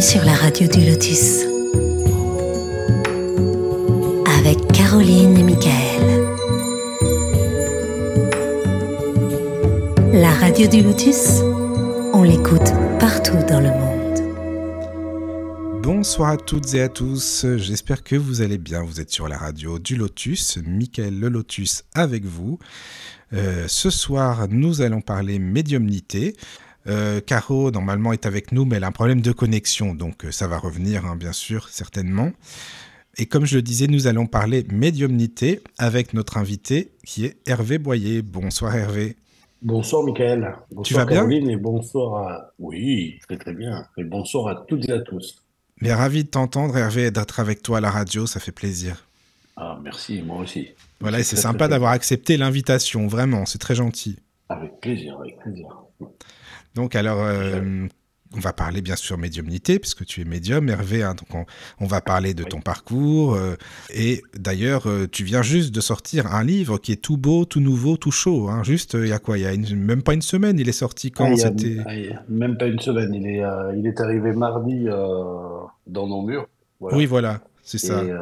Sur la radio du Lotus. Avec Caroline et Michael. La radio du Lotus, on l'écoute partout dans le monde. Bonsoir à toutes et à tous, j'espère que vous allez bien. Vous êtes sur la radio du Lotus, Michael le Lotus avec vous. Euh, ce soir, nous allons parler médiumnité. Euh, Caro, normalement, est avec nous, mais elle a un problème de connexion, donc euh, ça va revenir, hein, bien sûr, certainement. Et comme je le disais, nous allons parler médiumnité avec notre invité qui est Hervé Boyer. Bonsoir Hervé. Bonsoir Michael. Bonsoir tu vas Caroline bien et bonsoir à... Oui, très très bien. Et bonsoir à toutes et à tous. Mais ravi de t'entendre Hervé et d'être avec toi à la radio, ça fait plaisir. Ah merci, moi aussi. Voilà, et c'est sympa d'avoir accepté l'invitation, vraiment, c'est très gentil. Avec plaisir, avec plaisir. Donc alors, euh, on va parler bien sûr médiumnité, puisque tu es médium, Hervé. Hein, donc on, on, va parler de ton parcours. Euh, et d'ailleurs, euh, tu viens juste de sortir un livre qui est tout beau, tout nouveau, tout chaud. Hein, juste, il y a quoi? Il y a une, même pas une semaine. Il est sorti quand ah, C'était Même pas une semaine. Il est, il est arrivé mardi dans nos murs. Voilà. Oui, voilà. C'est ça. Et,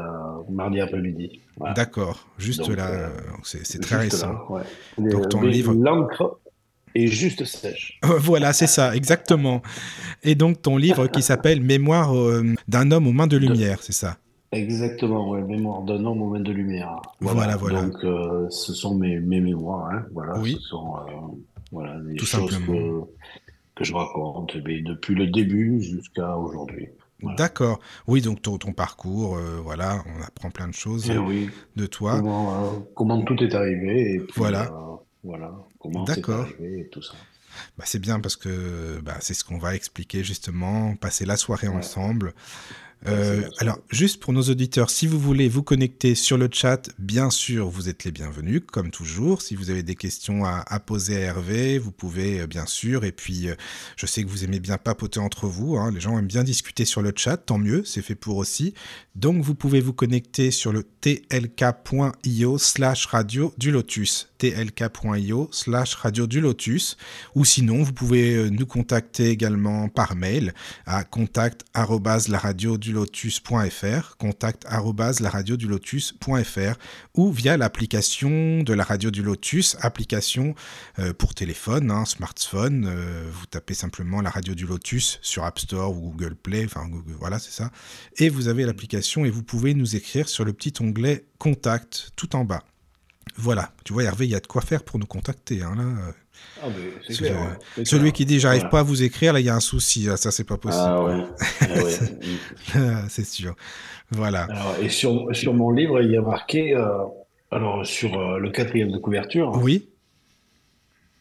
mardi après-midi. Voilà. D'accord. Juste donc, là, c'est très récent. Là, ouais. Donc ton livre. L'encre et juste sèche. voilà, c'est ça, exactement. Et donc ton livre qui s'appelle Mémoire euh, d'un homme aux mains de lumière, c'est ça Exactement, ouais, Mémoire d'un homme aux mains de lumière. Voilà, voilà. Donc euh, ce sont mes, mes mémoires, hein, voilà. Oui. Ce sont euh, voilà, des Tout choses que, que je raconte mais depuis le début jusqu'à aujourd'hui. Voilà. D'accord. Oui, donc ton, ton parcours, euh, voilà, on apprend plein de choses Eh oui. de toi. Comment, comment tout est arrivé et puis, Voilà. voilà. Comment c'est D'accord. arrivé et tout ça. Bah, c'est bien parce que bah, c'est ce qu'on va expliquer justement, passer la soirée Ouais. ensemble. Euh, alors, juste pour nos auditeurs, si vous voulez vous connecter sur le chat, bien sûr, vous êtes les bienvenus, comme toujours. Si vous avez des questions à, à poser à Hervé, vous pouvez, euh, bien sûr. Et puis, euh, je sais que vous aimez bien papoter entre vous. hein. Les gens aiment bien discuter sur le chat, tant mieux, c'est fait pour aussi. Donc, vous pouvez vous connecter sur le tlk.io slash radio du lotus. tlk.io slash radio du lotus. Ou sinon, vous pouvez nous contacter également par mail à contact lotus.fr, contact lotus.fr ou via l'application de la radio du Lotus, application euh, pour téléphone, hein, smartphone. euh, vous tapez simplement la radio du Lotus sur App Store ou Google Play, enfin voilà, c'est ça. Et vous avez l'application et vous pouvez nous écrire sur le petit onglet Contact tout en bas. Voilà, tu vois Hervé, il y a de quoi faire pour nous contacter. Hein, là. Ah, mais clair. hein, Celui qui dit j'arrive Voilà. pas à vous écrire, là il y a un souci, là, ça c'est pas possible. Ah ouais. Ah ouais. c'est sûr. Voilà. Alors, et sur, sur mon livre, il y a marqué, euh, alors sur euh, le quatrième de couverture, Oui,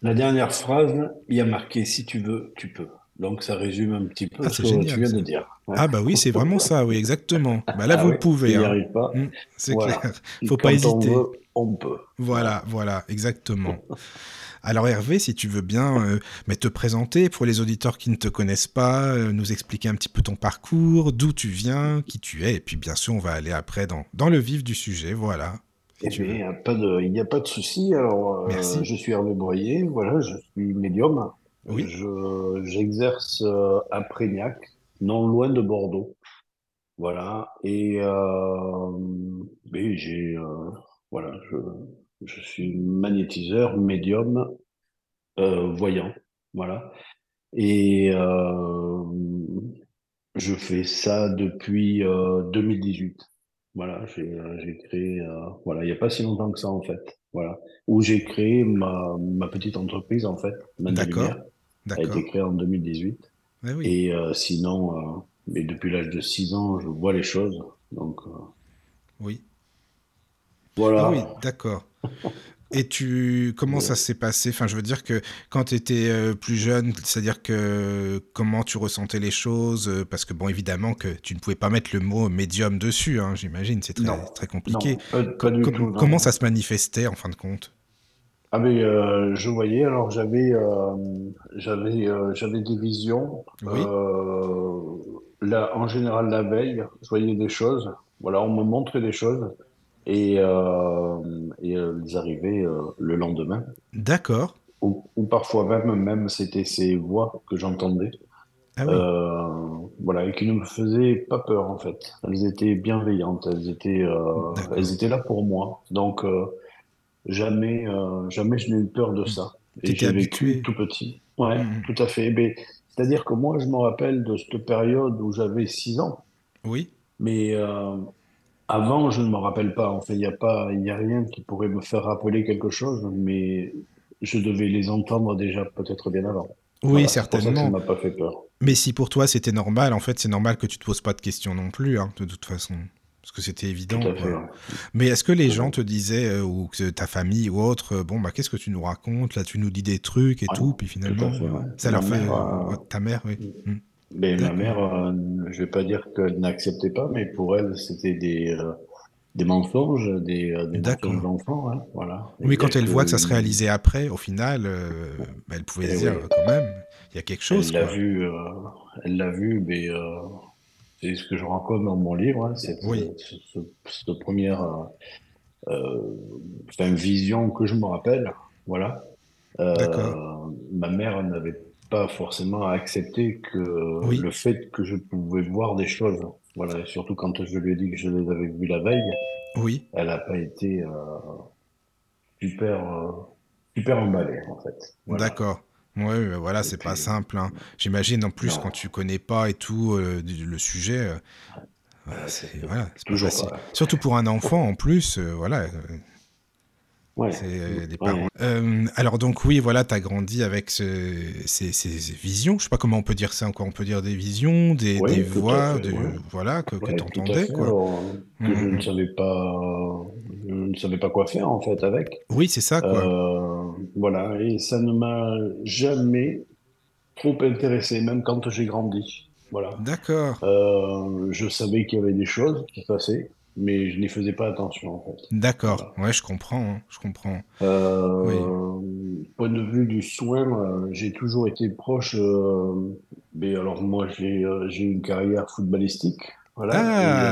la dernière phrase, il y a marqué si tu veux, tu peux. Donc ça résume un petit peu Ah, ce que génial, tu viens ça. de dire. Ouais. ah bah oui, c'est vraiment ça, oui, exactement. Bah là, Ah vous ouais, le pouvez, hein. arrive pas, Mm, c'est Voilà. clair. Faut pas hésiter. on veut, on peut. Voilà, voilà, exactement. Alors Hervé, si tu veux bien euh, mais te présenter pour les auditeurs qui ne te connaissent pas, euh, nous expliquer un petit peu ton parcours, d'où tu viens, qui tu es, et puis bien sûr on va aller après dans, dans le vif du sujet, voilà. Si Eh tu bien, veux. il n'y a pas de, il n'y a pas de souci. Alors, euh, Merci. je suis Hervé Boyer, voilà, je suis médium. Oui. Je, j'exerce euh, à Prégnac, non loin de Bordeaux. Voilà. Et, euh, mais j'ai, euh, voilà, je, je suis magnétiseur, médium, euh, voyant. Voilà. Et euh, je fais ça depuis euh, 2018. Voilà, j'ai j'ai créé, euh, voilà, il n'y a pas si longtemps que ça en fait, voilà, où j'ai créé ma, ma petite entreprise en fait, D'accord. A été créée en 2018. Ouais, oui. Et euh, sinon, euh, mais depuis l'âge de 6 ans, je vois les choses, donc euh, oui. voilà. Ah oui, d'accord. Et tu, comment ça s'est passé? Enfin, je veux dire que quand tu étais plus jeune, c'est-à-dire que comment tu ressentais les choses? Euh, Parce que bon, évidemment que tu ne pouvais pas mettre le mot médium dessus, hein, j'imagine, c'est très, très compliqué. Non, pas, pas du Com- tout. non. comment ça se manifestait en fin de compte? Ah mais euh, je voyais, alors j'avais euh, j'avais euh, j'avais des visions. Oui. Là, en général la veille, je voyais des choses. Voilà, on me montrait des choses et et elles arrivaient le lendemain. D'accord. Ou, ou parfois même même c'était ces voix que j'entendais. Ah oui, voilà, et qui ne me faisaient pas peur en fait. Elles étaient bienveillantes, elles étaient, elles étaient là pour moi. Donc jamais, euh, jamais je n'ai eu peur de Mm. ça. Et j'ai vécu tout petit. Ouais, mm. tout à fait. Mais, c'est-à-dire que moi, je me rappelle de cette période où j'avais 6 ans, Oui, mais euh, avant, je ne me rappelle pas. En fait, il n'y a pas, y a rien qui pourrait me faire rappeler quelque chose, mais je devais les entendre déjà peut-être bien avant. oui, Voilà, certainement. m'a pas fait peur. Mais si pour toi c'était normal, en fait, c'est normal que tu te poses pas de questions non plus, hein, de toute façon. Parce que c'était évident. Mais est-ce que les gens te disaient, euh, ou que ta famille ou autre, euh, bon, bah, qu'est-ce que tu nous racontes? Là, tu nous dis des trucs et tout, puis tout finalement, fait. Ouais. ça Ma leur fait. mère, euh, ta mère, oui. Mm. mais ma mère, je vais pas dire qu'elle n'acceptait pas, mais pour elle, c'était des, des mensonges, des, des mensonges d'enfants, hein, voilà. Et Oui, a quand elle voit que ça se réalisait après, au final, bah, elle pouvait eh se dire, oui, quand même, il y a quelque chose, elle l'a vu, elle l'a vu, mais c'est ce que je raconte dans mon livre, hein, cette, Oui, euh, ce, ce- cette première, euh, euh, vision que je me rappelle, voilà. ma mère n'avait pas forcément accepté que Oui, le fait que je pouvais voir des choses, voilà, et surtout quand je lui ai dit que je les avais vues la veille, oui, elle n'a pas été super, super emballée, en fait. Voilà. d'accord. Ouais, bah, voilà, c'est pas simple, hein. J'imagine, en plus, quand tu connais pas et tout, euh, le sujet, euh, euh, c'est voilà, pas facile. pas. Surtout pour un enfant, en plus, euh, voilà, euh, Ouais, C'est euh, des parents. ouais, Euh, alors donc oui, voilà, t'as grandi avec ce- ces, ces visions. Je sais pas comment on peut dire ça encore. On peut dire des visions, des, ouais, voix, fait, de ouais. voilà que, que t'entendais quoi. Alors, Mm, je ne savais pas, je ne savais pas quoi faire, en fait, avec. Oui, c'est ça quoi. Euh, voilà, et ça ne m'a jamais trop intéressé, même quand j'ai grandi. Voilà. D'accord, Euh, je savais qu'il y avait des choses qui passaient, mais je n'y faisais pas attention, en fait. d'accord. Voilà. Ouais, je comprends, hein, je comprends. Oui. Euh, point de vue du soin, euh, j'ai toujours été proche. euh, mais alors moi, j'ai euh, j'ai une carrière footballistique, voilà,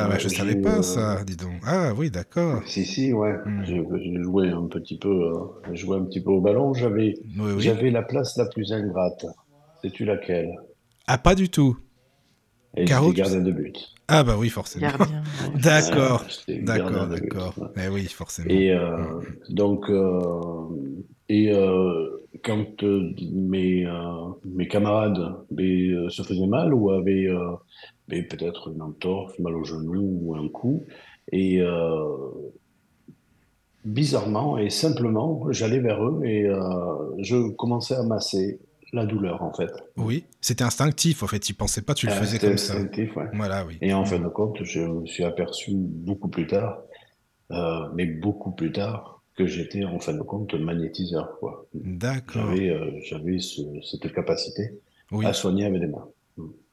Ah, bah, je savais pas ça, dis donc. Ah oui, d'accord. Si, si, ouais. Mm. J'ai joué un petit peu, joué un petit peu au ballon. J'avais, Oui, oui. j'avais la place la plus ingrate. Sais-tu laquelle? Ah, pas du tout. Et Caro, gardien de but. Ah bah oui, forcément. Ouais. D'accord, d'accord, d'accord. ouais. Eh oui, forcément. Et euh, donc, euh, et euh, quand euh, mes, euh, mes camarades euh, se faisaient mal ou avaient peut-être une entorse, mal au genou ou un coup, et euh, bizarrement et simplement, j'allais vers eux et euh, je commençais à masser la douleur en fait. Oui, c'était instinctif en fait. Tu pensais pas, tu le Euh, faisais comme ça. instinctif, ouais. Voilà, oui. Et en fin de compte, je me suis aperçu beaucoup plus tard, euh, mais beaucoup plus tard, que j'étais en fin de compte magnétiseur, quoi. D'accord. J'avais euh, cette capacité à soigner avec les mains.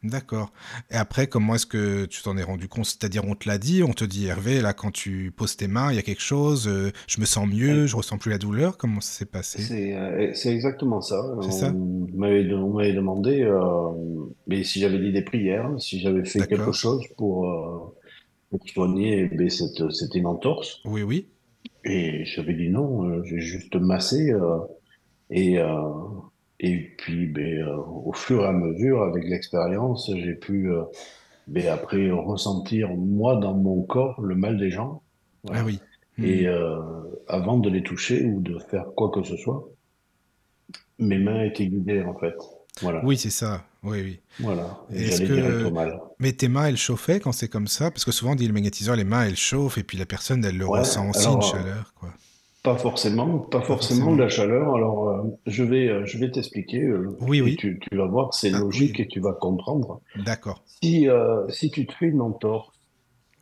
D'accord. Et après, comment est-ce que tu t'en es rendu compte? C'est-à-dire, on te l'a dit, on te dit, Hervé, là, quand tu poses tes mains, il y a quelque chose, euh, je me sens mieux, je ressens plus la douleur. Comment ça s'est passé? C'est euh, exactement ça. C'est ça? On m'avait de- on m'avait demandé euh, mais si j'avais dit des prières, si j'avais fait quelque chose pour, pour soigner eh ben, cette, cette entorse. Oui, oui. Et j'avais dit non, j'ai juste massé. et, et puis ben, euh, au fur et à mesure, avec l'expérience, j'ai pu euh, ben, après ressentir moi dans mon corps le mal des gens. Ah oui. Hmm. Et euh, avant de les toucher ou de faire quoi que ce soit, mes mains étaient guidées en fait. Voilà, Oui, c'est ça. Oui, oui. voilà. Est-ce que... mal. Mais tes mains, elles chauffaient quand c'est comme ça? Parce que souvent, on dit le magnétiseur, les mains, elles chauffent, et puis la personne, elle le Ouais, ressent aussi, une alors chaleur, quoi. Pas forcément, pas forcément de la chaleur. Alors euh, je vais, euh, je vais t'expliquer euh, Oui, et oui. tu, tu vas voir, c'est Ah, logique oui. et tu vas comprendre. D'accord. Si, euh, si tu te fais une entorse,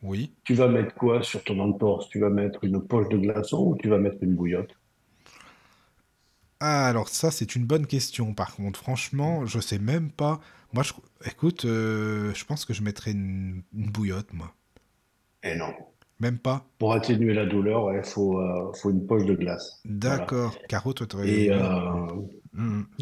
Oui. tu vas mettre quoi sur ton entorse? Tu vas mettre une poche de glaçon ou tu vas mettre une bouillotte? Ah, alors ça, c'est une bonne question, par contre. Franchement, je sais même pas. Moi, je... écoute, je pense que je mettrais une, une bouillotte, moi. Eh non. Même pas. Pour atténuer la douleur, il faut, euh, faut une poche de glace. Voilà. D'accord. Caro, toi. Et euh,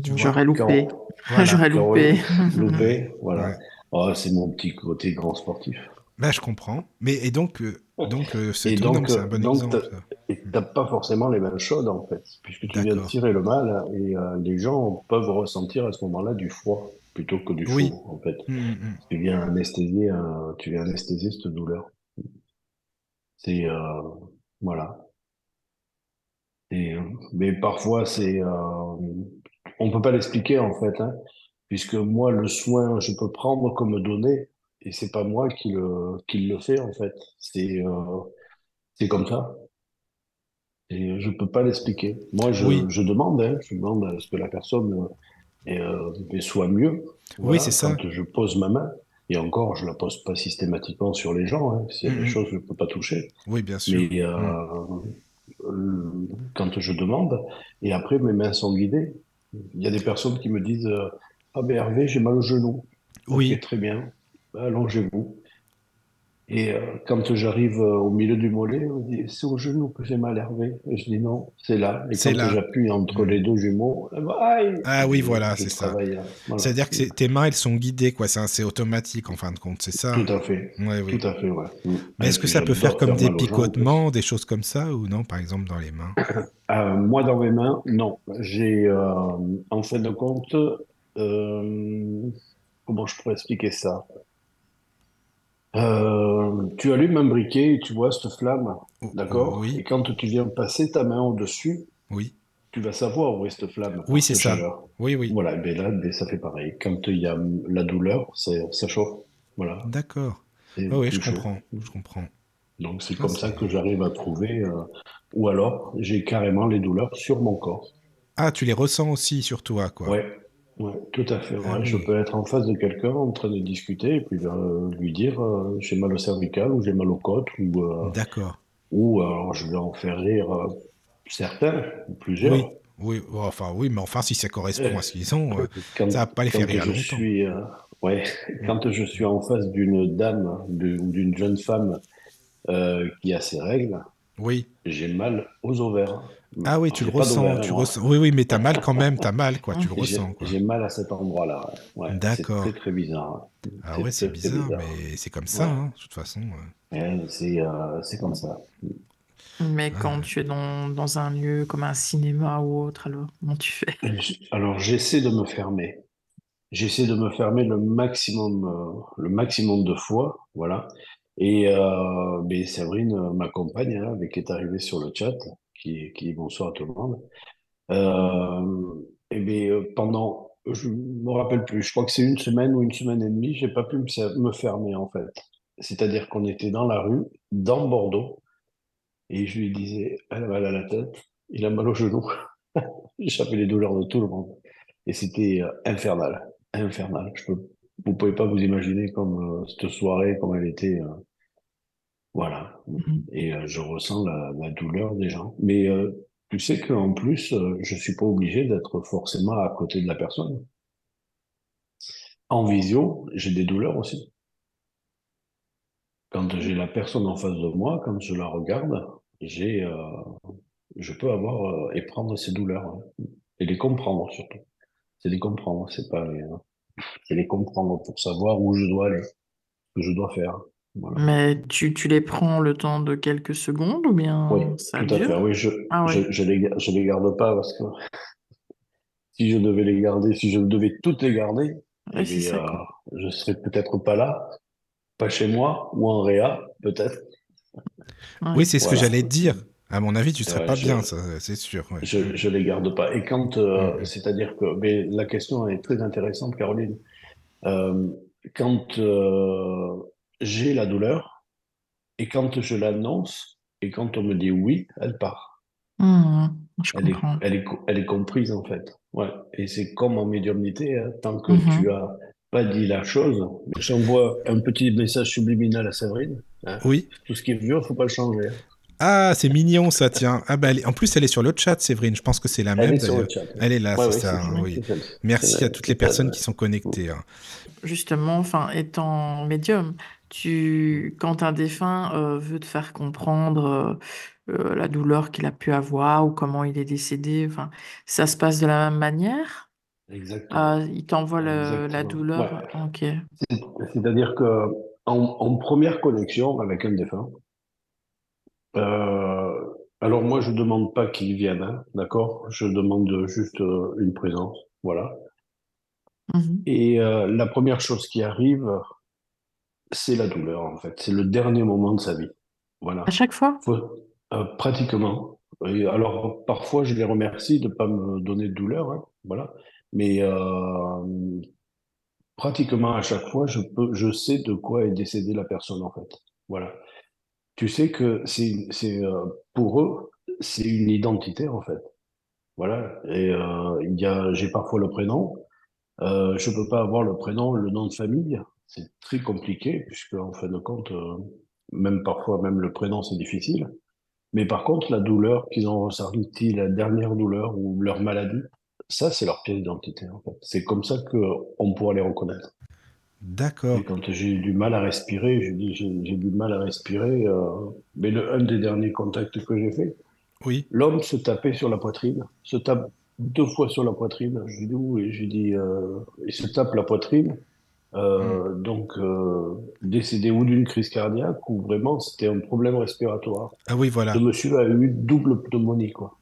tu vois? J'aurais loupé. Voilà. J'aurais loupé. loupé, voilà. Ouais. Oh, c'est mon petit côté grand sportif. Bah, je comprends. Mais, et donc, euh, donc euh, c'est donc, c'est un euh, bon donc exemple, et t'as pas forcément les mains chaudes en fait, puisque tu viens de tirer le mal et euh, les gens peuvent ressentir à ce moment-là du froid. plutôt que du Oui. chaud, en fait. Mm, mm, mm. Tu viens anesthésier, euh, tu viens anesthésier cette douleur. C'est, euh, voilà. Et, mais parfois, c'est, euh, on peut pas l'expliquer, en fait, hein, puisque moi, le soin, je peux prendre comme donné, et c'est pas moi qui le, qui le fais, en fait. C'est, euh, c'est comme ça. Et je peux pas l'expliquer. Moi, je, Oui, je demande, hein, je demande à ce que la personne euh, et, euh, soit mieux. oui, c'est Voilà, ça. quand je pose ma main, et encore, je la pose pas systématiquement sur les gens. Hein, s'il y a des mm. choses que je peux pas toucher. Oui, bien sûr. Mais euh, euh, quand je demande, et après mes mains sont guidées, il y a des personnes qui me disent euh, Ah ben Hervé, j'ai mal au genou. Oui, très bien, allongez-vous. Et euh, quand j'arrive euh, au milieu du mollet, on dit, c'est au genou que j'ai mal Hervé. Et je dis non, c'est là. Et c'est quand là. j'appuie entre les deux jumeaux, eh ben, aïe! Ah oui, voilà, c'est ça. Voilà. C'est-à-dire que tes mains, elles sont guidées, quoi. C'est automatique, en fin de compte, c'est ça? Tout à fait. Ouais, Tout oui. à fait, ouais. Mm. Mais est-ce que ça peut faire comme faire des picotements, des choses comme ça, ou non, par exemple, dans les mains? Euh, moi, dans mes mains, non. J'ai, euh, en fin de compte, euh, comment je pourrais expliquer ça? Euh, tu allumes un briquet et tu vois cette flamme, O- d'accord? Et Oui, quand tu viens passer ta main au-dessus, oui. tu vas savoir où est cette flamme Oui, c'est ça. chaleur. Oui, oui. Voilà, ben là, ben ça fait pareil. Quand il y a la douleur, ça, ça chauffe. Voilà, D'accord. c'est Oui, je chaud. comprends. Je comprends. Donc c'est Ah, comme ça c'est... que j'arrive à trouver. euh, ou alors, j'ai carrément les douleurs sur mon corps. Ah, tu les ressens aussi sur toi, quoi. Ouais, ouais, tout à fait. Ah Ouais. Je oui. peux être en face de quelqu'un en train de discuter et puis euh, lui dire euh, j'ai mal au cervical ou j'ai mal aux côtes ou, euh, D'accord. ou alors je vais en faire rire euh, certains, ou Oui. plusieurs. Oui. Oh, Enfin, oui, mais enfin, si ça correspond à ce qu'ils ont, Quand, ça va pas les faire rire je longtemps. suis, ouais, quand je suis en face d'une dame ou d'une jeune femme qui a ses règles, Oui. j'ai mal aux ovaires. Ah oui, Alors, tu le ressens, tu ressens. Oui, oui, mais t'as mal quand même, t'as mal, quoi. Tu le ressens, j'ai mal à cet endroit-là. Ouais, Ouais, c'est très D'accord. très bizarre. Ah ouais, C'est bizarre, bizarre. mais c'est comme ça, Ouais. hein, de toute façon. euh. Ouais, c'est euh, c'est comme ça. Mais quand Ah, tu es dans, dans un lieu comme un cinéma ou autre, alors comment tu fais? J- Alors j'essaie de me fermer. J'essaie de me fermer le maximum, euh, le maximum de fois, voilà. Et euh, mais Séverine, euh, ma compagne, hein, avec qui est arrivée sur le chat, qui, qui dit bonsoir à tout le monde. Euh, et bien, euh, pendant, je me rappelle plus, je crois que c'est une semaine ou une semaine et demie, j'ai pas pu me, me fermer en fait. C'est-à-dire qu'on était dans la rue, dans Bordeaux, et je lui disais, elle a mal à la tête, il a mal au genou. J'avais les douleurs de tout le monde. Et c'était euh, infernal, infernal. Je peux, vous pouvez pas vous imaginer comme euh, cette soirée, comme elle était. Voilà. Mhm. Et euh, je ressens la, la douleur des gens. Mais euh, tu sais qu'en plus, euh, je suis pas obligé d'être forcément à côté de la personne. En visio, j'ai des douleurs aussi. Quand j'ai la personne en face de moi, quand je la regarde, j'ai, euh, je peux avoir et prendre ces douleurs hein. et les comprendre surtout. C'est les comprendre, c'est pas les, c'est les comprendre pour savoir où je dois aller, ce que je dois faire. Voilà. Mais tu, tu les prends le temps de quelques secondes ou Oui, bien ça tout à fait. dure? Oui, je, Ah je, ouais. je les, je les garde pas parce que si je devais les garder, si je devais toutes les garder, eh ça, euh, quoi. je serais peut-être pas là, pas chez moi ou en réa, peut-être. Ouais. Oui, c'est ce que j'allais te dire. À mon avis, tu serais Ouais, pas je, bien, ça, c'est sûr. ouais. je, je les garde pas. Et quand, euh, c'est-à-dire que, mais la question est très intéressante, Caroline. Euh, quand euh, j'ai la douleur et quand je l'annonce et quand on me dit oui, elle part. Je Elle est, elle est, co- elle est comprise en fait. Ouais. Et c'est comme en médiumnité, hein, tant que Mhm. tu as pas dit la chose, j'envoie un petit message subliminal à Séverine. hein. Oui. Tout ce qui est vieux, faut pas le changer. hein. Ah, c'est mignon, ça, tiens. Ah, bah, elle est- En plus, elle est sur le chat, Séverine. Je pense que c'est la Elle même, est sur le d'ailleurs. chat. Elle est là, Ouais, c'est ouais, ça, hein, oui. Merci à toutes les personnes qui sont connectées. hein. Justement, enfin, étant médium, tu, quand un défunt euh, veut te faire comprendre euh, euh, la douleur qu'il a pu avoir ou comment il est décédé, enfin, ça se passe de la même manière? Exactement. Euh, il t'envoie la douleur? Ouais. C'est-à-dire que en, en première connexion avec un défunt, alors moi je demande pas qu'il vienne, hein, d'accord? Je demande juste une présence, voilà. Mhm. Et la première chose qui arrive, c'est la douleur, en fait. C'est le dernier moment de sa vie. À Voilà. chaque fois? Faut- euh, pratiquement. Et alors, parfois, je les remercie de ne pas me donner de douleur, hein, voilà. Mais euh, pratiquement à chaque fois, je peux, je sais de quoi est décédée la personne, en fait. Voilà. Tu sais que c'est, c'est, euh, pour eux, c'est une identité, en fait. Voilà. Et il y a, j'ai parfois le prénom. Je peux pas avoir le prénom, le nom de famille. C'est très compliqué, puisque, en fin de compte, euh, même parfois, même le prénom, c'est difficile. Mais par contre, la douleur qu'ils ont ressentie, la dernière douleur ou leur maladie, ça, c'est leur pièce d'identité, en fait. C'est comme ça que on pourra les reconnaître. D'accord. Quand j'ai eu du mal à respirer, je dis, j'ai j'ai du mal à respirer, euh, mais le, un des derniers contacts que j'ai fait, Oui. l'homme se tapait sur la poitrine, se tape deux fois sur la poitrine. Je lui dis où? Et je dis, euh, il se tape la poitrine. Euh, donc, euh, décédé ou d'une crise cardiaque ou vraiment c'était un problème respiratoire. Ah oui, Ce voilà. monsieur a eu double pneumonie, quoi.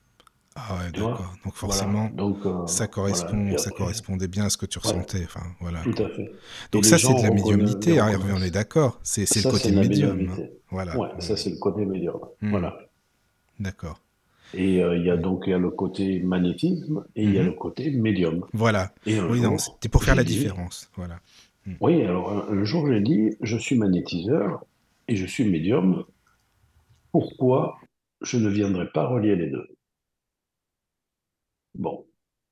Ah ouais, d'accord. Donc Voilà. forcément, Donc, euh, ça correspond, ça correspondait bien à ce que tu ouais, ressentais. Enfin, voilà, tout à fait. Donc ça, c'est de la médiumnité, hein, on est d'accord. C'est, le côté médium. hein. Voilà. Ouais, ça, c'est le côté médium. Hmm. Voilà. D'accord. Et euh, il y a donc y a le côté magnétisme et il y a Mhm. le côté médium. Voilà. Et Oui, non, c'était pour faire la différence. Voilà. Hmm. oui, alors un, jour j'ai dit, je suis magnétiseur et je suis médium. Pourquoi je ne viendrais pas relier les deux? Bon.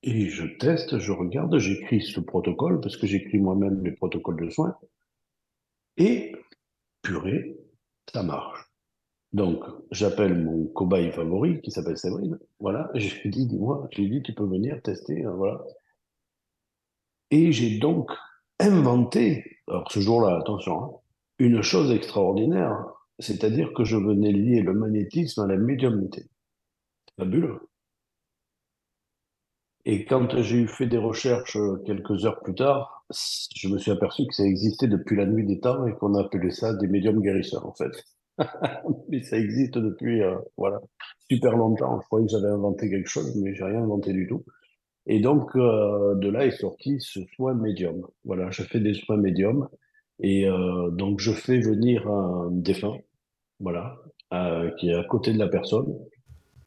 Et je teste, je regarde, j'écris ce protocole parce que j'écris moi-même les protocoles de soins et purée, ça marche. Donc, j'appelle mon cobaye favori qui s'appelle Séverine. Voilà, je lui dis, dis-moi, je lui dis, tu peux venir tester, hein, voilà. Et j'ai donc inventé, alors ce jour-là, attention, hein, une chose extraordinaire, c'est-à-dire que je venais lier le magnétisme à la médiumnité. Fabuleux. Et quand j'ai fait des recherches euh, quelques heures plus tard, je me suis aperçu que ça existait depuis la nuit des temps et qu'on appelait ça des médiums guérisseurs, en fait. Mais ça existe depuis, euh, voilà, super longtemps. Je croyais que j'avais inventé quelque chose, mais j'ai rien inventé du tout. Et donc, euh, de là est sorti ce soin médium. Voilà, je fais des soins médiums. Et euh, donc, je fais venir un défunt, voilà, euh, qui est à côté de la personne.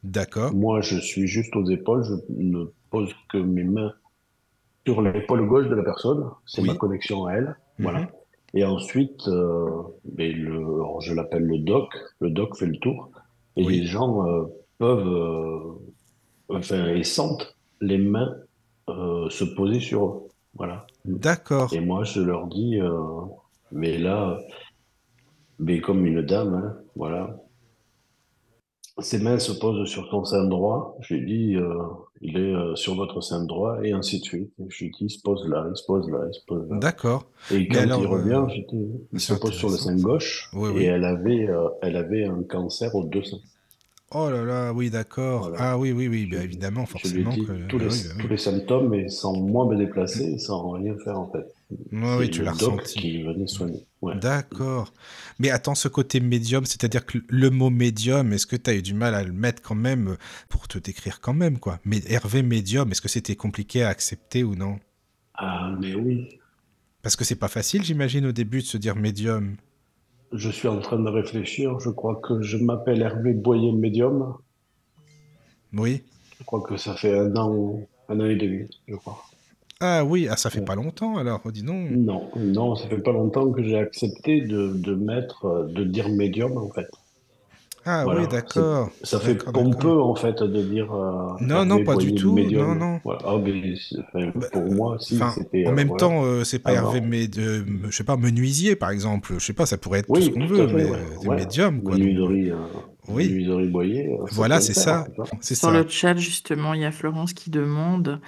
D'accord. Moi, je suis juste aux épaules. Je ne pose que mes mains sur l'épaule gauche de la personne. C'est ma connexion à elle. Mhm. Voilà. Et ensuite, le, alors je l'appelle le doc. Le doc fait le tour. Et Oui. les gens peuvent, enfin, ils sentent les mains euh, se poser sur eux. Voilà. D'accord. Et moi, je leur dis, euh, mais là, mais comme une dame, hein, voilà. Ses mains se posent sur ton sein droit. Je lui dis, euh, il est sur votre sein droit, et ainsi de suite. Je lui dis, il se pose là, il se pose là, il se pose là. D'accord. Et quand il alors, revient, je dis, il se pose sur le sein gauche, Oui, et elle avait, elle avait un cancer aux deux seins. Oh là là, oui, d'accord. Voilà. Ah oui, oui, oui, bien évidemment, je lui ai forcément dit que. tous les, oui, bah tous oui. les symptômes, et sans moi me déplacer, et sans rien faire en fait. Oui, tu l'as ressenti. qui venait soigner. Ouais. D'accord. Mais attends, ce côté médium, c'est-à-dire que le mot médium, est-ce que tu as eu du mal à le mettre quand même pour te décrire quand même, quoi? Mais Hervé médium, est-ce que c'était compliqué à accepter ou non? Ah, mais oui, Parce que c'est pas facile, j'imagine, au début de se dire médium. Je suis en train de réfléchir. Je crois que je m'appelle Hervé Boyer Médium. Oui. Je crois que ça fait un an, un an et demi, je crois. Ah oui, ah, ça fait Ouais. pas longtemps alors, oh, dis donc. Non, non, ça fait pas longtemps que j'ai accepté de, de mettre, de dire médium en fait. Ah oui, Voilà, c'est, d'accord. ça fait pompeux en fait de dire euh, Non, non, Hervé pas du tout. Non, Médium. non. Voilà. Ah, mais enfin, Bah, pour moi, si, c'était en euh, même voilà. temps, euh, c'est pas Hervé, Avant. mais de, je sais pas, menuisier par exemple. Je sais pas, ça pourrait être tout ce Oui, qu'on veut, fait, mais ouais. euh, Ouais. médium, quoi. Menuiserie, euh, oui, menuiserie Boyer, voilà, c'est ça. C'est ça. le chat, justement, il y a Florence qui demande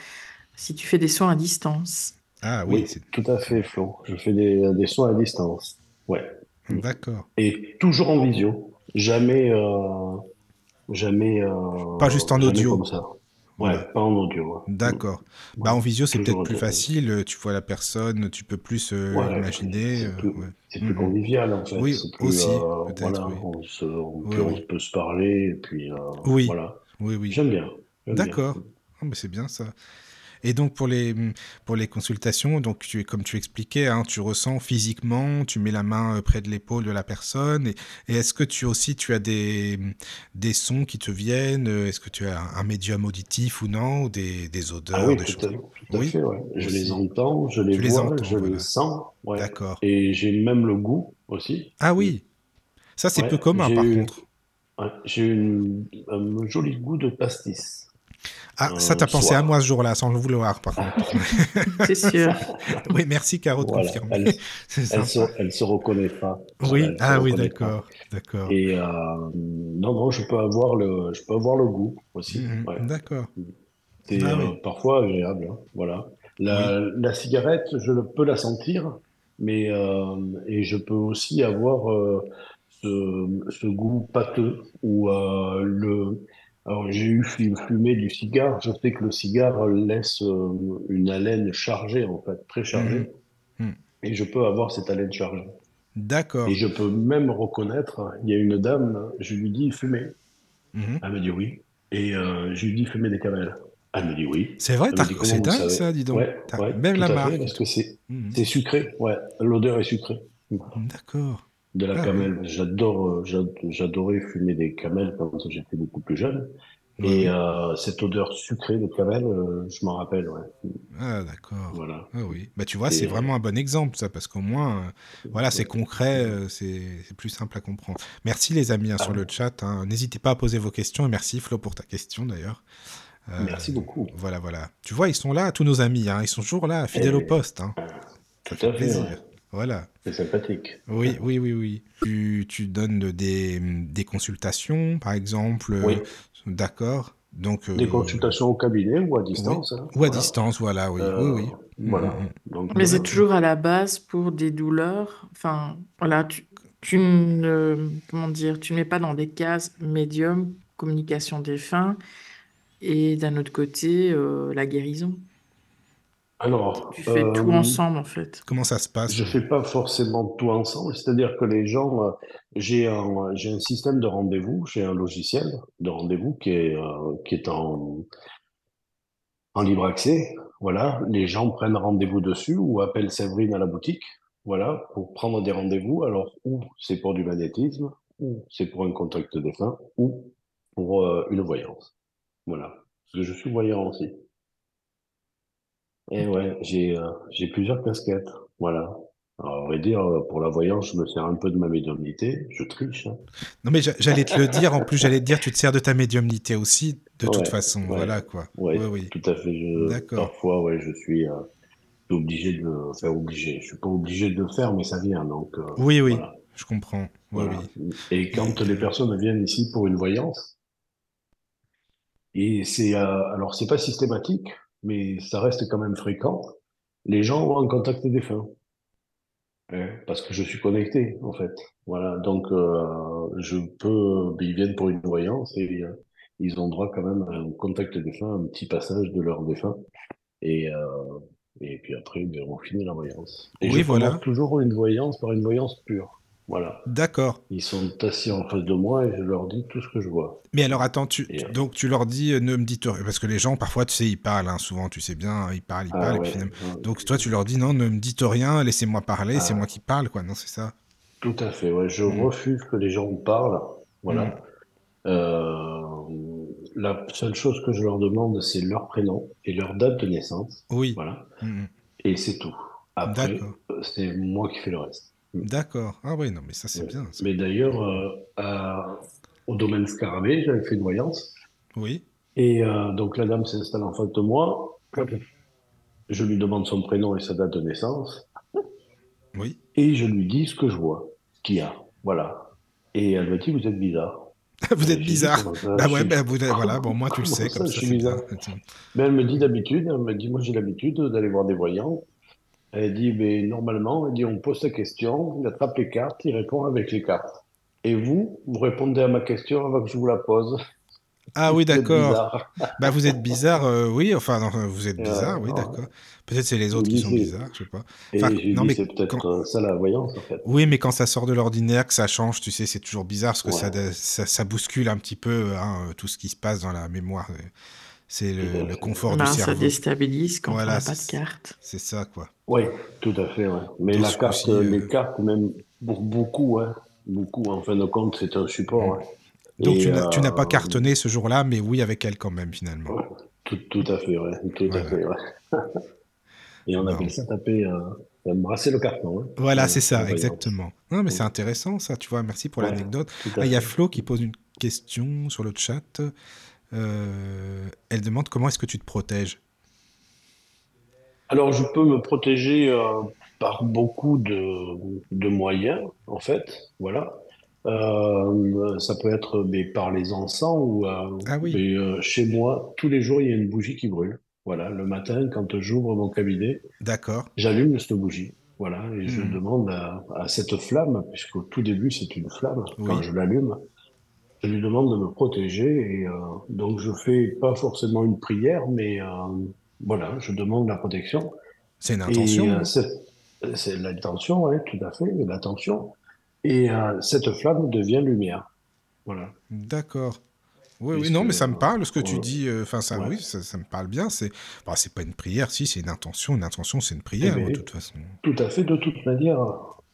si tu fais des soins à distance. Ah oui, Oui, c'est tout à fait, Flo. Je fais des, des soins à distance. Ouais. d'accord. Et toujours en visio. Jamais, euh, jamais, euh, Pas juste en jamais audio. comme ça. Voilà. Ouais, pas en audio. ouais. D'accord. Bah en visio, c'est peut-être plus facile. Tu vois la personne, tu peux plus euh, Ouais, imaginer. c'est euh, plus, c'est plus Mhm. convivial en fait. Oui, plus, aussi, euh, peut-être, voilà, oui. on se, on Oui, peut, on oui. peut se parler et puis Oui, voilà. oui, oui. J'aime bien, j'aime bien. D'accord. Ah, mais c'est bien ça. Et donc pour les, pour les consultations, donc tu, comme tu expliquais, hein, tu ressens physiquement, tu mets la main euh, près de l'épaule de la personne. Et, est-ce que tu aussi tu as des, des sons qui te viennent? Est-ce que tu as un médium auditif ou non? Ou des, des odeurs ah oui, des tout, choses? à, tout à fait. Ouais. Je les entends, je les Tu les vois, entends, je voilà. les sens. Ouais. D'accord. Et j'ai même le goût aussi. Ah oui, ça c'est Ouais, peu commun par eu- contre. J'ai un joli goût de pastis. Ah, euh, ça t'as pensé soir. à moi ce jour-là, sans le vouloir par contre. C'est sûr. oui, merci Caro de Voilà, confirmer. elle, elle, se, elle se reconnaîtra. Oui, Elle ah oui, d'accord, d'accord. Et euh, non, non, je peux avoir le, je peux avoir le goût aussi. Mhm, ouais. D'accord. C'est Ah euh, oui. parfois agréable. hein, Voilà. La, la cigarette, je peux la sentir, mais euh, et je peux aussi avoir euh, ce, ce goût pâteux ou euh, le. Alors j'ai eu fu- fumé du cigare. Je sais que le cigare laisse euh, une haleine chargée en fait, très chargée, Mhm. Mhm. et je peux avoir cette haleine chargée. D'accord. Et je peux même reconnaître. Il y a une dame, je lui dis fumez. Mhm. Elle me dit oui. Et euh, je lui dis fumer des camels. Elle me dit oui. C'est vrai, c'est dingue ça, dis donc. Ouais, ouais, même la fait, marque. parce que c'est c'est sucré, ouais. L'odeur est sucrée. D'accord. De la Ah, camel. J'adore, euh, j'ad- j'adorais fumer des camels quand j'étais beaucoup plus jeune. Et euh, cette odeur sucrée de camel, euh, je m'en rappelle, ouais. Ah, d'accord. Voilà. Ah oui. Bah, tu vois, c'est vraiment un bon exemple, ça, parce qu'au moins, euh, voilà, c'est concret, c'est plus simple à comprendre. Merci les amis hein, sur Ah. le chat. hein. N'hésitez pas à poser vos questions et merci Flo pour ta question d'ailleurs. Merci beaucoup. Voilà, voilà. Tu vois, ils sont là, tous nos amis. hein. Ils sont toujours là, fidèles Eh, au poste. hein. Tout Ça fait à fait, plaisir. ouais. Voilà. C'est sympathique. Oui, oui, oui, oui. Tu, tu donnes des, des consultations, par exemple. euh, Oui. D'accord. Donc, Des euh, consultations au cabinet ou à distance. hein, Ou à voilà. distance, voilà, oui. Euh, oui, oui. Voilà. Mm, mm, Donc, Mais c'est euh, toujours à la base pour des douleurs. Enfin, voilà, tu, tu ne, comment dire, tu ne mets pas dans des cases médium, communication des fins, et d'un autre côté, euh, la guérison. Alors, Tu fais tout euh, ensemble, en fait. Comment ça se passe? Je fais pas forcément tout ensemble, c'est-à-dire que les gens, euh, j'ai un, j'ai un système de rendez-vous, j'ai un logiciel de rendez-vous qui est, euh, qui est en, en libre accès. Voilà, les gens prennent rendez-vous dessus ou appellent Séverine à la boutique, voilà, pour prendre des rendez-vous. Alors, ou c'est pour du magnétisme, ou c'est pour un contact défunt, ou pour euh, une voyance. Voilà, parce que je suis voyant aussi. Et ouais, j'ai euh, j'ai plusieurs casquettes. Voilà. Alors, on va dire, euh, pour la voyance, je me sers un peu de ma médiumnité. Je triche. hein. Non, mais j'a- j'allais te le dire, en plus, j'allais te dire, tu te sers de ta médiumnité aussi, de toute façon, ouais. voilà, quoi. Ouais, Oui, oui. tout à fait. Je, D'accord. parfois, ouais, je suis euh, obligé de faire obligé. Je suis pas obligé de le faire, mais ça vient. Donc, euh, Oui, oui, voilà. je comprends. Oui, Voilà. oui. Et quand les personnes viennent ici pour une voyance, et c'est euh, alors c'est pas systématique, mais ça reste quand même fréquent. Les gens ont un contact défunt, hein, parce que je suis connecté en fait. Voilà, donc euh, je peux, ils viennent pour une voyance et euh, ils ont droit quand même à un contact défunt, un petit passage de leur défunt, et euh, et puis après ben, on finit la voyance. Et Oui, je voilà. toujours une voyance par une voyance pure. Voilà. D'accord. Ils sont assis en face de moi et je leur dis tout ce que je vois. Mais alors, attends, tu, euh, donc tu leur dis, euh, ne me dites rien, parce que les gens, parfois, tu sais, ils parlent, hein, souvent, tu sais bien, ils parlent, ils Ah parlent, puis ouais. Donc, toi, tu leur dis, non, ne me dites rien, laissez-moi parler, c'est Ah. moi qui parle, quoi, non, c'est ça? Tout à fait, ouais. Je Mm. refuse que les gens parlent. Voilà. Mm. Euh, la seule chose que je leur demande, c'est leur prénom et leur date de naissance. Oui. Voilà. Mm, Et c'est tout. Après, c'est moi qui fais le reste. D'accord. Ah oui, non, mais ça, c'est Ouais. bien. ça. Mais d'ailleurs, euh, au domaine Scarabée, j'avais fait une voyance. Oui. Et euh, donc la dame s'installe en face de moi. Je lui demande son prénom et sa date de naissance. Oui. Et je lui dis ce que je vois, ce qu'il y a. Voilà. Et elle me dit, vous êtes bizarre. vous êtes dit, bizarre. Ah ouais, suis- ben, vous, voilà, bon, moi, tu le sais, ça, comme je suis bizarre bien. Mais elle me dit d'habitude, elle me dit, moi j'ai l'habitude d'aller voir des voyants. Elle dit, mais normalement, elle dit, on pose sa question, il attrape les cartes, il répond avec les cartes. Et vous, vous répondez à ma question avant que je vous la pose. Ah oui, d'accord. Bah, vous êtes bizarre, euh, oui, enfin, non, vous êtes Ouais, bizarre, oui, d'accord. Peut-être c'est les autres qui sont bizarres, je sais pas. Enfin, non, mais c'est peut-être quand- euh, ça la voyance, en fait. Oui, mais quand ça sort de l'ordinaire, que ça change, tu sais, c'est toujours bizarre parce que ça, ça bouscule un petit peu hein, tout ce qui se passe dans la mémoire. C'est le, confort du Ben, ça cerveau. déstabilise quand on Voilà, n'a pas de carte. c'est ça, quoi. Oui, tout à fait, ouais. Mais la carte, coup-ci, les euh, cartes, même pour beaucoup, hein, beaucoup, en fin de compte, c'est un support. hein. donc Et tu n'as tu n'as pas euh, cartonné ce jour-là, mais oui avec elle quand même, finalement. ouais, tout, tout à fait, ouais, tout à Voilà. fait, ouais. Et on Bon. appelle ça taper, euh, brasser le carton, hein, Voilà, c'est ça, exactement. Non, mais c'est Mm. intéressant, ça, tu vois. Merci pour Ouais, l'anecdote. Ah, il y a. Flo qui pose une question sur le chat. Euh, elle demande comment est-ce que tu te protèges. Alors, je peux me protéger euh, par beaucoup de, de moyens, en fait. Voilà. Euh, ça peut être mais, par les encens ou Ah oui, mais, chez moi, tous les jours, il y a une bougie qui brûle. Voilà. Le matin, quand j'ouvre mon cabinet, d'accord. j'allume cette bougie. Voilà. Et je Mhm. demande à, à cette flamme, puisqu'au tout début, c'est une flamme, quand je l'allume, je lui demande de me protéger. Et euh, donc, je fais pas forcément une prière, mais euh, voilà, je demande la protection. c'est une intention. euh, hein. c'est l'intention, oui, tout à fait, l'attention. Et euh, cette flamme devient lumière. Voilà. D'accord. Oui, oui, non, mais ça me parle, ce que tu dis. Enfin, ça, ouais. oui, ça, ça me parle bien. C'est, bah, c'est pas une prière, si, c'est une intention. Une intention, c'est une Eh prière, de bien, toute façon. tout à fait. De toute manière,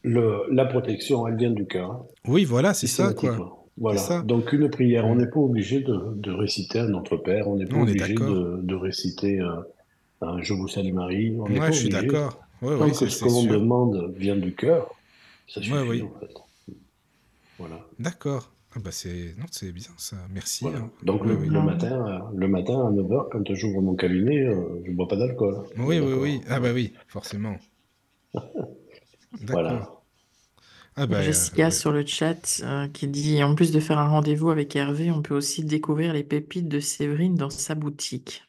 le, la protection, elle vient du cœur, hein, Oui, voilà, c'est ça, quoi. Voilà. ça. Donc, une prière, on n'est pas obligé de, de réciter un Notre Père, on n'est pas on obligé de, de réciter euh, un Je vous salue Marie, on Ouais, pas je suis d'accord. Oui, Tant oui, que ce c'est que l'on sûr. demande vient du cœur, ça Ouais, suffit, oui. en fait. Voilà. D'accord. Ah bah c'est non, c'est bien ça. Merci. Voilà. hein. Donc le, oui. le Non. matin, euh, le matin à 9h, quand j'ouvre mon cabinet, euh, je ne bois pas d'alcool. Oui, oui, oui. Ah bah oui, forcément. Voilà. Ah bah Jessica euh, sur le chat euh, qui dit, en plus de faire un rendez-vous avec Hervé, on peut aussi découvrir les pépites de Séverine dans sa boutique.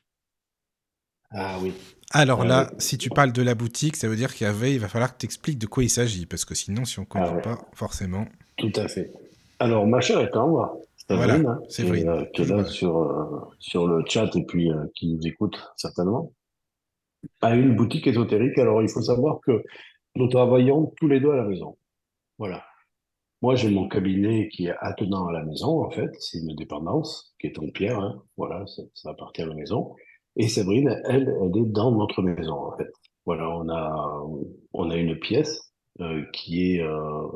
Ah oui. alors Ah là, oui. si tu parles de la boutique, ça veut dire qu'Hervé, il va falloir que tu expliques de quoi il s'agit, parce que sinon, si on Ah connaît ouais. pas, forcément. Tout à fait. Alors, ma chère tendre, Voilà, Séverine, hein, qui est, Séverine, euh, qui est là sur, euh, sur le chat et puis euh, qui nous écoute certainement, a une boutique ésotérique. Alors, il faut savoir que nous travaillons tous les deux à la maison. Voilà. Moi, j'ai mon cabinet qui est attenant à la maison, en fait. C'est une dépendance qui est en pierre, hein. Voilà, ça, ça appartient à la maison. Et Séverine, elle, elle est dans notre maison, en fait. Voilà, on a, on a une pièce euh, qui est, euh,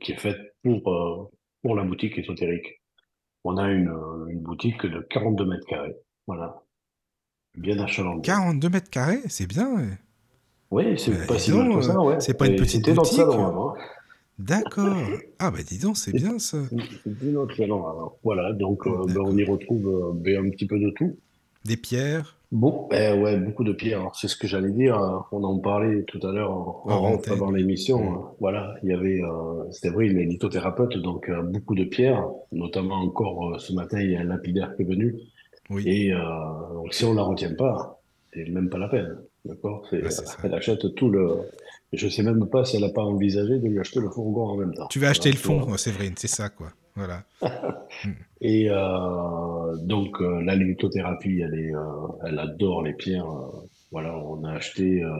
qui est faite pour, euh, pour la boutique ésotérique. On a une, une boutique de 42 mètres carrés. Voilà. Bien achalandée. 42 mètres carrés, c'est bien. ouais. Oui, c'est Bah, pas si que ça, ouais. c'est pas une Et petite boutique. salon avant. D'accord. Ah bah dis donc, c'est C'est- bien ça. C'était notre salon avant. Voilà, donc euh, ben, on y retrouve euh, ben, un petit peu de tout. Des pierres Bon, eh ouais, beaucoup de pierres. Alors, C'est ce que j'allais dire. euh, On en parlait tout à l'heure en, en antenne. avant l'émission. Hein. Voilà, il y avait, euh, c'était vrai, il est lithothérapeute, donc euh, beaucoup de pierres, notamment encore ce matin, il y a un lapidaire qui est venu. Oui, Et donc, si on la retient pas, c'est même pas la peine. D'accord? C'est, Ouais, c'est elle achète tout le. Je sais même pas si elle n'a pas envisagé de lui acheter le fourgon en même temps. Tu vas acheter le Voilà, tu fond, euh, Séverine, c'est ça quoi. Voilà. Et euh, donc euh, la lithothérapie, elle est, euh, elle adore les pierres. voilà, on a acheté euh,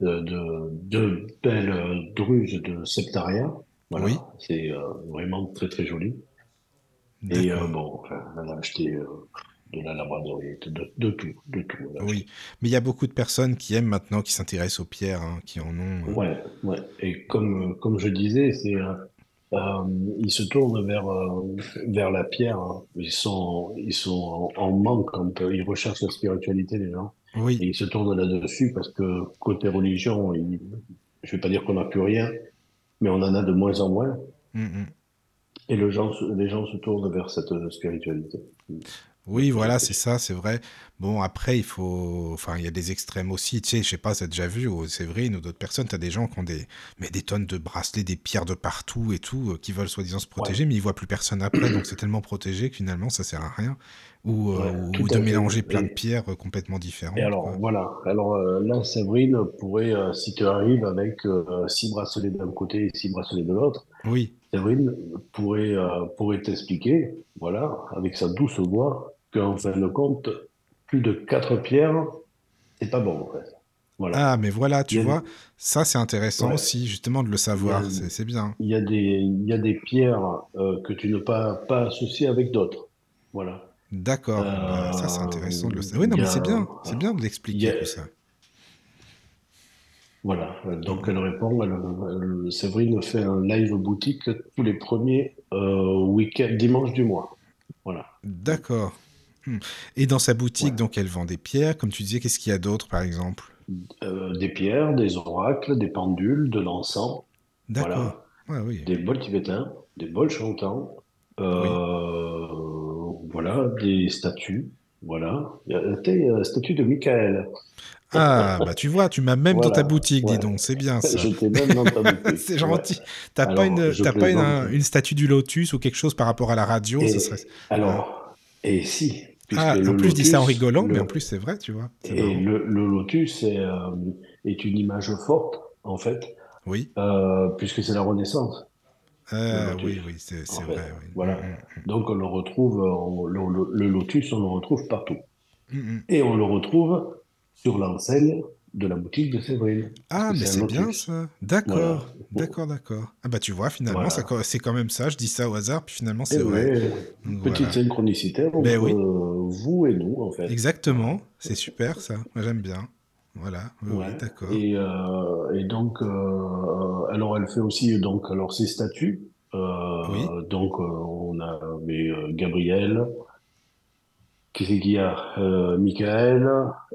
de, de, de belles druses de septaria. Voilà, Oui, c'est vraiment très très joli. Et bon, elle a acheté de la labradorite, de, de tout, de tout. Oui, mais il y a beaucoup de personnes qui aiment maintenant, qui s'intéressent aux pierres, hein, qui en ont. euh, Ouais, ouais. Et comme, comme je disais, c'est, euh, euh, ils se tournent vers, euh, vers la pierre. hein. Ils sont, ils sont en, en manque quand ils recherchent la spiritualité, les gens. Et Oui, ils se tournent là-dessus parce que côté religion, ils- je vais pas dire qu'on n'a plus rien, mais on en a de moins en moins. Mm, mm. Et le gens, se- les gens se tournent vers cette spiritualité. Oui, voilà, c'est ça, c'est vrai. Bon, après, il faut. Enfin, il y a des extrêmes aussi. Tu sais, je sais pas, t'as déjà vu, ou Séverine ou d'autres personnes, t'as des gens qui ont des, mais des tonnes de bracelets, des pierres de partout et tout, euh, qui veulent soi-disant se protéger, mais ils voient plus personne après, donc c'est tellement protégé que finalement, ça sert à rien. Ou, euh, Ouais, ou- de mélanger plein de pierres euh, complètement différentes. Et alors, quoi. voilà. Alors là, Séverine pourrait, si tu arrives avec six bracelets d'un côté et six bracelets de l'autre, Oui, Séverine pourrait, pourrait t'expliquer, voilà, avec sa douce voix, qu'en fin de compte, plus de quatre pierres, c'est pas bon, en fait. Voilà. Ah, mais voilà, Il tu vois, ça c'est intéressant Ouais. aussi, justement, de le savoir, a- c'est bien. Il y a des, il y a des pierres euh, que tu ne peux pas, pas associer avec d'autres. Voilà. D'accord. Bah, ça, c'est intéressant de le Euh, savoir. Oui, non, y mais c'est bien. C'est bien de l'expliquer a- tout ça. voilà. Donc elle répond, elle, elle- Séverine fait un live boutique tous les premiers euh, week-ends, dimanche du mois. Voilà. D'accord. Hmm. Et dans sa boutique, Ouais. donc, elle vend des pierres. Comme tu disais, qu'est-ce qu'il y a d'autre, par exemple? Euh, des pierres, des oracles, des pendules, de l'encens, D'accord. voilà, Ouais, oui. des bols tibétains, des bols chantants, Oui. euh, voilà, des statues, voilà. Il y a des euh, statues de Michael. Ah, bah tu vois, tu m'as même dans ta Voilà, boutique, dis donc, c'est bien ça. J'étais même dans ta boutique. C'est gentil. T'as pas une, pas une, statue du lotus ou quelque chose par rapport à la radio, ça serait. alors, et si, Ah, le en plus je dis ça en lotus, rigolant, mais en plus c'est vrai, tu vois. Et le, le lotus est, euh, est une image forte, en fait, Oui. euh, puisque c'est la Renaissance. Euh, lotus, oui, oui, c'est vrai. Oui. Voilà. Mm, mm, Donc on le retrouve, on- le, lotus, on le retrouve partout. mm, mm. Et on le retrouve sur l'enseigne de la boutique de Séverine. Ah, mais c'est bien ça. D'accord, Voilà. d'accord, d'accord. Ah bah tu vois, finalement, Voilà. c'est quand même ça. Je dis ça au hasard, puis finalement c'est vrai. ouais, Donc, petite voilà. synchronicité entre Ben oui. euh, vous et nous, en fait. Exactement, c'est super ça. Moi j'aime bien. Voilà, oui, Ouais. d'accord. Et, euh, et donc, euh, alors elle fait aussi donc alors ses statuts. Oui. Donc on a mais, Gabriel, qu'il y a euh, Michael,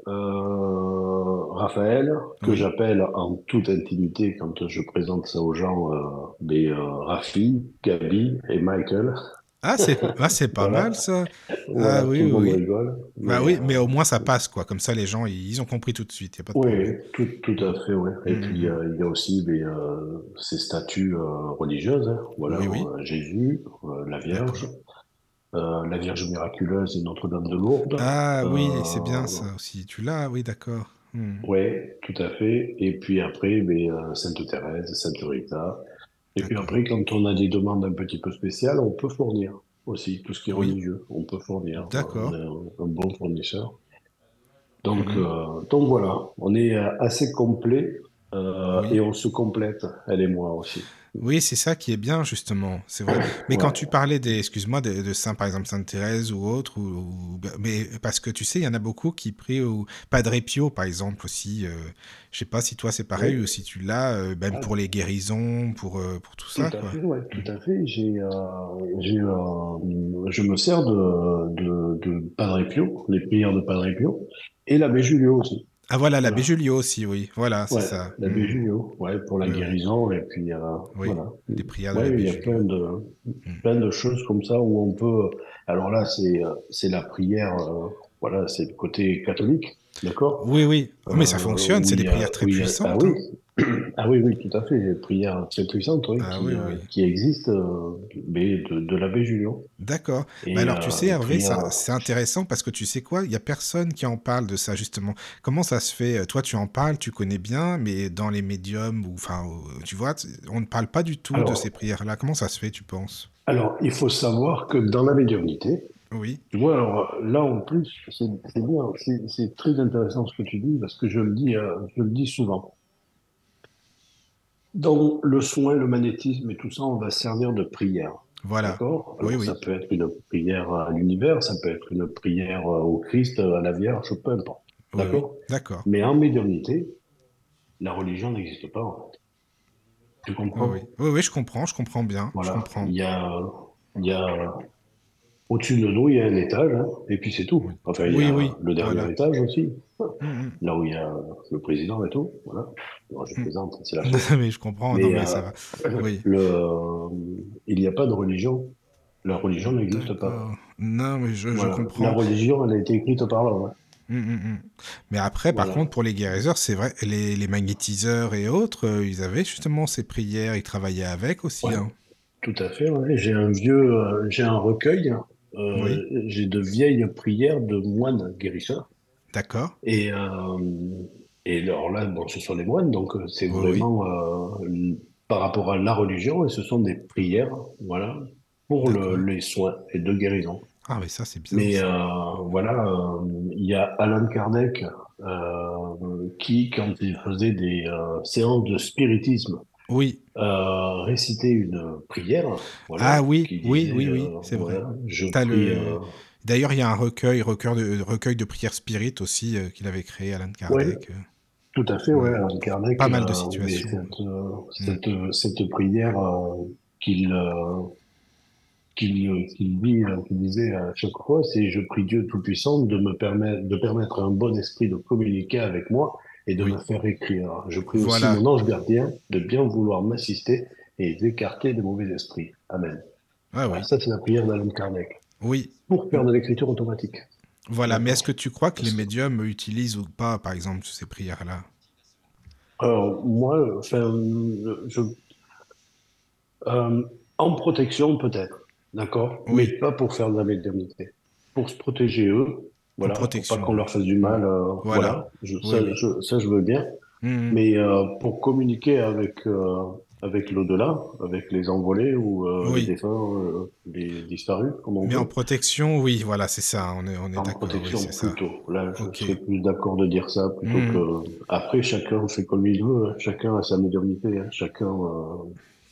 euh, Raphaël, que Oui. j'appelle en toute intimité quand je présente ça aux gens, euh, des euh, Rafi, Gabi et Michael. Ah, c'est ah, pas Voilà. mal ça. Voilà, Ah oui, oui. rigole. Bah oui, euh, mais au moins ça passe quoi. Comme ça les gens ils, ont compris tout de suite, y a pas de Oui, tout, tout à fait, oui. Et Mhm. puis, euh, il y a aussi des, euh, ces statues euh, religieuses, hein. Voilà, Oui, oui. Jésus, la Vierge, euh, la Vierge miraculeuse et Notre-Dame de Lourdes. Ah oui, c'est bien Euh, ça aussi. Tu l'as, oui, d'accord. Hmm. Oui, tout à fait. Et puis après, mais, euh, Sainte Thérèse, Sainte Rita. Et puis après, quand on a des demandes un petit peu spéciales, on peut fournir aussi tout ce qui est Oui. religieux. On peut fournir. D'accord. Un, un bon fournisseur. Donc, Mhm. euh, donc voilà, on est euh, assez complet euh, Oui. et on se complète, elle et moi aussi. Oui, c'est ça qui est bien, justement. C'est vrai. Mais quand tu parlais des, excuse-moi, de, de saints, par exemple Sainte Thérèse ou autre, ou, ou- mais parce que tu sais, il y en a beaucoup qui prient au Padre Pio, par exemple, aussi. Euh, je sais pas si toi c'est pareil Oui. ou si tu l'as, euh, même Ah. pour les guérisons, pour, euh, pour tout Tout ça, à quoi. fait, ouais, tout à fait. J'ai, j'ai, je me sers de, de, de Padre Pio, les prières de Padre Pio, et l'abbé Julio aussi. Ah voilà, l'abbé Voilà. Julio aussi, oui. Voilà, c'est Ouais, ça. l'abbé Hmm. Julio, ouais, pour la oui. guérison, et puis euh, Oui, voilà. des prières de l'abbé il y a plein de, plein de choses comme ça où on peut. Alors là, c'est, euh, la prière, euh, voilà, c'est le côté catholique, d'accord? Oui, oui. Mais ça Euh, fonctionne, c'est des prières très puissantes. Ah oui, ah oui, oui, tout à fait, des prières très puissantes, oui, Ah qui, oui, euh, oui. qui existent, euh, mais de, de l'abbé Julio. D'accord. Mais alors, tu euh, sais, Hervé, c'est intéressant parce que tu sais quoi, il y a personne qui en parle de ça, justement. Comment ça se fait? Toi, tu en parles, tu connais bien, mais dans les médiums, ou enfin, tu vois, on ne parle pas du tout de ces prières-là. Comment ça se fait, tu penses? Alors, il faut savoir que dans la médiumnité, Oui, tu vois, alors là en plus, c'est bien, c'est c'est très intéressant ce que tu dis parce que je le dis, euh, je le dis souvent. Dans le soin, le magnétisme et tout ça, on va servir de prière. voilà. D'accord? Oui, Alors, oui. ça peut être une prière à l'univers, ça peut être une prière au Christ, à la Vierge, peu importe. Oui, oui. D'accord? D'accord. Mais en médiumnité, la religion n'existe pas, en fait. Tu comprends? oui. Oui, oui, je comprends, je comprends bien. Je Voilà. comprends. Il y a, il y a, au-dessus de nous, il y a un étage, hein, et puis c'est tout. Oui. Enfin, il y Oui, a oui, le dernier voilà. étage aussi, Mm, mm. là où il y a le président et tout. Voilà. Non, je plaisante, c'est la mais je comprends, Mais, non, mais euh, ça va. Oui. Le, il n'y a pas de religion. La religion n'existe pas. Non, mais je, je Voilà. La comprends. religion, elle a été écrite par l'homme. hein. Mais après, par Voilà. contre, pour les guérisseurs, c'est vrai, les, les magnétiseurs et autres, euh, ils avaient justement ces prières, ils travaillaient avec aussi. Ouais. hein. Tout à fait, ouais. J'ai un vieux, euh, j'ai un recueil, euh, Oui. j'ai de vieilles prières de moines guérisseurs. D'accord. Et, euh, et alors là, bon, ce sont les moines, donc euh, c'est Oui, vraiment euh, par rapport à la religion, et ce sont des prières, voilà, pour le, les soins et de guérison. Ah, mais ça, c'est bien. Mais euh, voilà, euh, il y a Alan Kardec euh, qui, quand il faisait des euh, séances de spiritisme, Oui. euh, récitait une prière, voilà, Ah oui, oui, oui, oui, euh, c'est vrai. voilà, le- euh, D'ailleurs, il y a un recueil, recueil de, recueil de prières spirites aussi qu'il avait créé, Alan Kardec. Oui, tout à fait, ouais, Alan Kardec. Pas mal de situations. Cette, cette, cette, prière qu'il qu'il qu dit, qu'il disait à chaque fois, c'est je prie Dieu Tout-Puissant de me permettre, de permettre à un bon esprit de communiquer avec moi et de oui. me faire écrire. Je prie voilà. aussi mon ange gardien de bien vouloir m'assister et d'écarter des mauvais esprits. Amen. Ah. Ça, c'est la prière d'Alan Kardec. Oui. Pour faire de l'écriture automatique. Voilà, mais est-ce que tu crois que les médiums utilisent ou pas, par exemple, ces prières-là? Alors, moi, enfin, je... Euh, en protection, peut-être. D'accord? Oui. Mais pas pour faire de la médiumnité. Pour se protéger eux, voilà, pour pas qu'on leur fasse du mal, euh, voilà. voilà. Je, Oui, ça, oui. je, ça, je veux bien. Mhm. Mais euh, pour communiquer avec, euh, avec l'au-delà, avec les envolés ou euh, Oui. les défunts, euh, les disparus, comme on Mais en protection, oui, voilà, c'est ça, on est, on est En protection, c'est ça. plutôt. Là, je Ok. serais plus d'accord de dire ça plutôt Mhm. que. Après, chacun fait comme il veut, hein. chacun a sa médiumnité, hein. chacun, euh,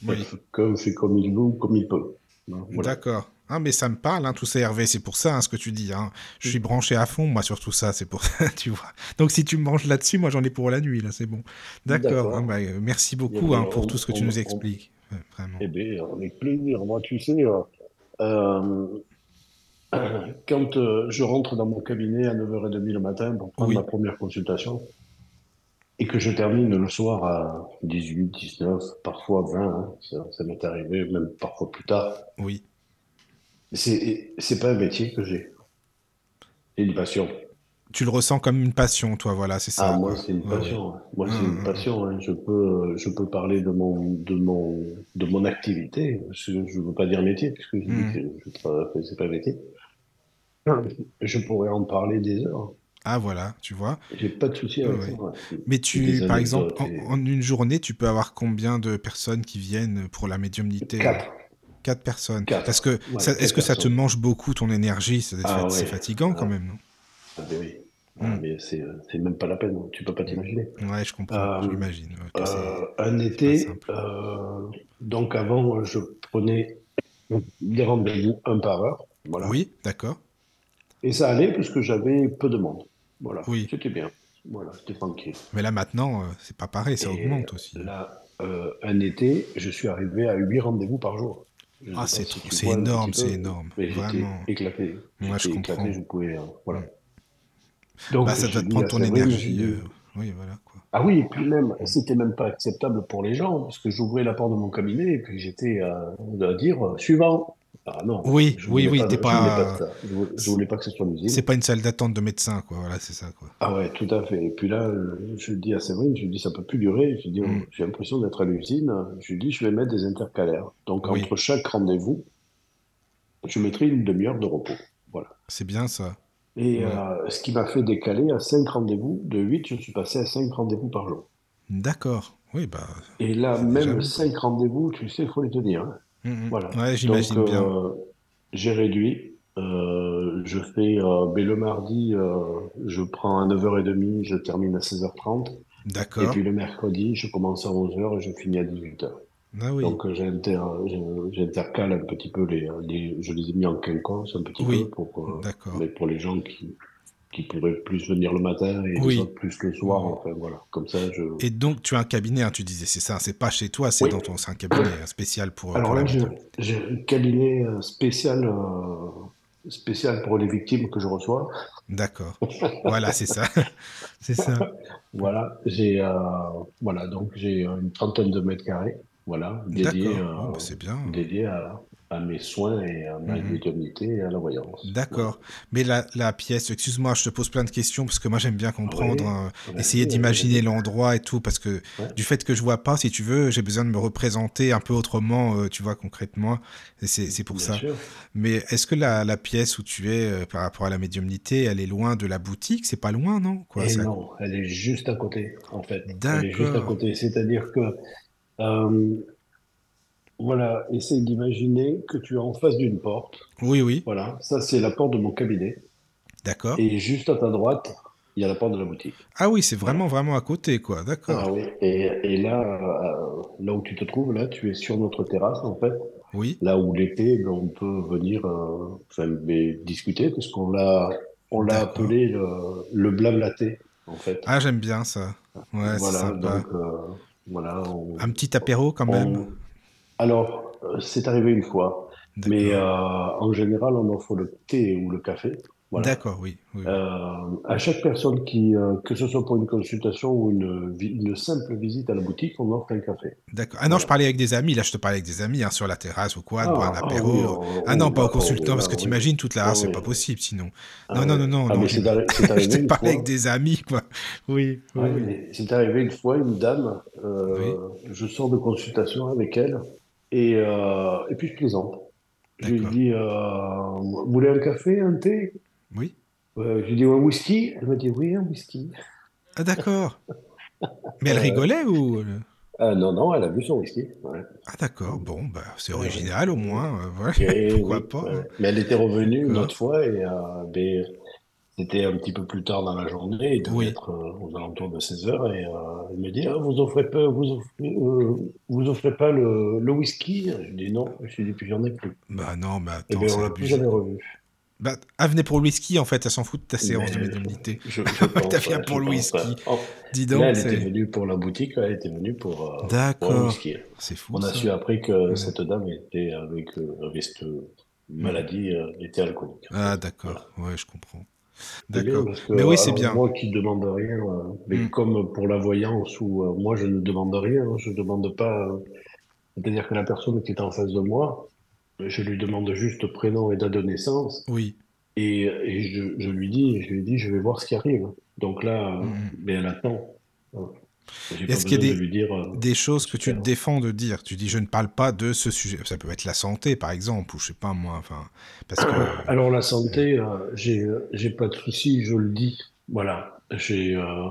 Oui. chacun fait comme il veut ou comme il peut. Hein, Voilà. D'accord. Ah, mais ça me parle, hein, tout ça, Hervé, c'est pour ça, hein, ce que tu dis. Hein. Je suis branché à fond, moi, sur tout ça, c'est pour ça, tu vois. Donc, si tu me branches là-dessus, moi, j'en ai pour la nuit, là, c'est bon. D'accord. Bah, euh, merci Eh beaucoup bien, hein, pour on- tout ce que tu nous on- expliques. Ouais, vraiment. Eh bien, avec plaisir. Moi, tu sais, euh, euh, quand euh, je rentre dans mon cabinet à 9h30 le matin pour prendre Oui. ma première consultation et que je termine le soir à 18, 19, parfois 20, hein, ça, ça m'est arrivé, même parfois plus tard, Oui. C'est, c'est pas un métier que j'ai. C'est une passion. Tu le ressens comme une passion, toi, voilà, c'est ça. Ah, moi, c'est une ouais. passion. hein. Moi, c'est une hum, passion. hein. Je peux, je peux parler de mon, de mon, de mon activité. Je ne veux pas dire métier, puisque je dis que je c'est pas un métier. Je pourrais en parler des heures. Ah, voilà, tu vois. J'ai pas de souci avec Ouais, ça. ouais. Mais tu, par exemple, en, en une journée, tu peux avoir combien de personnes qui viennent pour la médiumnité? Quatre. Quatre personnes. Quatre. Parce que, Ouais, est-ce que ça te mange beaucoup ton énergie? C'est Ah, ouais. fatigant quand Ah. même, non? Ah, ben oui. Hum. mais c'est, même pas la peine. Tu peux pas t'imaginer. Ouais, je comprends, Euh, j'imagine. ouais, Euh, un été, euh, donc avant, je prenais des rendez-vous un par heure. Voilà. Oui, d'accord. Et ça allait parce que j'avais peu de monde. Voilà. Oui. C'était bien. Voilà, c'était tranquille. Mais là maintenant, euh, c'est pas pareil, ça Et augmente aussi. Là, un été, je suis arrivé à 8 rendez-vous par jour. Je Ah, c'est si énorme, c'est énorme, vraiment. éclaté. Moi, je comprends. éclaté, je pouvais. euh, voilà. Donc, Bah, ça doit te prendre ton énergie. euh, Oui, voilà quoi. Ah oui, et puis même, c'était même pas acceptable pour les gens, parce que j'ouvrais la porte de mon cabinet et puis j'étais à, à dire euh, suivant. Oui, je oui, oui, pas, pas- je voulais pas. Je voulais, pas que ce soit l'usine. C'est pas une salle d'attente de médecin, quoi. Voilà, c'est ça, quoi. Ah ouais, tout à fait. Et puis là, euh, je dis à Séverine, je lui dis ça peut plus durer. Je dis, Mm. j'ai l'impression d'être à l'usine. Je lui dis, je vais mettre des intercalaires. Donc Oui. entre chaque rendez-vous, je mettrai une demi-heure de repos. Voilà. C'est bien ça. Et Ouais. euh, ce qui m'a fait décaler à cinq rendez-vous. De 8, je suis passé à cinq rendez-vous par jour. D'accord. Oui, bah. Et là, même déjà- cinq rendez-vous, tu sais, il faut les tenir. hein. Mm, mm. Voilà. Ouais, j'imagine Donc, bien. euh, j'ai réduit. Euh, je fais, euh, ben, le mardi, euh, je prends à 9h30, je termine à 16h30. Et D'accord. puis le mercredi, je commence à 11h et je finis à 18h. Ah oui. Donc j'intercale un petit peu les, les, je les ai mis en quinconce un petit Oui. peu pour, euh, D'accord. mais pour les gens qui, qui pourraient plus venir le matin et Oui. plus le soir, enfin voilà. Comme ça, je. Et donc, tu as un cabinet, hein, tu disais, c'est ça. C'est pas chez toi, c'est Oui. dans ton. Un cabinet euh, spécial pour. Alors pour là, j'ai, un cabinet euh, spécial, euh, spécial pour les victimes que je reçois. D'accord. voilà, c'est ça. c'est ça. Voilà, j'ai, euh, voilà, donc j'ai euh, une trentaine de mètres carrés, voilà, dédiés, D'accord. Oh, euh, bah, c'est bien. dédiés à, à mes soins et à ma Mhm. médiumnité et à la voyance. D'accord. Mais la, la pièce, excuse-moi, je te pose plein de questions parce que moi j'aime bien comprendre, hein, essayer d'imaginer l'endroit et tout, parce que du fait que je vois pas, si tu veux, j'ai besoin de me représenter un peu autrement, euh, tu vois, concrètement. Et c'est pour Bien ça. sûr. Mais est-ce que la, la pièce où tu es euh, par rapport à la médiumnité, elle est loin de la boutique? C'est pas loin, non? Quoi, ça- non, elle est juste à côté, en fait. Elle est juste à D'accord. côté. C'est-à-dire que, euh, voilà, essaye d'imaginer que tu es en face d'une porte. Oui, oui, Voilà, ça c'est la porte de mon cabinet. d'accord. Et juste à ta droite, il y a la porte de la boutique. Ah oui, c'est vraiment, vraiment à côté, quoi. D'accord. Ah oui, et, et là, euh, là où tu te trouves, là, tu es sur notre terrasse, en fait. Oui, Là où l'été, ben, on peut venir euh, enfin, mais discuter, parce qu'on l'a on l'a appelé le, le blablaté, en fait. Ah, j'aime bien ça. Ouais, c'est Voilà, sympa. donc euh, voilà. on- Un petit apéro quand même. Alors, euh, c'est arrivé une fois, mais euh, en général, on offre le thé ou le café. Voilà. D'accord, oui. Euh, à chaque personne qui, euh, que ce soit pour une consultation ou une, simple visite à la boutique, on offre un café. D'accord. Ah non, je parlais avec des amis. Là, je te parlais avec des amis hein, sur la terrasse ou quoi, de boire un Ah, ah apéro. oui, oh, Ah non, pas au consultant, parce que là, oui. t'imagines toute la Ah c'est pas possible sinon. Ah Non, non, non, non, Ah, non. Je, je parlé fois. avec des amis, quoi. Oui, c'est arrivé une fois, une dame, Oui. je sors de consultation avec elle et, euh, et puis je plaisante. Je lui dis, euh, vous voulez un café, un thé? Oui. Je lui dis un whisky? Elle me dit oui, un whisky. Ah d'accord. Mais elle Euh, rigolait ou... euh, non, non, elle a bu son whisky. Ouais. Ah d'accord, bon, bah, c'est Ouais, original au ouais. moins. euh, voilà. Et Pourquoi oui, pas ouais. hein. Mais elle était revenue une autre fois et euh, ben, c'était un petit peu plus tard dans la journée, il devait Oui. être euh, aux alentours de 16 heures et euh, elle me dit ah, vous offrez pas vous offrez, euh, vous offrez pas le, le whisky? Je dis non, je lui dis puis j'en ai plus. Bah non, mais Et attends, bien on l'a plus jamais revu. Bah, elle venait pour le whisky en fait, elle s'en fout de ta séance de Mais médiumnité. je, je T'as bien ouais, pour le whisky. Oh, Dis là donc, elle était venue pour la boutique, là, elle était venue pour, un D'accord. whisky. C'est fou On a su après que Ouais. cette dame était avec, avec cette maladie, était alcoolique. Ah d'accord, Voilà. ouais, je comprends. Bien D'accord. Mais oui, c'est bien. moi qui demande rien, euh, mais Mm. comme pour la voyance où euh, moi je ne demande rien, hein, je demande pas. euh, C'est-à-dire que la personne qui est en face de moi, je lui demande juste prénom et date de naissance Oui. et, et je, je lui dis, je lui dis, je vais voir ce qui arrive. Donc là, Mm, mm. mais elle attend. Est-ce qu'il y a des, de dire. euh, des choses que tu te défends de dire? Tu dis je ne parle pas de ce sujet. Ça peut être la santé par exemple, ou je sais pas moi, enfin, parce que... Alors la santé, euh, j'ai j'ai pas de souci, je le dis. Voilà, j'ai euh,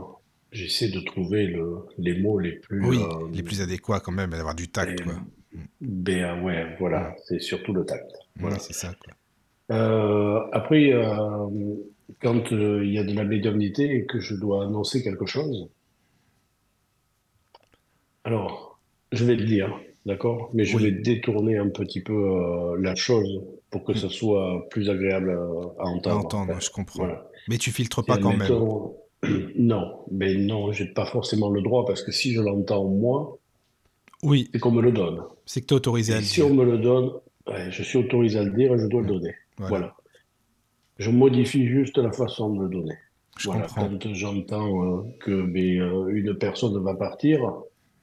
j'essaie de trouver le, les mots les plus. Oui, euh, les plus adéquats quand même, d'avoir du tact, et- quoi. ben euh, ouais, voilà, c'est surtout le tact. Voilà. Oui, c'est ça, quoi. Euh, après, euh, quand euh, il y a de la médiumnité et que je dois annoncer quelque chose, alors je vais le dire, d'accord, mais je Oui. vais détourner un petit peu euh, la chose pour que Mm. ce soit plus agréable à, à À entendre. en entendre, fait. je comprends. Voilà. Mais tu filtres Si, pas quand même. non, mais non, j'ai pas forcément le droit parce que si je l'entends moi, Oui, c'est qu'on me le donne. c'est que tu es autorisé à le si on dire. me le donne, ouais, je suis autorisé à le dire et je dois le donner. Voilà, Voilà. Je modifie juste la façon de le donner. je Voilà. comprends. Quand j'entends euh, que ben, euh, une personne va partir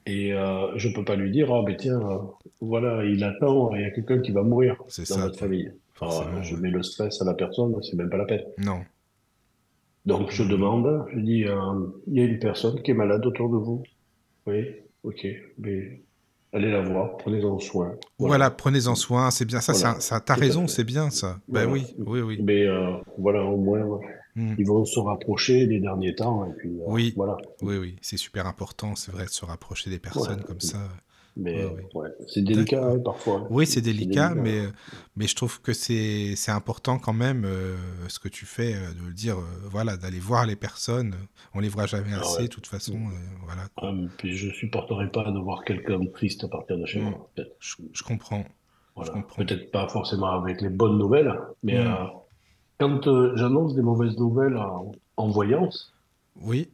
et euh, je peux pas lui dire, ah ben tiens, euh, voilà, il attend, il y a quelqu'un qui va mourir dans ça, votre famille. Forcément, je mets le stress à la personne, c'est même pas la peine. Non. Donc je demande, je dis, euh, il y a une personne qui est malade autour de vous. Oui, ok, mais allez la voir, prenez-en soin. Voilà, prenez-en soin, c'est bien ça, Voilà. ça, ça t'as raison, c'est bien ça. Ben oui, oui, oui. Mais voilà, au moins, Mm. ils vont se rapprocher les derniers temps. Et puis, euh, Oui. voilà. Oui, oui, c'est super important, c'est vrai, de se rapprocher des personnes Ouais. comme ça. Mais Ouais, ouais. ouais, c'est délicat hein, parfois. Oui, c'est délicat, délicat. mais, mais je trouve que c'est c'est important quand même euh, ce que tu fais, euh, de le dire, euh, voilà, d'aller voir les personnes. On les voit jamais Ah assez, ouais. de toute façon, euh, voilà. Ah, puis je supporterai pas de voir quelqu'un triste à partir de chez Mm. moi. Je, je comprends. Voilà. comprends. Peut-être pas forcément avec les bonnes nouvelles, mais. Quand euh, j'annonce des mauvaises nouvelles en, en voyance, Oui,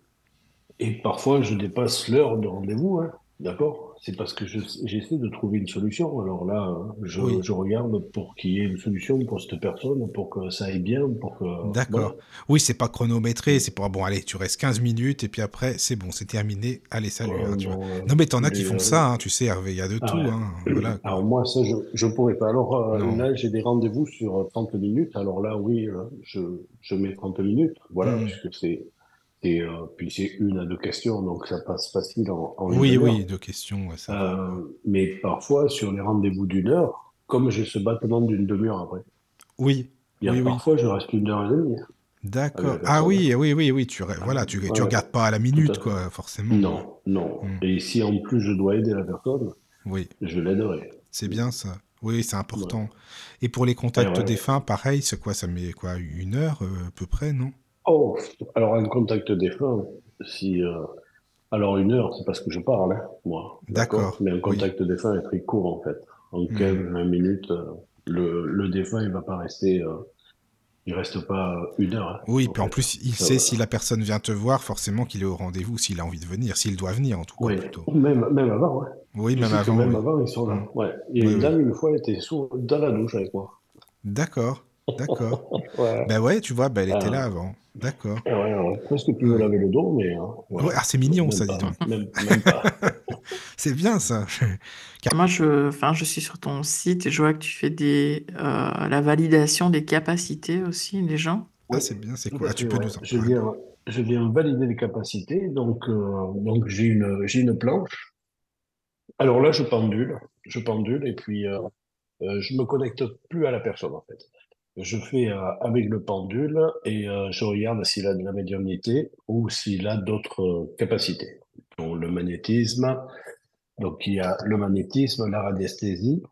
et parfois je dépasse l'heure de rendez-vous, hein, d'accord? C'est parce que je- j'essaie de trouver une solution. Alors là, euh, je, Oui. je regarde pour qu'il y ait une solution pour cette personne, pour que ça aille bien, pour que... d'accord. voilà. Oui, c'est pas chronométré, c'est pas bon, allez, tu restes 15 minutes et puis après, c'est bon, c'est terminé, allez, salut. Euh, hein, tu vois. non, euh, mais t'en as qui font euh, ça, hein, tu sais, Hervé, il y a de Ah tout. ouais. Hein, voilà. Alors moi, ça, je je pourrais pas. Alors euh, là, j'ai des rendez-vous sur euh, 30 minutes. Alors là, oui, euh, je, je mets 30 minutes. Voilà, Mm. puisque c'est... Et euh, puis c'est une à deux questions, donc ça passe facile en, en Oui, une heure. oui, deux questions, ouais, ça. Euh, mais parfois, sur les rendez-vous d'une heure, comme j'ai ce battement d'une demi-heure après, Oui, parfois, je reste une heure et demie. D'accord. Ah personne. oui, oui, oui, oui, tu, re- voilà, tu, regardes pas à la minute, quoi, forcément. Non, non. Mm. Et si en plus je dois aider la personne, Oui, je l'aiderai. c'est bien ça. Oui, c'est important. Et pour les contacts Ouais, ouais. défunts, pareil, c'est quoi Ça met quoi Une heure euh, à peu près, non? Oh, alors un contact défunt, si, euh, alors une heure, c'est parce que je parle, hein, moi, d'accord? Mais un oui. contact défunt est très court en fait. En Hmm. 15-20 minutes, euh, le, le défunt, il va pas rester, euh, il reste pas une heure, hein, Oui, puis en fait. plus, il Ça sait si la personne vient te voir, forcément qu'il est au rendez-vous, s'il a envie de venir, s'il doit venir en tout cas Oui, plutôt. même, même avant, ouais. Oui, Je même avant, même oui. avant, ils sont Hmm. là. Ouais. Y a Oui, une oui. dame, une fois, elle était sous, dans la douche avec moi. D'accord, d'accord. Ouais. Ben ouais, tu vois, ben elle était là Ah, avant. D'accord. ouais, ouais. Presque plus me laver le dos, mais hein, Ouais, ah, c'est mignon Même ça, dis pas. donc. Même, même pas. C'est bien ça. Car- Moi, je, enfin, je suis sur ton site et je vois que tu fais des, euh, la validation des capacités aussi des gens. Ah, c'est bien, c'est quoi? Ah, tu peux ouais. nous en Je viens, je viens valider les capacités, donc, euh, donc j'ai une, j'ai une planche. Alors là, je pendule, je pendule, et puis euh, euh, je me connecte plus à la personne, en fait. Je fais euh, avec le pendule et euh, je regarde s'il a de la médiumnité ou s'il a d'autres euh, capacités. Donc, le magnétisme, donc il y a le magnétisme, la radiesthésie,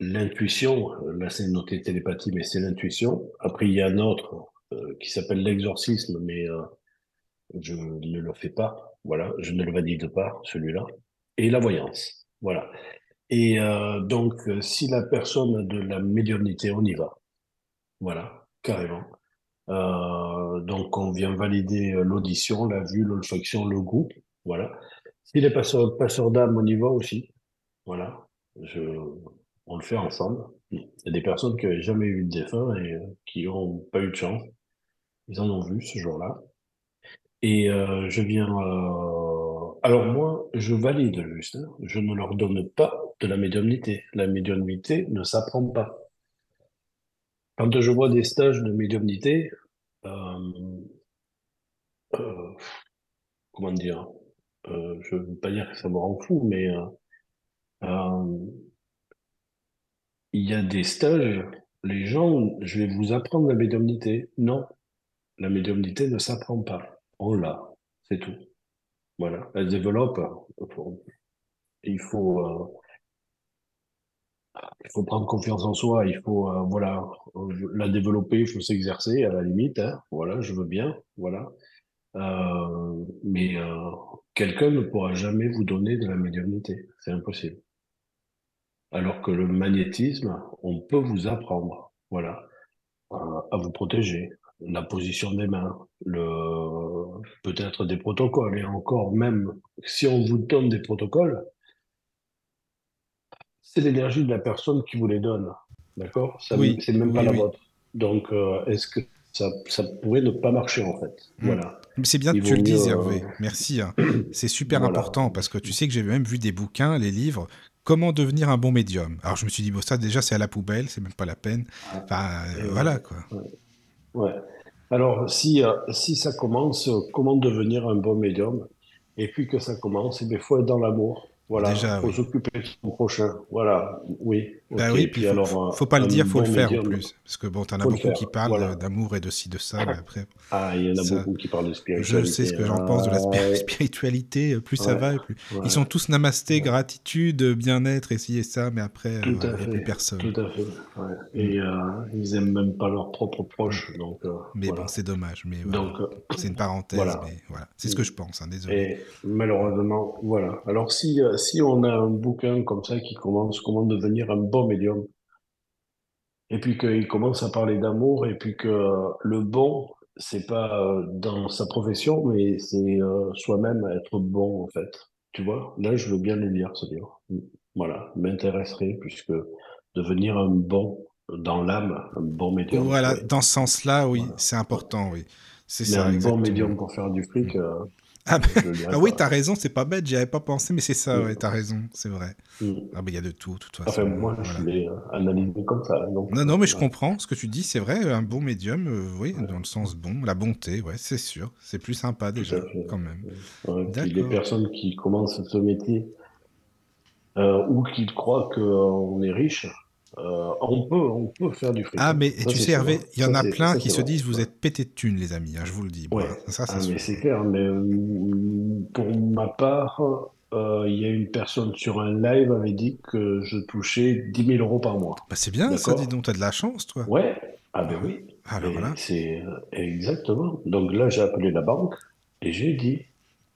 l'intuition, là c'est noté télépathie, mais c'est l'intuition. Après, il y a un autre qui s'appelle l'exorcisme, mais je ne le fais pas. Voilà, je ne le valide pas, celui-là. Et la voyance. Voilà. Et euh, donc, euh, si la personne a de la médiumnité, on y va. Voilà, carrément. Euh, donc, on vient valider l'audition, la vue, l'olfaction, le goût. Voilà. S'il est passeur, passeur d'âme, on y va aussi. Voilà. On le fait ensemble. Il y a des personnes qui n'avaient jamais vu de défunt et qui n'ont pas eu de chance. Ils en ont vu ce jour-là. Et je viens. Alors moi, je valide juste. hein. Je ne leur donne pas de la médiumnité. La médiumnité ne s'apprend pas. Quand je vois des stages de médiumnité, euh, euh, comment dire, euh, je ne veux pas dire que ça me rend fou, mais il y a des stages, les gens, je vais vous apprendre la médiumnité. Non, la médiumnité ne s'apprend pas. On l'a, c'est tout. Voilà, elle se développe. Il faut, euh, il faut prendre confiance en soi. Il faut, euh, voilà, la développer. Il faut s'exercer à la limite. hein. Voilà, je veux bien. Voilà. Euh, mais euh, quelqu'un ne pourra jamais vous donner de la médiumnité. C'est impossible. Alors que le magnétisme, on peut vous apprendre. Voilà. à vous protéger, la position des mains, le, peut-être des protocoles. Et encore, même si on vous donne des protocoles, c'est l'énergie de la personne qui vous les donne. D'accord? Oui, c'est même pas oui, la oui. vôtre. Donc, euh, est-ce que ça, ça pourrait ne pas marcher, en fait? Hmm. Voilà. C'est bien que tu le dises, euh, Hervé. Merci. hein. C'est super voilà. important parce que tu sais que j'ai même vu des bouquins, les livres, Comment devenir un bon médium. Alors je me suis dit, bon, ça déjà c'est à la poubelle, c'est même pas la peine. Enfin, euh, voilà quoi. ouais. Ouais. Alors, si, euh, si ça commence, euh, comment devenir un bon médium? Et puis que ça commence, il faut être dans l'amour. Voilà, Déjà, faut oui. s'occuper de son prochain. Voilà, oui, Bah ok. oui, puis Puis faut, alors, faut pas un, le dire, faut le faire en plus. Parce que bon, t'en as beaucoup qui parlent Voilà. d'amour et de ci, de ça, mais après, Ah, il y en a ça, beaucoup qui parlent de je sais ce spiritualité. que j'en pense de la Ah, spiritualité. Plus ça va, et plus. Ils sont tous namasté, ouais. gratitude, bien-être, et ci et ça, mais après, Tout il n'y a plus personne. tout à fait. Mm, Et euh, ils aiment même pas leurs propres proches, donc euh, Mais bon, c'est dommage. Mais voilà, Donc euh, c'est une parenthèse, voilà. mais voilà, c'est ce que je pense. hein, désolé. Et malheureusement, voilà. Alors si euh, si on a un bouquin comme ça qui commence comment devenir un bon médium, et puis qu'il commence à parler d'amour, et puis que le bon, c'est pas euh, dans sa profession, mais c'est euh, soi-même être bon en fait. Tu vois? Là, je veux bien le lire, ce livre. Voilà, m'intéresserait puisque devenir un bon dans l'âme, un bon médium, Voilà, dans ce sens-là, oui, Voilà. c'est important, oui. C'est ça, un bon médium pour faire du fric, euh, Ah, ah oui, t'as raison, c'est pas bête, j'y avais pas pensé, mais c'est ça, ouais, Mm. t'as raison, c'est vrai. Mm. Ah ben, il y a de tout, de toute Enfin, façon, moi, je l'ai euh, analysé comme ça. Donc, Non, non, mais je ouais. comprends ce que tu dis, c'est vrai, un bon médium, euh, oui, Ouais. dans le sens bon, la bonté, ouais, c'est sûr, c'est plus sympa déjà, quand même. Ouais. Les personnes qui commencent ce métier euh, ou qui croient qu'on est riche, euh, on peut, on peut faire du fric. Ah, mais Ça, tu sais. Hervé, hein. il y en a plein qui se disent, vous êtes pété de thunes, les amis, hein, je vous le dis, Ouais. ça, c'est Ah, mais c'est clair. Mais euh, pour ma part, euh, il y a une personne sur un live avait dit que je touchais 10 000 euros par mois. Bah, c'est bien ça, dis donc, t'as de la chance, toi. Ouais. Ah ben Ah, oui. Alors Et là, c'est exactement. Donc là, j'ai appelé la banque et j'ai dit,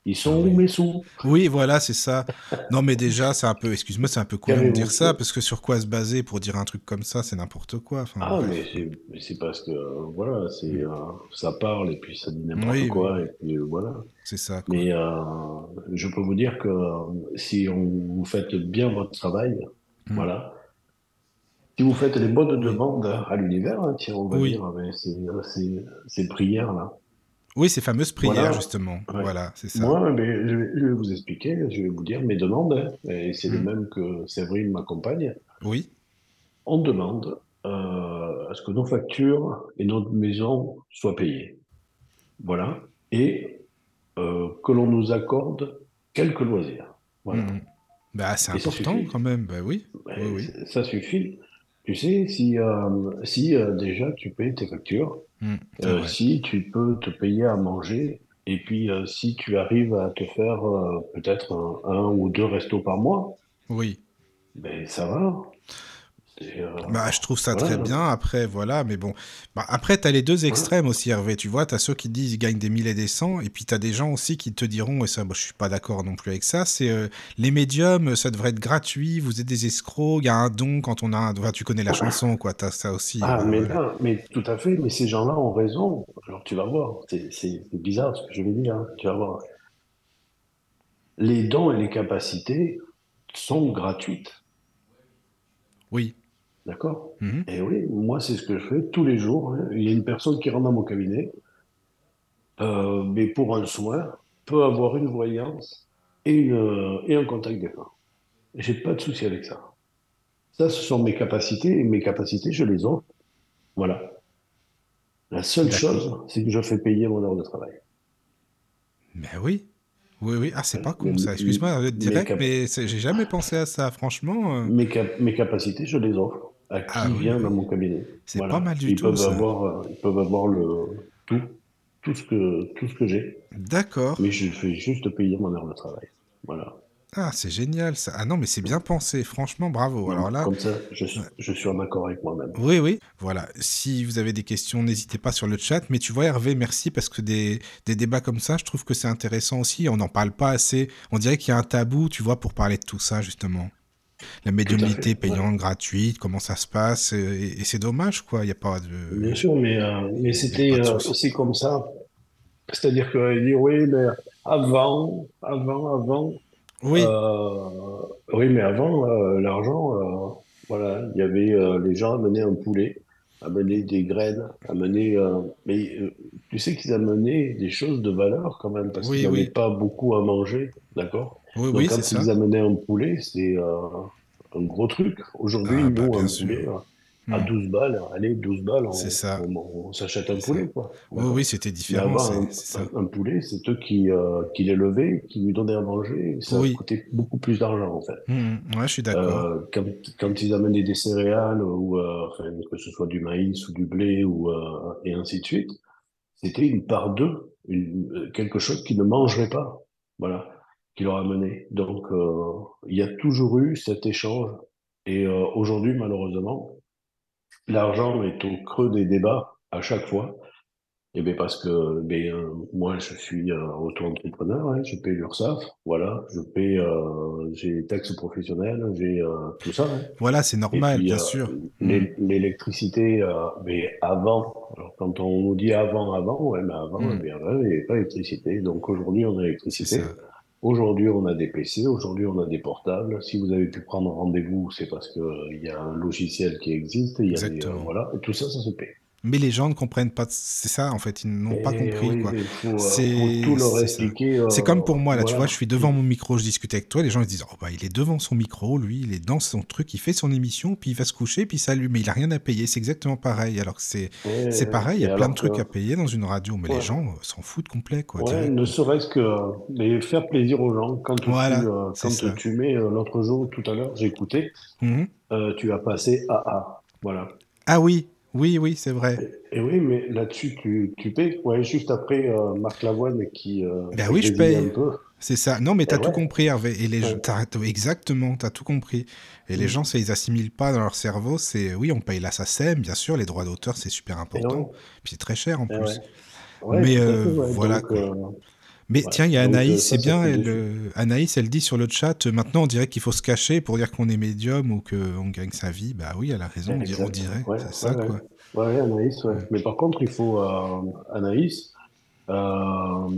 ils sont où mes sous? Oui, voilà, c'est ça. Non, mais déjà, c'est un peu, excuse-moi, c'est un peu couillon de dire ça, parce que sur quoi se baser pour dire un truc comme ça, c'est n'importe quoi. Enfin, Ah, mais bref. c'est mais c'est parce que, euh, voilà, c'est, euh, ça parle et puis ça dit n'importe Oui, oui, quoi et puis euh, voilà. c'est ça, quoi. Mais je peux vous dire que si on, vous faites bien votre travail, Mm. voilà, si vous faites les bonnes demandes à l'univers, hein, tiens, on va dire, c'est, c'est, ces prières là. Oui, ces fameuses prières, Voilà. justement. Ouais. Voilà, c'est ça. Moi, mais je vais, je vais vous expliquer, je vais vous dire mes demandes, hein, et c'est les Mm. mêmes que Séverine, ma compagne. Oui, On demande euh, à ce que nos factures et notre maison soient payées. Voilà. Et euh, que l'on nous accorde quelques loisirs. Voilà. Mm. Bah, c'est important quand même. Bah oui, Ben, oui, oui. ça suffit. Tu sais, si, euh, si euh, déjà tu payes tes factures, Mm, c'est euh, vrai. si tu peux te payer à manger, et puis euh, si tu arrives à te faire euh, peut-être un, un ou deux restos par mois, Oui. ben ça va. Euh, Bah, je trouve ça très voilà. bien. Après, voilà, mais bon. Bah, après, t'as les deux extrêmes aussi, Hervé. Tu vois, t'as ceux qui disent ils gagnent des milliers et des cents, et puis t'as des gens aussi qui te diront, et ça, moi, je suis pas d'accord non plus avec ça, c'est euh, les médiums, ça devrait être gratuit, vous êtes des escrocs, il y a un don quand on a un. Enfin, tu connais la chanson, quoi, t'as ça aussi. Ah, euh, mais là, mais tout à fait, mais ces gens-là ont raison. Alors tu vas voir, c'est bizarre ce que je vais dire, hein. Tu vas voir. Les dons et les capacités sont gratuites, Oui. D'accord? Mhm. Et oui, moi c'est ce que je fais tous les jours. hein. Il y a une personne qui rentre dans mon cabinet, euh, mais pour un soin, peut avoir une voyance et, une, et un contact défunt. J'ai pas de souci avec ça. Ça, ce sont mes capacités, et mes capacités, je les offre. Voilà. La seule chose, c'est que je fais payer mon heure de travail. Mais oui. Oui, oui. Ah, c'est pas con ça. Excuse-moi euh, direct, mais j'ai jamais pensé à ça. Franchement, euh, mes, cap- mes capacités, je les offre à qui ah oui, vient dans mon cabinet. C'est pas mal du Ils tout peuvent ça. avoir, euh, ils peuvent avoir le tout, tout ce que, tout ce que j'ai, D'accord. mais je fais juste payer mon heure de travail. Voilà. Ah, c'est génial ça. Ah non, mais c'est bien pensé. Franchement, bravo. Alors là, Comme ça, je, suis- je suis en accord avec moi-même. Oui, oui. Voilà. Si vous avez des questions, n'hésitez pas sur le chat. Mais tu vois, Hervé, merci parce que des, des débats comme ça, je trouve que c'est intéressant aussi. On n'en parle pas assez. On dirait qu'il y a un tabou, tu vois, pour parler de tout ça, justement. La médiumnité. Ouais. payante, gratuite, comment ça se passe. Et, et c'est dommage, quoi. Il n'y a pas de. Bien sûr, mais, euh, mais c'était euh, aussi comme ça. C'est-à-dire qu'il dit, oui, mais avant, avant, avant, Oui, Euh, oui, mais avant, euh, l'argent, voilà, il y avait les gens amenaient un poulet, amenaient des graines, amenaient. mais tu sais qu'ils amenaient des choses de valeur quand même, parce qu'ils oui, n'avaient oui. pas beaucoup à manger, d'accord? Oui, Donc oui, quand c'est ça. ils amenaient un poulet, c'est euh, un gros truc. Aujourd'hui, Ah, bah, nous, bien un sûr. poulet, euh, à Hmm. 12 balles, allez, 12 balles, on, ça. on- on s'achète un poulet, quoi. Oui, D'accord? oui, c'était différent, un, ça. un- poulet, c'est eux qui, euh, qui l'élevaient, qui lui donnaient à manger, ça Oui. coûtait beaucoup plus d'argent, en fait. Hmm, Ouais, je suis d'accord. Euh, quand, quand ils amenaient des céréales, ou euh, enfin, que ce soit du maïs ou du blé, ou, euh, et ainsi de suite, c'était une part d'eux, une- quelque chose qu'ils ne mangeraient pas, voilà, qui leur amenait. Donc, euh, il y a toujours eu cet échange. Et euh, aujourd'hui, malheureusement, l'argent est au creux des débats à chaque fois. Eh bien parce que ben, euh, moi, je suis auto-entrepreneur, hein, je paye l'URSSAF, voilà, je paye, euh, j'ai les taxes professionnelles, j'ai euh, tout ça. hein. Voilà, c'est Et normal, puis, bien euh, sûr. L'é- l'électricité, euh, mais avant, alors quand on nous dit avant, avant, ouais, mais avant, Hmm. eh bien, il n'y avait pas d'électricité. Donc aujourd'hui, on a l'électricité. Aujourd'hui, on a des PC, aujourd'hui, on a des portables. Si vous avez pu prendre rendez-vous, c'est parce que euh, il y a un logiciel qui existe, il y a des, euh, voilà, et tout ça, ça se paye. Mais les gens ne comprennent pas. C'est ça, en fait, ils n'ont pas compris, oui, quoi. euh, C'est ça. euh, comme pour moi, là, tu vois, je suis devant mon micro, je discute avec toi, les gens ils se disent, oh bah il est devant son micro, lui, il est dans son truc, il fait son émission, puis il va se coucher, puis il s'allume, mais il a rien à payer, c'est exactement pareil. Alors que c'est pareil, il y a plein de trucs que, à payer dans une radio, mais les gens euh, s'en foutent complet, quoi, ouais, ne serait-ce que mais faire plaisir aux gens. Quand tu, Voilà, euh, quand ça. tu mets l'autre jour, tout à l'heure, j'écoutais, euh, tu as passé AA. Voilà. Ah oui, oui, oui, c'est vrai. Et, et oui, mais là-dessus, tu, tu payes. Ouais, juste après euh, Marc Lavoine qui, euh, Ben oui, je paye. C'est ça. Non, mais t'as tout compris, Hervé. Et les Ouais. exactement, t'as tout compris. Et les Mm. gens, ça, ils assimilent pas dans leur cerveau. C'est, oui, on paye la SACEM, bien sûr, les droits d'auteur, c'est super important. Puis c'est très cher en plus. ouais. Mais, euh, voilà, Donc, Mais tiens, il y a euh, Anaïs, ça, c'est bien. Elle, euh, Anaïs, elle dit sur le chat, euh, maintenant on dirait qu'il faut se cacher pour dire qu'on est médium ou qu'on gagne sa vie. Bah oui, elle a raison, on dirait, on dirait. Ouais, c'est ça, ouais, quoi. Ouais, ouais, Anaïs, ouais. Mais par contre, il faut, euh, Anaïs, euh,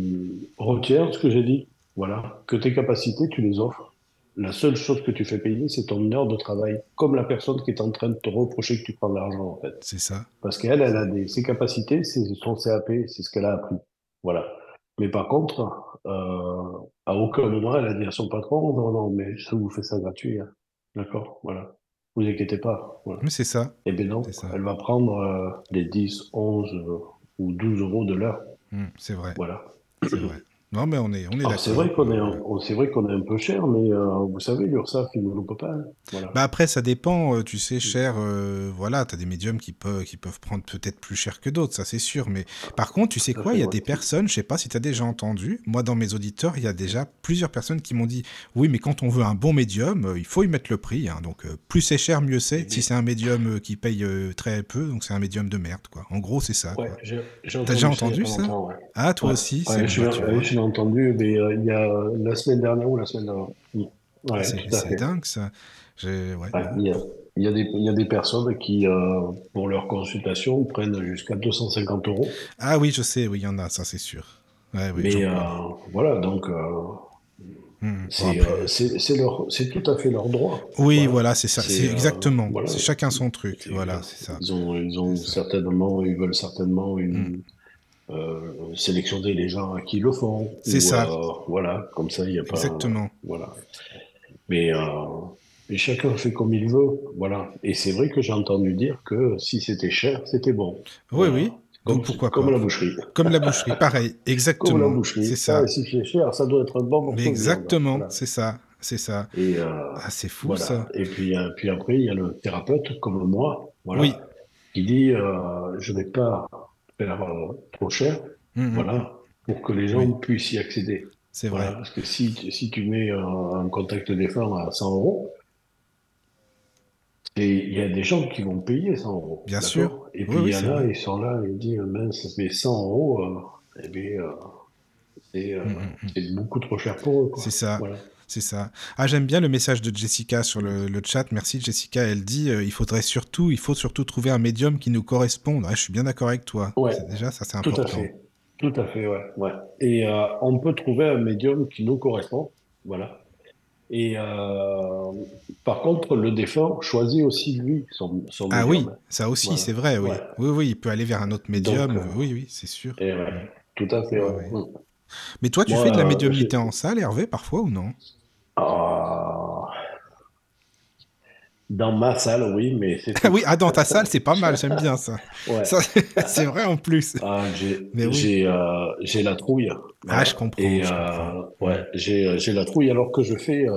retiens ce que j'ai dit. Voilà. Que tes capacités, tu les offres. La seule chose que tu fais payer, c'est ton heure de travail. Comme la personne qui est en train de te reprocher que tu prends de l'argent, en fait. C'est ça. Parce qu'elle, elle a des, ses capacités, c'est son CAP, c'est ce qu'elle a appris. Voilà. Mais par contre, euh, à aucun moment, elle a dit à son patron, non, non, mais je vous fais ça gratuit. hein. D'accord? Voilà. Vous inquiétez pas. Voilà. Mais c'est ça. Eh bien non, elle va prendre euh, les 10, 11 euh, ou 12 euros de l'heure. Hmm, c'est vrai. Voilà. C'est vrai. Non, mais on est, on est d'accord. c'est vrai qu'on est, un- on- c'est vrai qu'on est un peu cher, mais euh, vous savez, l'URSSAF, il ne nous pas. hein. Voilà. Bah après, ça dépend, euh, tu sais, cher, euh, voilà, t'as des médiums qui peuvent, qui peuvent prendre peut-être plus cher que d'autres, ça c'est sûr, mais par contre, tu sais quoi, il y a ouais. des personnes, je sais pas si t'as déjà entendu, moi dans mes auditeurs, il y a déjà plusieurs personnes qui m'ont dit, oui, mais quand on veut un bon médium, il faut y mettre le prix, hein, donc plus c'est cher, mieux c'est, si c'est un médium qui paye très peu, donc c'est un médium de merde, quoi. En gros, c'est ça, Ouais, T'as déjà entendu ça? ouais. Ah, toi aussi, c'est entendu, mais euh, il y a euh, la semaine dernière ou la semaine d'avant. Ouais, c'est dingue, ça. J'ai- ouais, il y a, il y a des, il y a des personnes qui, euh, pour leur consultation, prennent jusqu'à 250 euros. Ah oui, je sais, oui, il y en a, ça c'est sûr. Ouais, oui, Mais euh, voilà, donc euh, Hmm, c'est tout à fait leur droit. Oui, Voilà. voilà, c'est ça. C'est, euh, exactement. voilà. C'est chacun son truc. Voilà, ça. Ils ont, ils ont certainement, ils veulent certainement une, euh, sélectionner les gens à qui le font. C'est ça. euh, voilà, comme ça, il n'y a pas. Exactement. Voilà. Mais, euh, chacun fait comme il veut. Voilà. Et c'est vrai que j'ai entendu dire que si c'était cher, c'était bon. Oui, Voilà. oui. Comme, Donc pourquoi comme pas. la boucherie. Comme la boucherie, pareil. Comme Exactement. la boucherie. C'est Ça, ça. si c'est cher, ça doit être bon Mais exactement, Voilà. c'est ça. C'est ça. Et euh, Ah, c'est fou voilà. ça. Et puis, euh, puis après, il y a le thérapeute comme moi, voilà, Oui. qui dit euh, je ne vais pas euh, trop cher, Mhm. voilà, pour que les gens puissent y accéder. C'est Voilà, vrai. parce que si, tu- si tu mets euh, un contact défunt à 100 euros, il y a des gens qui vont payer 100 euros. Bien sûr. Et puis oui, il y en a, ils sont là, ils disent mince, mais 100 euros, euh, eh bien, euh, c'est euh, mm. c'est beaucoup trop cher pour eux. quoi. C'est ça. Voilà. C'est ça. Ah, j'aime bien le message de Jessica sur le, le chat. Merci Jessica. Elle dit euh, il faudrait surtout, il faut surtout trouver un médium qui nous corresponde. Ouais, je suis bien d'accord avec toi. Ouais. Déjà, ça c'est Tout important. à fait. Tout à fait, ouais. ouais. Et euh, on peut trouver un médium qui nous correspond. Voilà. Et euh, par contre, le défunt choisit aussi lui son, son Ah oui, médium. ça aussi, Voilà. c'est vrai, oui. Ouais. Oui, oui, il peut aller vers un autre médium. oui, oui, c'est sûr. Et ouais, tout à fait. Ouais. Mais toi, tu Moi, fais de la médiumnité en salle, Hervé, parfois ou non? Ah. Dans ma salle, oui, mais c'est oui, ah, dans ta salle, c'est pas mal, j'aime bien ça. Ouais. Ça, c'est vrai en plus. Ah, j'ai oui. euh, j'ai la trouille. Ah, je comprends, Et je euh, comprends. ouais, j'ai j'ai la trouille alors que je fais euh,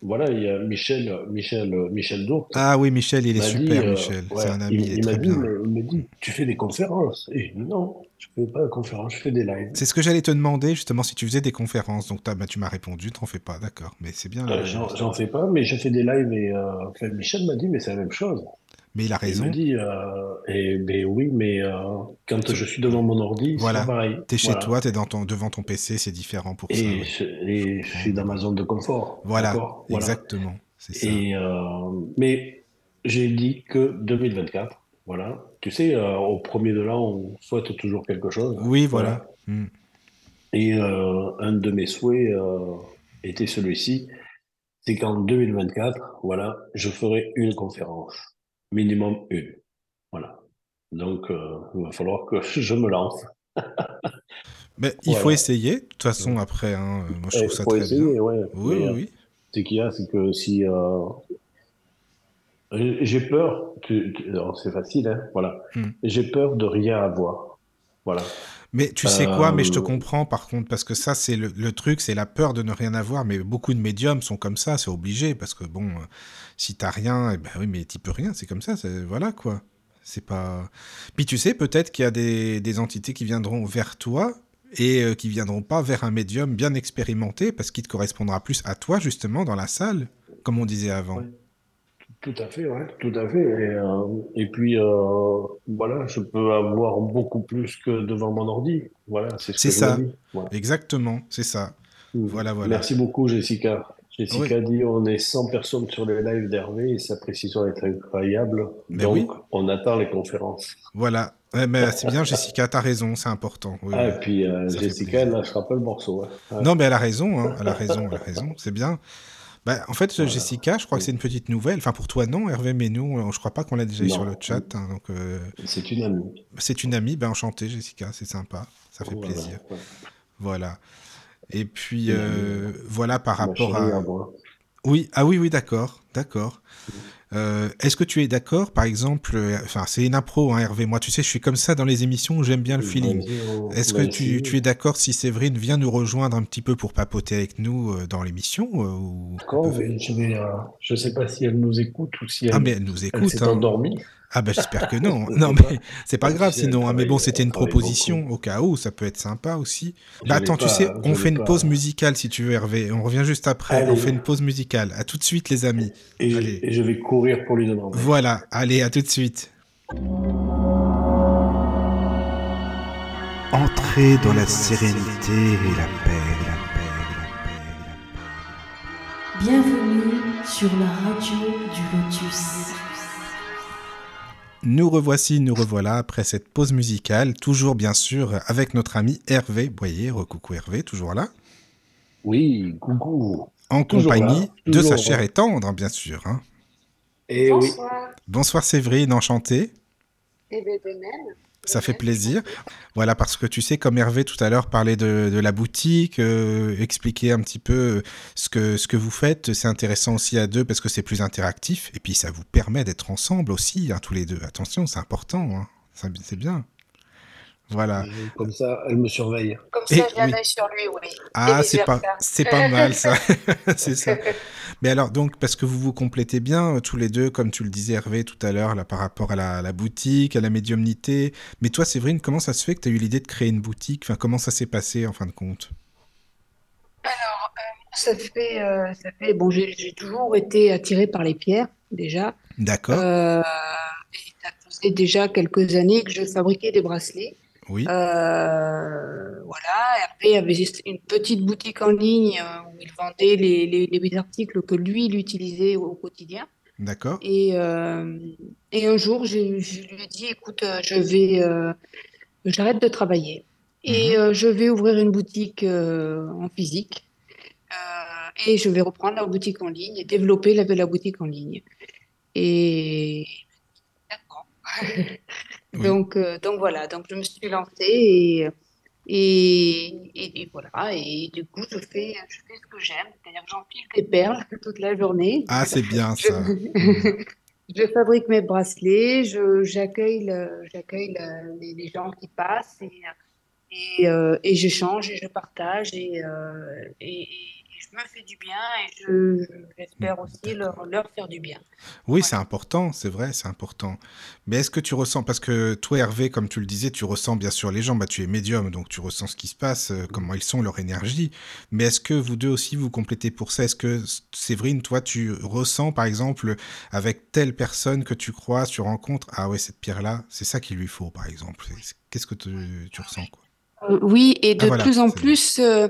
voilà, il y a Michel Michel Michel Dourte Ah oui, Michel, il est super, dit, euh, Michel. ouais, c'est un ami, il, il il m'a dit, tu fais des conférences. Et non, je fais pas de conférences, je fais des lives. C'est ce que j'allais te demander, justement, si tu faisais des conférences. Donc, bah, tu m'as répondu, t'en fais pas, d'accord. Mais c'est bien. Euh. J'en fais pas, mais je fais des lives et euh, Michel m'a dit, mais c'est la même chose. Mais il a Il raison. me dit, euh, et oui, mais euh, quand je suis devant mon ordi, Voilà. c'est pareil. T'es chez Voilà. toi, t'es dans ton, devant ton PC, c'est différent pour ça. Et, je, et je suis dans ma zone de confort. Voilà, exactement. Ça. Et, euh, mais j'ai dit que 2024, voilà. Tu sais, au premier de l'an, on souhaite toujours quelque chose. Oui, voilà. Hmm. Et un de mes souhaits était celui-ci, c'est qu'en 2024, voilà, je ferai une conférence, minimum une. Voilà. Donc, euh, il va falloir que je me lance. Mais il faut essayer. De toute façon, après, hein, euh, moi, je trouve ça faut très essayer, bien. ouais. Oui, Mais, oui, euh, oui. Ce qu'il y a, c'est que si euh, j'ai peur, alors, c'est facile, hein, voilà. Hmm. J'ai peur de rien avoir, voilà. Mais tu sais quoi, mais je te Euh, comprends par contre, parce que ça, c'est le, le truc, c'est la peur de ne rien avoir. Mais beaucoup de médiums sont comme ça, c'est obligé, parce que bon, euh, si t'as rien, eh ben oui, mais t'y peux rien, c'est comme ça, voilà quoi. C'est pas. Puis tu sais, peut-être qu'il y a des, des entités qui viendront vers toi et euh, qui viendront pas vers un médium bien expérimenté parce qu'il te correspondra plus à toi justement dans la salle, comme on disait avant. Tout à fait, ouais, tout à fait. Et, euh, et puis, euh, voilà, je peux avoir beaucoup plus que devant mon ordi. Voilà, c'est ce que ça, me dis. Voilà. exactement, c'est ça. Mm. Voilà, voilà. Merci beaucoup, Jessica. Jessica Oui. dit on est 100 personnes sur les lives d'Hervé et sa précision est incroyable. Ben Donc, oui. on attend les conférences. Voilà. Eh ben, c'est bien, Jessica, t'as raison, c'est important. Oui, Ah, et puis, euh, Jessica, elle lâchera pas le morceau. hein. Non, mais elle a raison, hein, elle a raison, elle a raison, c'est bien. Bah, en fait, Voilà. Jessica, je crois que c'est une petite nouvelle. Enfin, pour toi, non, Hervé, mais nous, euh, je crois pas qu'on l'a déjà eu sur le chat. hein, donc, euh, C'est une amie. c'est une amie, ben enchantée, Jessica, c'est sympa, ça fait Voilà, plaisir. ouais. Voilà. Et puis, euh, voilà, par rapport à. Oui, ah oui, oui, d'accord, d'accord. Euh, Est-ce que tu es d'accord, par exemple, euh, enfin, c'est une impro, hein, Hervé. Moi, tu sais, je suis comme ça dans les émissions où j'aime bien le feeling. Est-ce que tu, es d'accord si Séverine vient nous rejoindre un petit peu pour papoter avec nous euh, dans l'émission euh, ou... D'accord, je vais, euh, sais pas si elle nous écoute ou si elle, Ah, mais elle nous écoute. s'est hein. endormie. Ah, bah j'espère que non. Non, mais c'est pas grave sinon. hein. Mais bon, c'était une proposition au cas où, ça peut être sympa aussi. Bah attends, tu sais, on fait une pas. pause musicale si tu veux, Hervé. On revient juste après. On fait une pause musicale. À tout de suite, les amis. Et, Allez. et je vais courir pour lui demander. Voilà, allez, à tout de suite. Entrez dans la sérénité et la paix, la paix, la paix, la paix. Bienvenue sur la radio du Lotus. Nous revoici, nous revoilà après cette pause musicale, toujours bien sûr avec notre ami Hervé Boyer. Recoucou Hervé, toujours là? Oui, coucou. En Toujours compagnie là, de sa chère et tendre, bien sûr. hein. Et oui, Bonsoir. Bonsoir Séverine, enchanté. Et bien de même. Ça fait plaisir. Voilà, parce que tu sais, comme Hervé tout à l'heure parlait de, la boutique, euh, expliquer un petit peu ce que, ce que vous faites, c'est intéressant aussi à deux parce que c'est plus interactif. Et puis ça vous permet d'être ensemble aussi, hein, tous les deux. Attention, c'est important. hein. C'est bien. Voilà. comme ça, elle me surveille. Comme ça, j'ai un œil sur lui, oui. Ah, c'est pas, c'est pas mal ça. c'est ça. Mais alors, donc, parce que vous vous complétez bien euh, tous les deux, comme tu le disais Hervé tout à l'heure, là, par rapport à la, la boutique, à la médiumnité. Mais toi, Séverine, comment ça se fait que tu as eu l'idée de créer une boutique? Enfin, comment ça s'est passé en fin de compte? Alors, euh, ça fait, euh, ça fait, bon, j'ai j'ai toujours été attirée par les pierres, déjà. D'accord. Euh, et ça faisait déjà quelques années que je fabriquais des bracelets. Oui. Euh, voilà. Et après, il y avait une petite boutique en ligne euh, où il vendait les, les, les articles que lui, il utilisait au quotidien. D'accord. Et, euh, et un jour, je, je lui ai dit, écoute, euh, je vais, euh, j'arrête de travailler et Mhm. euh, je vais ouvrir une boutique en physique et je vais reprendre la boutique en ligne et développer la, la boutique en ligne. Et d'accord. Oui. Donc, euh, donc voilà, donc je me suis lancée et, et, et, et voilà, et du coup, je fais, je fais ce que j'aime, c'est-à-dire que j'empile des perles toute la journée. Ah, c'est bien ça. Je fabrique mes bracelets, je, j'accueille le- j'accueille le- les, les gens qui passent et, et, euh, et j'échange et je partage et, euh, me fais du bien et je, j'espère aussi leur, leur faire du bien. Oui, Voilà. c'est important, c'est vrai, c'est important. Mais est-ce que tu ressens, parce que toi, Hervé, comme tu le disais, tu ressens bien sûr les gens, bah, tu es médium, donc tu ressens ce qui se passe, euh, comment ils sont, leur énergie. Mais est-ce que vous deux aussi vous complétez pour ça? Est-ce que, Séverine, toi, tu ressens, par exemple, avec telle personne que tu crois, tu rencontres, ah ouais, cette pierre-là, c'est ça qu'il lui faut, par exemple? C'est- Qu'est-ce que tu, tu ressens, quoi? Euh, oui, et de Ah, voilà, plus en plus, euh,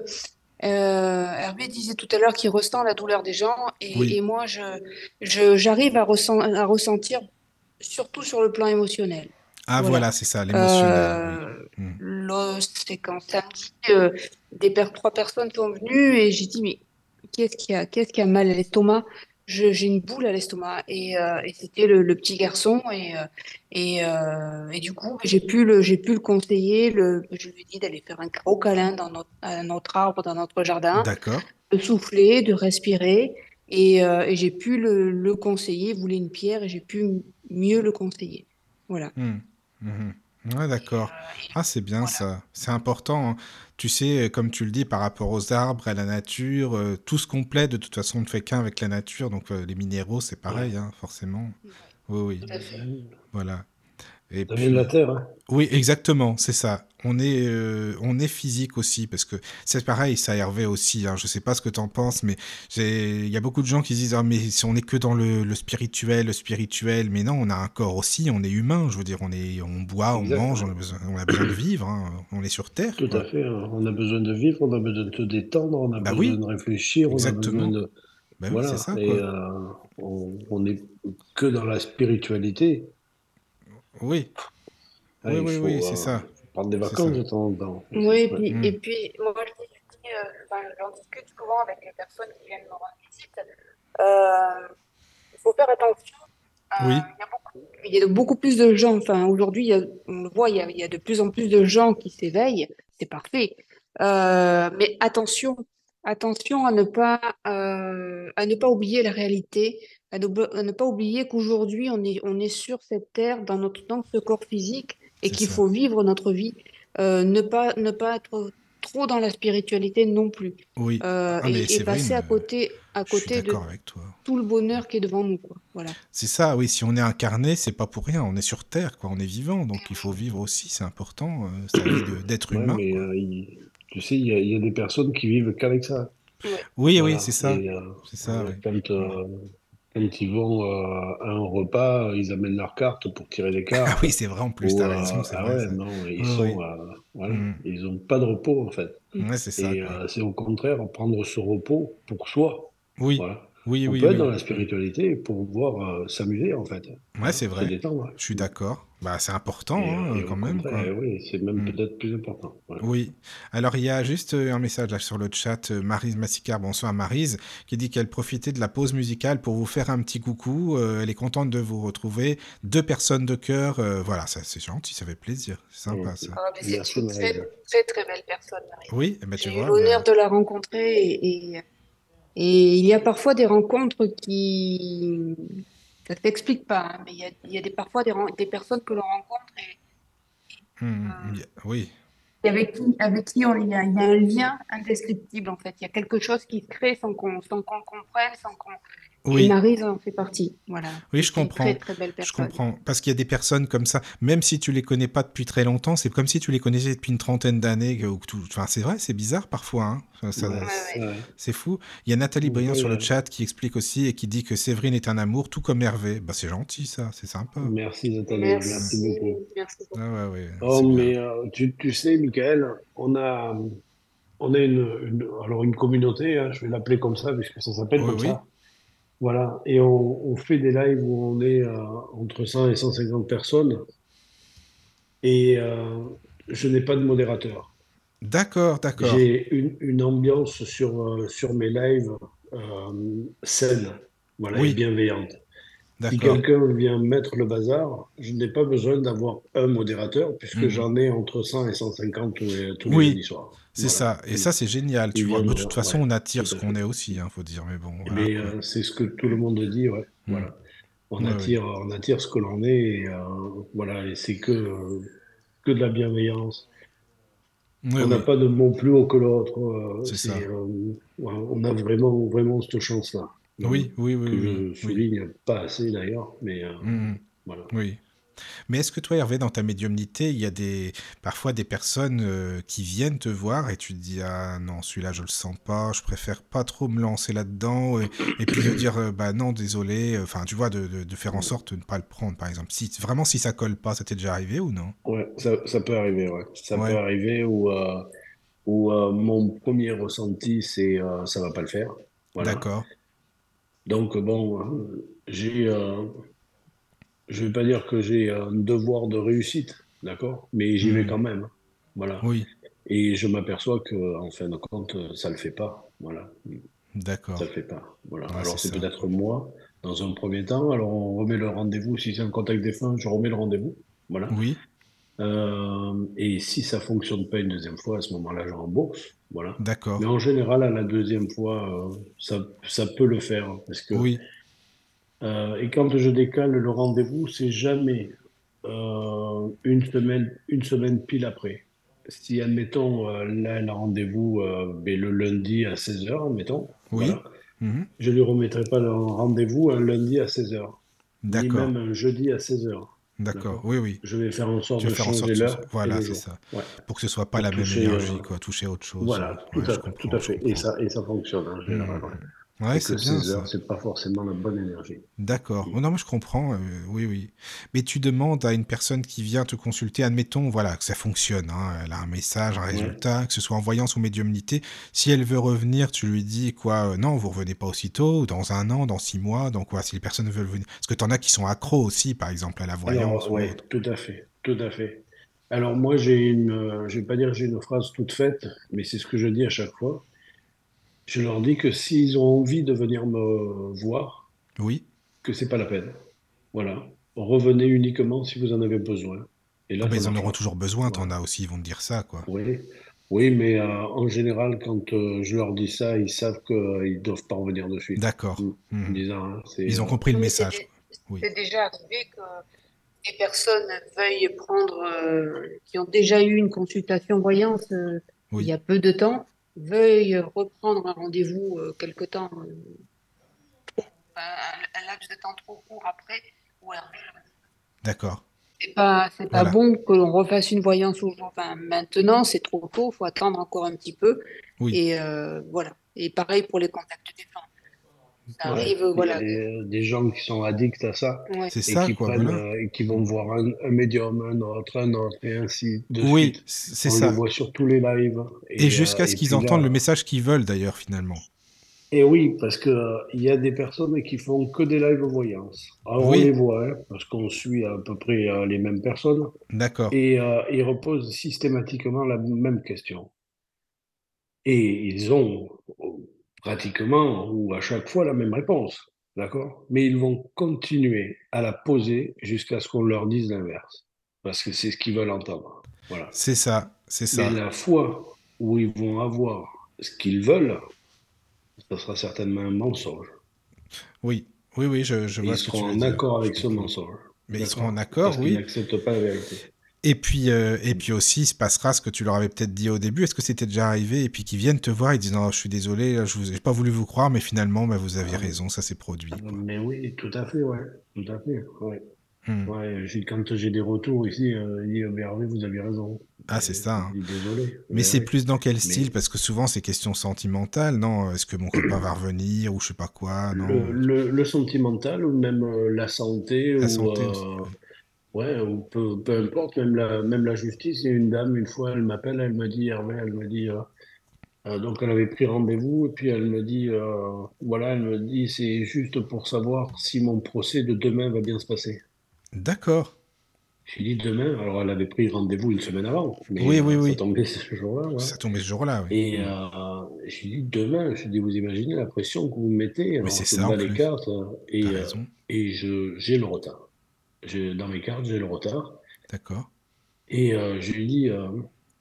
euh, Hervé disait tout à l'heure qu'il ressent la douleur des gens, et, Oui. et moi, je, je, j'arrive à, ressent- à ressentir, surtout sur le plan émotionnel. Ah Voilà. voilà, c'est ça, l'émotionnel. Euh, oui. Là, c'est quand samedi, euh, des per- trois personnes sont venues, et j'ai dit, mais qu'est-ce qui a, qu'est-ce a mal à l'estomac? J'ai une boule à l'estomac, et, euh, et c'était le, le petit garçon, et, euh, et, euh, et du coup, j'ai pu le, j'ai pu le conseiller, le, je lui ai dit d'aller faire un gros câlin dans notre, à notre arbre, dans notre jardin, D'accord. de souffler, de respirer, et, euh, et j'ai pu le, le conseiller, il voulait une pierre, et j'ai pu mieux le conseiller. Voilà. Hmm. Mhm. Ouais, d'accord. Ah, c'est bien Voilà. ça. C'est important. Tu sais, euh, comme tu le dis, par rapport aux arbres, à la nature, euh, tout se complète. De toute façon, on ne fait qu'un avec la nature. Donc, euh, les minéraux, c'est pareil, hein, forcément. Oui, oui. tout à fait. Voilà. Et de la Terre, hein. oui, exactement, c'est ça. On est, euh, on est physique aussi, parce que c'est pareil, ça Hervé aussi. Hein, je sais pas ce que t'en penses, mais il y a beaucoup de gens qui se disent, ah, mais si on est que dans le, le spirituel, le spirituel, mais non, on a un corps aussi, on est humain. Je veux dire, on est, on boit, on mange, on a besoin, on a besoin de vivre. hein, on est sur Terre. Tout quoi. à fait. hein. On a besoin de vivre, on a besoin de se détendre, on a Bah besoin oui, de réfléchir, on a exactement. besoin de... Bah oui, Voilà. c'est ça, Et euh, on, on est que dans la spiritualité. Oui, hein. oui, oui, faut oui, c'est euh, ça, prendre des vacances de temps en temps. Oui, et puis, Mm. et puis moi, je dis, euh, j'en discute souvent avec les personnes qui viennent me rendre visite. Euh, il faut faire attention. Euh, Oui, il y a beaucoup, il y a de- beaucoup plus de gens. Enfin, aujourd'hui, il y a- on le voit, il y a, il y a de plus en plus de gens qui s'éveillent. C'est parfait. Euh, mais attention, attention à ne pas, euh, à ne pas oublier la réalité, à ne, pas oublier qu'aujourd'hui, on est, on est sur cette terre, dans notre, dans ce corps physique, et qu'il faut vivre notre vie. Euh, ne pas, ne pas être trop dans la spiritualité non plus. Oui. Euh, Ah, mais et, passer à côté, à côté de d'accord avec toi. tout le bonheur qui est devant nous, quoi. Voilà. C'est ça, oui, si on est incarné, c'est pas pour rien, on est sur Terre, quoi, on est vivant, donc il faut vivre aussi, c'est important, euh, sa vie de- d'être Ouais, humain, mais quoi. euh, il- tu sais, il y a, il y a des personnes qui vivent qu'avec ça. Ouais. Oui, oui, c'est ça, Et euh, c'est ça, euh, oui. quand, euh, quand ils vont euh, à un repas, ils amènent leur carte pour tirer les Ah cartes. oui, c'est vrai, en plus, t'as euh, raison, ah vrai, ouais, ça. non, ils Oui, sont, oui. euh, voilà, Mm. ils ont pas de repos en fait. Ouais, c'est ça, Et euh, c'est au contraire prendre ce repos pour soi. Oui, Voilà. Oui, On oui, peut être oui. dans la spiritualité pour pouvoir euh, s'amuser en fait. Ouais, c'est vrai, détendre. je suis d'accord. Bah, c'est important, Et, hein, et quand même, quoi. oui, c'est même Mm. peut-être plus important. Voilà. Oui. Alors, il y a juste euh, un message là sur le chat, euh, Marise Massicard, bonsoir Marise, qui dit qu'elle profitait de la pause musicale pour vous faire un petit coucou. euh, elle est contente de vous retrouver. Deux personnes de cœur, euh, voilà, ça c'est gentil, ça fait plaisir. C'est sympa, ça. Ah, c'est Merci une très, très, très belle personne, Marie. Oui, eh ben, J'ai eu l'honneur de la rencontrer et, et, et il y a parfois des rencontres qui... Ça ne s'explique pas, hein, mais il y a, il y a des, parfois des, personnes que l'on rencontre et, euh, il y a- oui, et avec qui, avec qui on, il y a, il y a un lien indescriptible en fait. Il y a quelque chose qui se crée sans qu'on sans qu'on le comprenne, sans qu'on... Et oui. Maryse en fait partie, voilà. Oui, Et je c'est une très comprends. très belle Je comprends. Parce qu'il y a des personnes comme ça, même si tu les connais pas depuis très longtemps, c'est comme si tu les connaissais depuis une trentaine d'années. Enfin, c'est vrai, c'est bizarre parfois. hein. Ouais, ouais. c'est fou. Il y a Nathalie Briand Oui, sur le chat qui explique aussi et qui dit que Séverine est un amour, tout comme Hervé. Bah, c'est gentil, ça. C'est sympa. Merci Nathalie, merci Merci, beaucoup. merci. Ah ouais, ouais. Oh, mais euh, tu, tu sais, Michael, on a, on a une, une- alors une communauté, hein, je vais l'appeler comme ça, puisque ça s'appelle Oui, comme oui. ça. Voilà, et on, on fait des lives où on est euh, entre 100 et 150 personnes, et euh, je n'ai pas de modérateur. D'accord, d'accord. J'ai une, une ambiance sur, euh, sur mes lives saine, voilà, Oui. et bienveillante. Si quelqu'un vient mettre le bazar, je n'ai pas besoin d'avoir un modérateur, puisque Mhm. j'en ai entre 100 et 150 tous les, tous les Oui, soirs. C'est Voilà. ça. Et ça, c'est génial. Tu vois, viennent de toute façon, ouais, on attire ce qu'on est aussi, hein, faut dire. Mais bon, voilà, quoi. euh, c'est ce que tout le monde dit, ouais. Mm. Voilà. On Ouais, attire, on attire ce que l'on est, et, euh, voilà, et c'est que, euh, que de la bienveillance. Oui, on n'a oui. pas de mot plus haut que l'autre. euh, on a vraiment, vraiment cette chance-là. Oui, oui, oui, Que oui, je oui. souligne pas assez d'ailleurs, mais euh, Mhm. voilà. Oui. Mais est-ce que toi, Hervé, dans ta médiumnité, il y a des parfois des personnes euh, qui viennent te voir et tu te dis ah non celui-là je le sens pas, je préfère pas trop me lancer là-dedans et, et puis de dire euh, bah non désolé, enfin tu vois de, de, de faire en sorte de ne pas le prendre par exemple. Si vraiment si ça colle pas, ça t'est déjà arrivé ou non? Ouais, ça, ça peut arriver, ouais. Ça Ouais. peut arriver où, euh, où euh, mon premier ressenti, c'est ça va pas le faire. Voilà. D'accord. Donc, bon, euh, j'ai, euh, je vais pas dire que j'ai un devoir de réussite, d'accord? Mais j'y vais Mhm. quand même. Voilà. Oui, Et je m'aperçois que, en fin de compte, ça le fait pas. Voilà. d'accord. Ça le fait pas. Voilà. Ouais, Alors, c'est peut-être moi, dans un premier temps. Alors, on remet le rendez-vous. Si c'est un contact défunt, je remets le rendez-vous. Voilà. Oui, Euh, et si ça fonctionne pas une deuxième fois, à ce moment-là, je rembourse. Voilà. d'accord. Mais en général, à la deuxième fois, euh, ça, ça peut le faire. Parce que, Oui, euh, et quand je décale le rendez-vous, c'est jamais une semaine, une semaine pile après. Si, admettons, là, a rendez-vous ben, le lundi à 16h, admettons, Oui. voilà, Mhm. je ne lui remettrai pas le rendez-vous un lundi à 16h, ni D'accord. même un jeudi à 16h. D'accord, oui, oui. Je vais faire en sorte de en sorte changer que ce l'heure Voilà, c'est ça. Ouais. Pour que ce soit pas la même toucher, énergie, euh, quoi. Toucher à autre chose. Voilà, tout Ouais, à tout à fait. Et ça, et ça fonctionne en général. Hmm. Ouais. C'est bien c'est pas forcément la bonne énergie. D'accord. Oh non, mais je comprends. euh, oui, oui. Mais tu demandes à une personne qui vient te consulter, admettons, voilà, que ça fonctionne. hein, elle a un message, un Ouais. résultat, que ce soit en voyance ou médiumnité. Si elle veut revenir, tu lui dis quoi euh, Non, vous revenez pas aussitôt, ou dans un an, dans six mois, donc quoi Si les personnes veulent venir, parce que t'en as qui sont accros aussi, par exemple, à la voyance Alors, ou ouais, autre. tout à fait, tout à fait. Alors moi, j'ai une, euh, je vais pas dire que j'ai une phrase toute faite, mais c'est ce que je dis à chaque fois. Je leur dis que s'ils ont envie de venir me voir, Oui. que c'est pas la peine. Voilà. Revenez uniquement si vous en avez besoin. Et Ah là, ça ils en auront toujours besoin. T'en as aussi, ils vont te dire ça, quoi. Oui, oui, mais euh, en général, quand euh, je leur dis ça, ils savent qu'ils doivent pas revenir de suite. D'accord. Mm. Mhm. disant, hein, Ils ont euh, compris le mais c'est message. Oui. c'est déjà arrivé que des personnes veuillent prendre, euh, qui ont déjà eu une consultation voyance euh, il y a peu de temps, veuillent reprendre un rendez-vous euh, quelque temps, euh, un, un laps de temps trop court après, ou alors, D'accord. c'est pas, c'est pas Voilà. bon que l'on refasse une voyance aujourd'hui. Enfin, maintenant, c'est trop tôt, faut attendre encore un petit peu. Oui. Et euh, voilà. Et pareil pour les contacts défunts. Ça ouais, arrive, il y a des, des gens qui sont addicts à ça. Ouais. C'est et ça, qui quoi. prennent Voilà. euh, et qui vont voir un, un médium, un autre, un autre, et ainsi de Oui, suite. c- c'est On les ça. voit sur tous les lives. Et Et, euh, jusqu'à ce et qu'ils entendent le message qu'ils veulent, d'ailleurs, finalement. et oui, parce que euh, il y a des personnes qui font que des lives voyance. Alors on Oui. les voit, hein, parce qu'on suit à peu près euh, les mêmes personnes, D'accord. et euh, ils reposent systématiquement la même question. Et ils ont euh, pratiquement ou à chaque fois la même réponse, d'accord? Mais ils vont continuer à la poser jusqu'à ce qu'on leur dise l'inverse, parce que c'est ce qu'ils veulent entendre. Voilà. C'est ça. C'est Mais ça. la fois où ils vont avoir ce qu'ils veulent, ça sera certainement un mensonge. Oui. Oui, oui, je, je vois ils ce que seront veux en dire. accord avec ce mensonge. Mais ils seront en accord, Parce oui. n'acceptent pas la vérité. Et puis, euh, et puis aussi, il se passera ce que tu leur avais peut-être dit au début. Est-ce que c'était déjà arrivé? Et puis qu'ils viennent te voir, ils disent non, je suis désolé, je n'ai pas voulu vous croire, mais finalement, bah, vous aviez Ah, raison, ça s'est produit, quoi. Mais oui, tout à fait, ouais. Tout à fait, ouais. Hmm. Ouais, quand j'ai des retours ici, euh, il dit, mais Hervé, vous avez raison. Ah, c'est Et ça. hein. désolé. Mais Mais c'est plus dans quel Mais style? Parce que souvent, c'est question sentimentale, non? Est-ce que mon copain va revenir ou je sais pas quoi? le, Non? le, le sentimental ou même euh, la santé La ou santé aussi, euh. Ouais ou peu, peu importe même la même la justice. Il y a une dame une fois, elle m'appelle, elle me dit Hervé, elle me dit euh, euh, donc elle avait pris rendez-vous et puis elle me dit euh, voilà, elle me dit c'est juste pour savoir si mon procès de demain va bien se passer. D'accord. J'ai dit demain, alors elle avait pris rendez-vous une semaine avant, mais Oui, oui, euh, ça oui. tombait ce jour-là, ouais. Ça tombait ce jour-là, oui. Et euh, j'ai dit demain, je dis vous imaginez la pression que vous me mettez, Mais c'est ça les cartes et, et je j'ai le retard. Dans mes cartes, j'ai le retard. D'accord. Et euh, je lui ai dit, euh,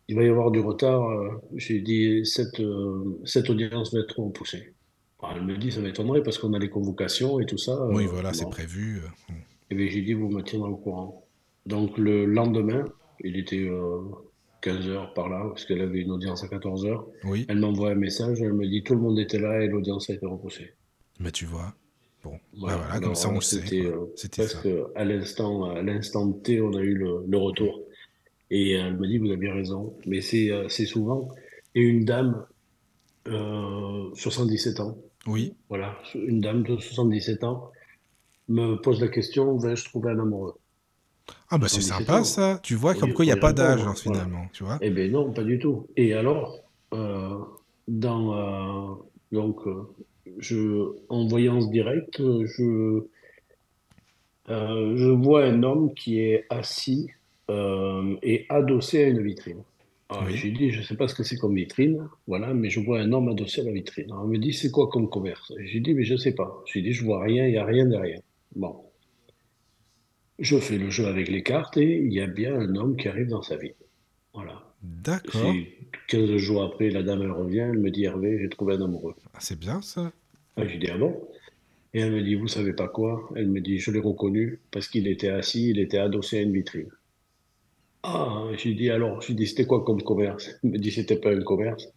il va y avoir du retard. euh, j'ai dit, cette, euh, cette audience va être repoussée. Alors, elle me dit, ça m'étonnerait parce qu'on a les convocations et tout ça. Oui, euh, voilà, c'est bon. prévu. euh, hmm. Et bien, j'ai dit, vous me tiendrez au courant. Donc, le lendemain, il était euh, 15 heures par là, parce qu'elle avait une audience à 14 heures. Oui, Elle m'envoie un message, elle me dit, tout le monde était là et l'audience a été repoussée. mais tu vois. Bon, bah Voilà, voilà, comme ça, on euh, le sait, c'était euh, C'était ça. presque à l'instant, à l'instant T, on a eu le, le retour. Et elle me dit, vous avez raison. Mais c'est euh, c'est souvent. Et une dame, euh, 77 ans, Oui, voilà, une dame de 77 ans, me pose la question, vais-je trouver un amoureux? ah bah c'est 77 sympa ans. ça, tu vois, comme quoi il n'y a pas d'âge hein, Voilà. finalement, tu vois. Eh bien non, pas du tout. Et alors, euh, dans, euh, donc, euh, je, en voyance directe, je, euh, je vois un homme qui est assis euh, et adossé à une vitrine. Alors, Oui, j'ai dit, je ne sais pas ce que c'est comme vitrine, voilà, mais je vois un homme adossé à la vitrine. Alors, elle me dit, c'est quoi comme commerce? J'ai dit, mais je ne sais pas. J'ai dit, je vois rien, il n'y a rien derrière. Bon, je fais le jeu avec les cartes et il y a bien un homme qui arrive dans sa vie. Voilà. d'accord. C'est 15 jours après, la dame, elle revient, elle me dit, Hervé, j'ai trouvé un amoureux. Ah, c'est bien ça. Dit, ah bon? Et elle me dit, vous savez pas quoi? Elle me dit, je l'ai reconnu parce qu'il était assis, il était adossé à une vitrine. Ah, j'ai dit, alors, j'ai dit, c'était quoi comme commerce? Elle me dit, c'était pas un commerce.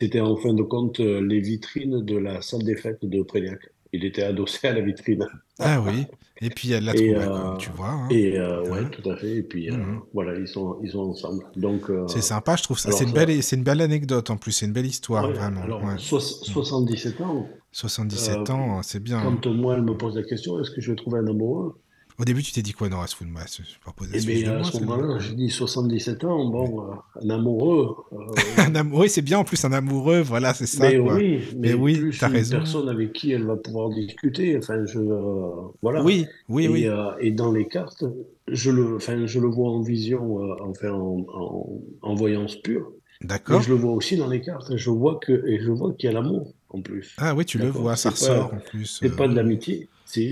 C'était en fin de compte euh, les vitrines de la salle des fêtes de Prédiac. Il était adossé à la vitrine. Ah oui. Et puis elle l'a trouvé, euh, tu vois. hein. et euh, ouais, Hein tout à fait. Et puis euh, Mhm. voilà, ils sont, ils sont ensemble. Donc, C'est sympa, je trouve ça. C'est une ça- belle, c'est une belle anecdote en plus. C'est une belle histoire, ouais, vraiment. alors, ouais. soix- 77 ans, 77 euh, ans, c'est bien. quand moi, elle me pose la question, est-ce que je vais trouver un amoureux? Au début, tu t'es dit quoi, Nora Spoon Bah, c'est pas poser Eh ce à ce moment-là, j'ai dit 77 ans, bon, euh, un amoureux. euh, Un amoureux, c'est bien en plus un amoureux, voilà, c'est ça, mais quoi. oui, mais, Mais oui, plus t'as une raison. personne avec qui elle va pouvoir discuter. Enfin, je, euh, voilà. Oui, oui, et, oui. euh, et dans les cartes, je le, enfin, je le vois en vision, enfin, en, en, en voyance pure. D'accord. je le vois aussi dans les cartes. Je vois que, et je vois qu'il y a l'amour en plus. Ah oui, tu le vois, ça pas- ressort en plus. C'est pas de l'amitié,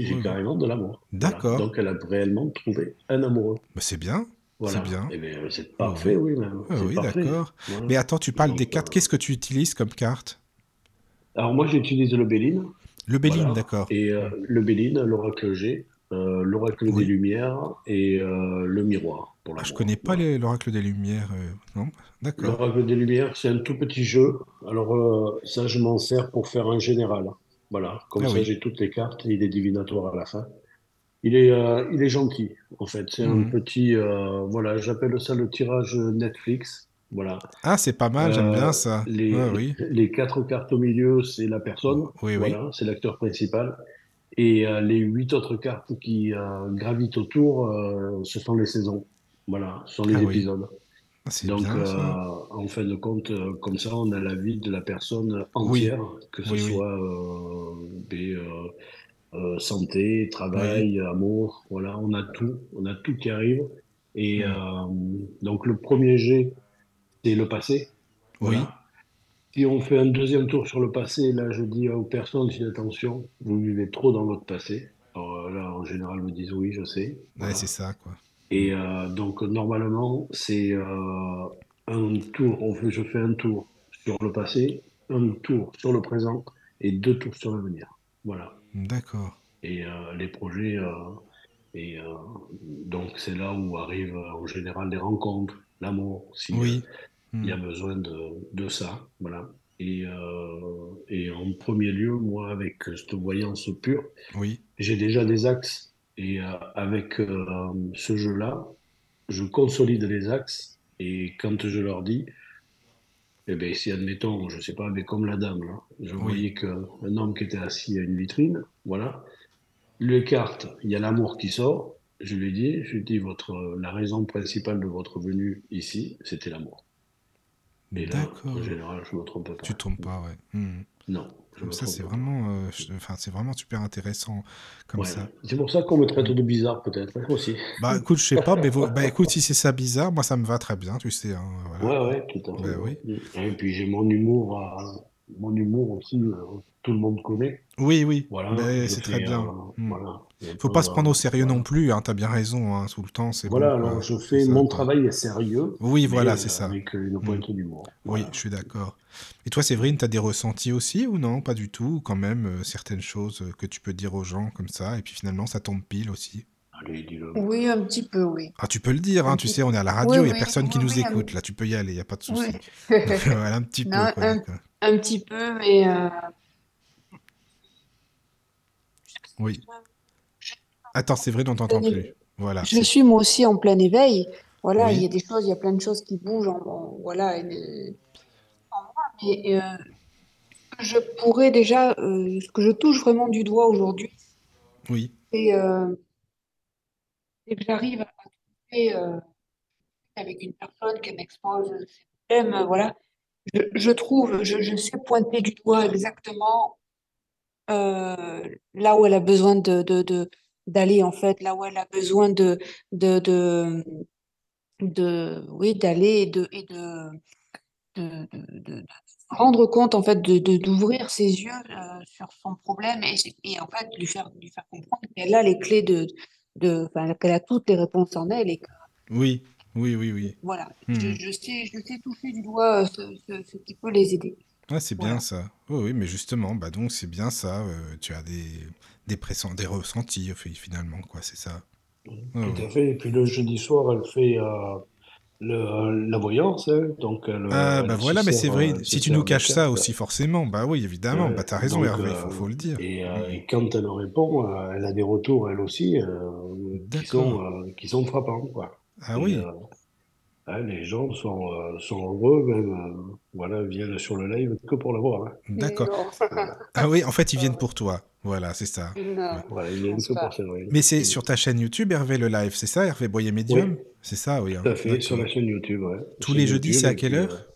j'ai oui. carrément de l'amour. Voilà. D'accord. Donc elle a réellement trouvé un amoureux. bah, c'est bien. Voilà. C'est bien. Eh c'est parfait, oui. même. Ah oui, parfait. d'accord. Voilà. Mais attends, tu parles Donc, des cartes. euh, Qu'est-ce que tu utilises comme carte? Alors moi, j'utilise le Béline. Le Béline, d'accord. Et euh, le Béline, l'oracle G, euh, l'oracle Oui. des Lumières et euh, le miroir. Pour Ah, je connais pas l'oracle des Lumières. Non? D'accord. L'oracle des Lumières, c'est un tout petit jeu. Alors ça, je m'en sers pour faire un général. Voilà, comme Ah ça, oui. j'ai toutes les cartes. Il est divinatoire à la fin. Il est, euh, il est gentil, en fait. C'est un Mhm. petit, euh, voilà, j'appelle ça le tirage Netflix. Voilà. Ah, c'est pas mal, j'aime Euh, bien ça. Les, Ouais, oui. les quatre cartes au milieu, c'est la personne. Oui, oui. Voilà, c'est l'acteur principal. Et les huit autres cartes qui gravitent autour, ce sont les saisons. Voilà, ce sont les Ah épisodes. Donc, bien euh, fin de compte, euh, comme ça, on a la vie de la personne entière, que ce Oui, soit euh, des, euh, santé, travail, amour, voilà, on a tout, on a tout qui arrive. Et donc, le premier jet, c'est le passé. Oui. Si on fait un deuxième tour sur le passé, là, je dis aux personnes, faites attention, vous vivez trop dans votre passé. Alors là, en général, ils me disent oui, je sais. Ouais, Voilà. c'est ça, quoi. Et euh, donc, normalement, c'est euh, un tour, on fait, je fais un tour sur le passé, un tour sur le présent et deux tours sur l'avenir. Voilà. D'accord. Et euh, les projets, et donc c'est là où arrivent en général les rencontres, l'amour, si Oui. il y a Mm. besoin de, de ça. Voilà. Et, et en premier lieu, moi, avec cette voyance pure, Oui. j'ai déjà des axes et euh, avec euh, ce jeu-là, je consolide les axes et quand je leur dis, eh bien, si admettons, je sais pas, mais comme la dame, là, je Oui. voyais qu'un homme qui était assis à une vitrine, voilà, les cartes, il y a l'amour qui sort, je lui dis, je lui dis, votre, la raison principale de votre venue ici, c'était l'amour. Et là, D'accord. en général, je me trompe pas. Tu tombes pas, ouais. Mm. Non, je me Ça, c'est vraiment, euh, enfin, c'est vraiment super intéressant comme Ouais. ça. C'est pour ça qu'on me traite de bizarre, peut-être, hein, aussi. Bah, écoute, je sais pas, mais bah, écoute, si c'est ça bizarre, moi, ça me va très bien, tu sais. hein, voilà. Ouais, ouais, tout à fait. Bah oui. Et puis j'ai mon humour, à- mon humour aussi, euh, tout le monde connaît. Oui, oui. Voilà, c'est très bien. euh, Mm. voilà. Et Faut pas se prendre au sérieux voilà. non plus, hein, t'as bien raison, hein, tout le temps, c'est Voilà, bon, quoi. alors je fais mon travail est sérieux, Oui, voilà, euh, c'est ça. avec une pointe d'humour. Oui, je suis d'accord. Et toi, Séverine, t'as des ressentis aussi ou non? Pas du tout, ou quand même euh, certaines choses euh, que tu peux dire aux gens comme ça, et puis finalement, ça tombe pile aussi. Allez. Oui, un petit peu, oui. Ah, tu peux le dire, hein, tu sais, on est à la radio, il Oui, y a oui, personne qui oui, nous oui, un- écoute, là, tu peux y aller, il y a pas de souci. Voilà, un petit peu, quoi. un-. Un petit peu, mais euh, Oui. Attends, Séverine, on t'entend plus. Voilà. Je suis moi aussi en plein éveil. Voilà, Oui. il y a des choses, il y a plein de choses qui bougent en, voilà, et- moi. Mais euh, je pourrais déjà, euh, ce que je touche vraiment du doigt aujourd'hui, Oui. c'est euh, c'est que j'arrive à trouver euh, avec une personne qui m'expose ses problèmes, euh, voilà. Je, trouve, je, sais pointer du doigt exactement euh, là où elle a besoin de, d'aller en fait, là où elle a besoin de, de, de, oui, d'aller et de, et de, rendre compte en fait de, d'ouvrir ses yeux euh, sur son problème et, en fait lui faire, lui faire comprendre qu'elle a les clés de, de, qu'elle a toutes les réponses en elle et que Oui. Oui, oui, oui. voilà, Mhm. je, je sais, je sais toucher du doigt euh, ce, ce, ce qui peut les aider. Ah, c'est bien Voilà. ça. Oui, oui, mais justement, bah donc c'est bien ça. euh, tu as des, des, des ressentis, finalement, quoi, c'est ça. Tout ouais. à fait. Et puis le jeudi soir, elle fait, euh, le- la voyance, hein, donc elle, Ah, elle bah voilà, mais c'est vrai, euh, si tu nous caches ça aussi, forcément, bah oui, évidemment, Ouais, bah t'as raison, donc, Hervé, il faut, faut le dire. Et, euh, et quand elle répond, euh, elle a des retours, elle aussi, euh, qui sont, euh, qui sont frappants, quoi. Ah Et, oui, euh, hein, les gens sont, euh, sont heureux, même, euh, voilà, viennent sur le live que pour la voir. hein. d'accord. Non. Voilà, Ah oui, en fait, ils viennent pour toi. Voilà, c'est ça. Non. Voilà, ils viennent que pas. pour Séverine. Mais c'est sur ta chaîne YouTube, Hervé le live, c'est ça, Hervé Boyer Medium? Oui. C'est ça, oui. hein, Tout à fait, sur la d'accord. chaîne YouTube, ouais. Tous Chaîne les jeudis, c'est à quelle heure?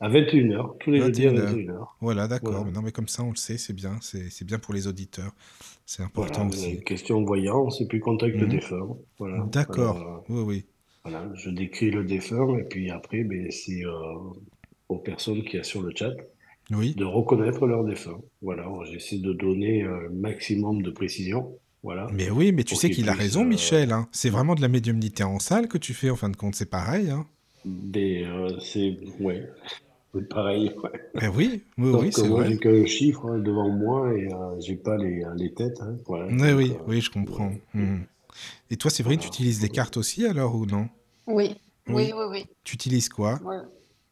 À 21h, tous les jeudis à 21h. 21h. Voilà, d'accord. Voilà. Mais Non, mais comme ça, on le sait, c'est bien, c'est c'est bien pour les auditeurs. C'est Voilà, important euh, aussi. question de voyance et puis contact Mhm. défunt. Voilà. D'accord. Oui, oui. Voilà, je décris le défunt et puis après, ben, c'est euh, aux personnes qui sur le chat Oui. de reconnaître leur défunt. Voilà, j'essaie de donner un maximum de précision. Voilà. Mais oui, mais tu sais qu'il a raison, euh, Michel. hein. C'est vraiment de la médiumnité en salle que tu fais, en fin de compte, c'est pareil. Hein. Des, euh, c'est ouais, pareil. Ouais. Ben oui, oui, c'est moi, vrai. j'ai qu'un chiffre hein, devant moi et euh, j'ai pas les, les têtes. Hein, voilà. Oui, Donc, oui, oui, je comprends. Mhm. Et toi, vrai, tu utilises les cartes aussi alors ou non? Oui, Oui. oui, oui, oui. Tu utilises quoi? Ouais.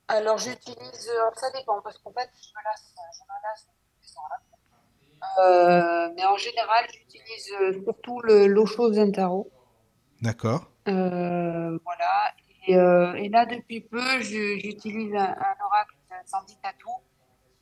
Alors j'utilise, euh, ça dépend parce qu'en fait je me lasse, je me lasse. Euh, mais en général j'utilise euh, surtout le, l'eau chaude d'un tarot. D'accord. Euh, voilà. Et, euh, et là depuis peu j'utilise un, un oracle Sandy Tatou,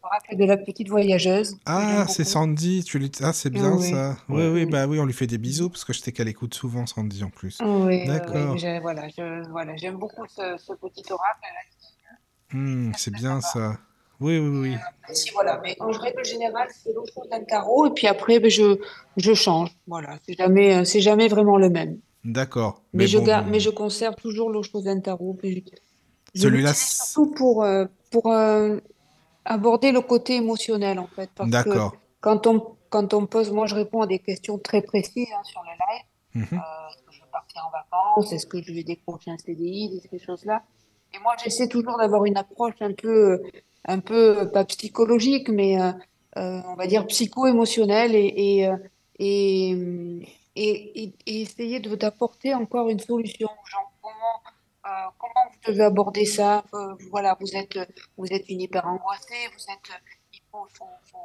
oracle de la petite voyageuse Ah, c'est. Sandy, tu lui... Ah, c'est bien oui. ça. Oui, oui, bah oui, on lui fait des bisous parce que je sais qu'elle écoute souvent Sandy en plus. Oui, oui, oui. D'accord. J'ai- Voilà, je, voilà, j'aime beaucoup ce, ce petit oracle. là. Hmm, c'est bien ça. Oui, oui, oui. Si, voilà, mais en règle générale, c'est l'eau chaude d'un tarot et puis après, ben, je, je change. Voilà, c'est jamais, euh, c'est jamais vraiment le même. D'accord. Mais, Mais je bon, garde, mais je conserve toujours l'eau chaude d'un tarot. celui-là, surtout pour, euh, pour euh, aborder le côté émotionnel, en fait. D'accord. quand on, quand on pose, moi, je réponds à des questions très précises hein, sur le live. Mhm. Euh, est-ce que je vais partir en vacances? Est-ce que je vais décrocher un CDI? Ces choses-là. Et moi, j'essaie toujours d'avoir une approche un peu, un peu, pas psychologique, mais euh, euh, on va dire psycho-émotionnelle et, et, euh, et, et, essayer d'apporter encore une solution aux gens. Comment, comment vous devez aborder ça? Euh, voilà, vous êtes, vous êtes une hyper angoissée, vous êtes, il faut, faut, faut,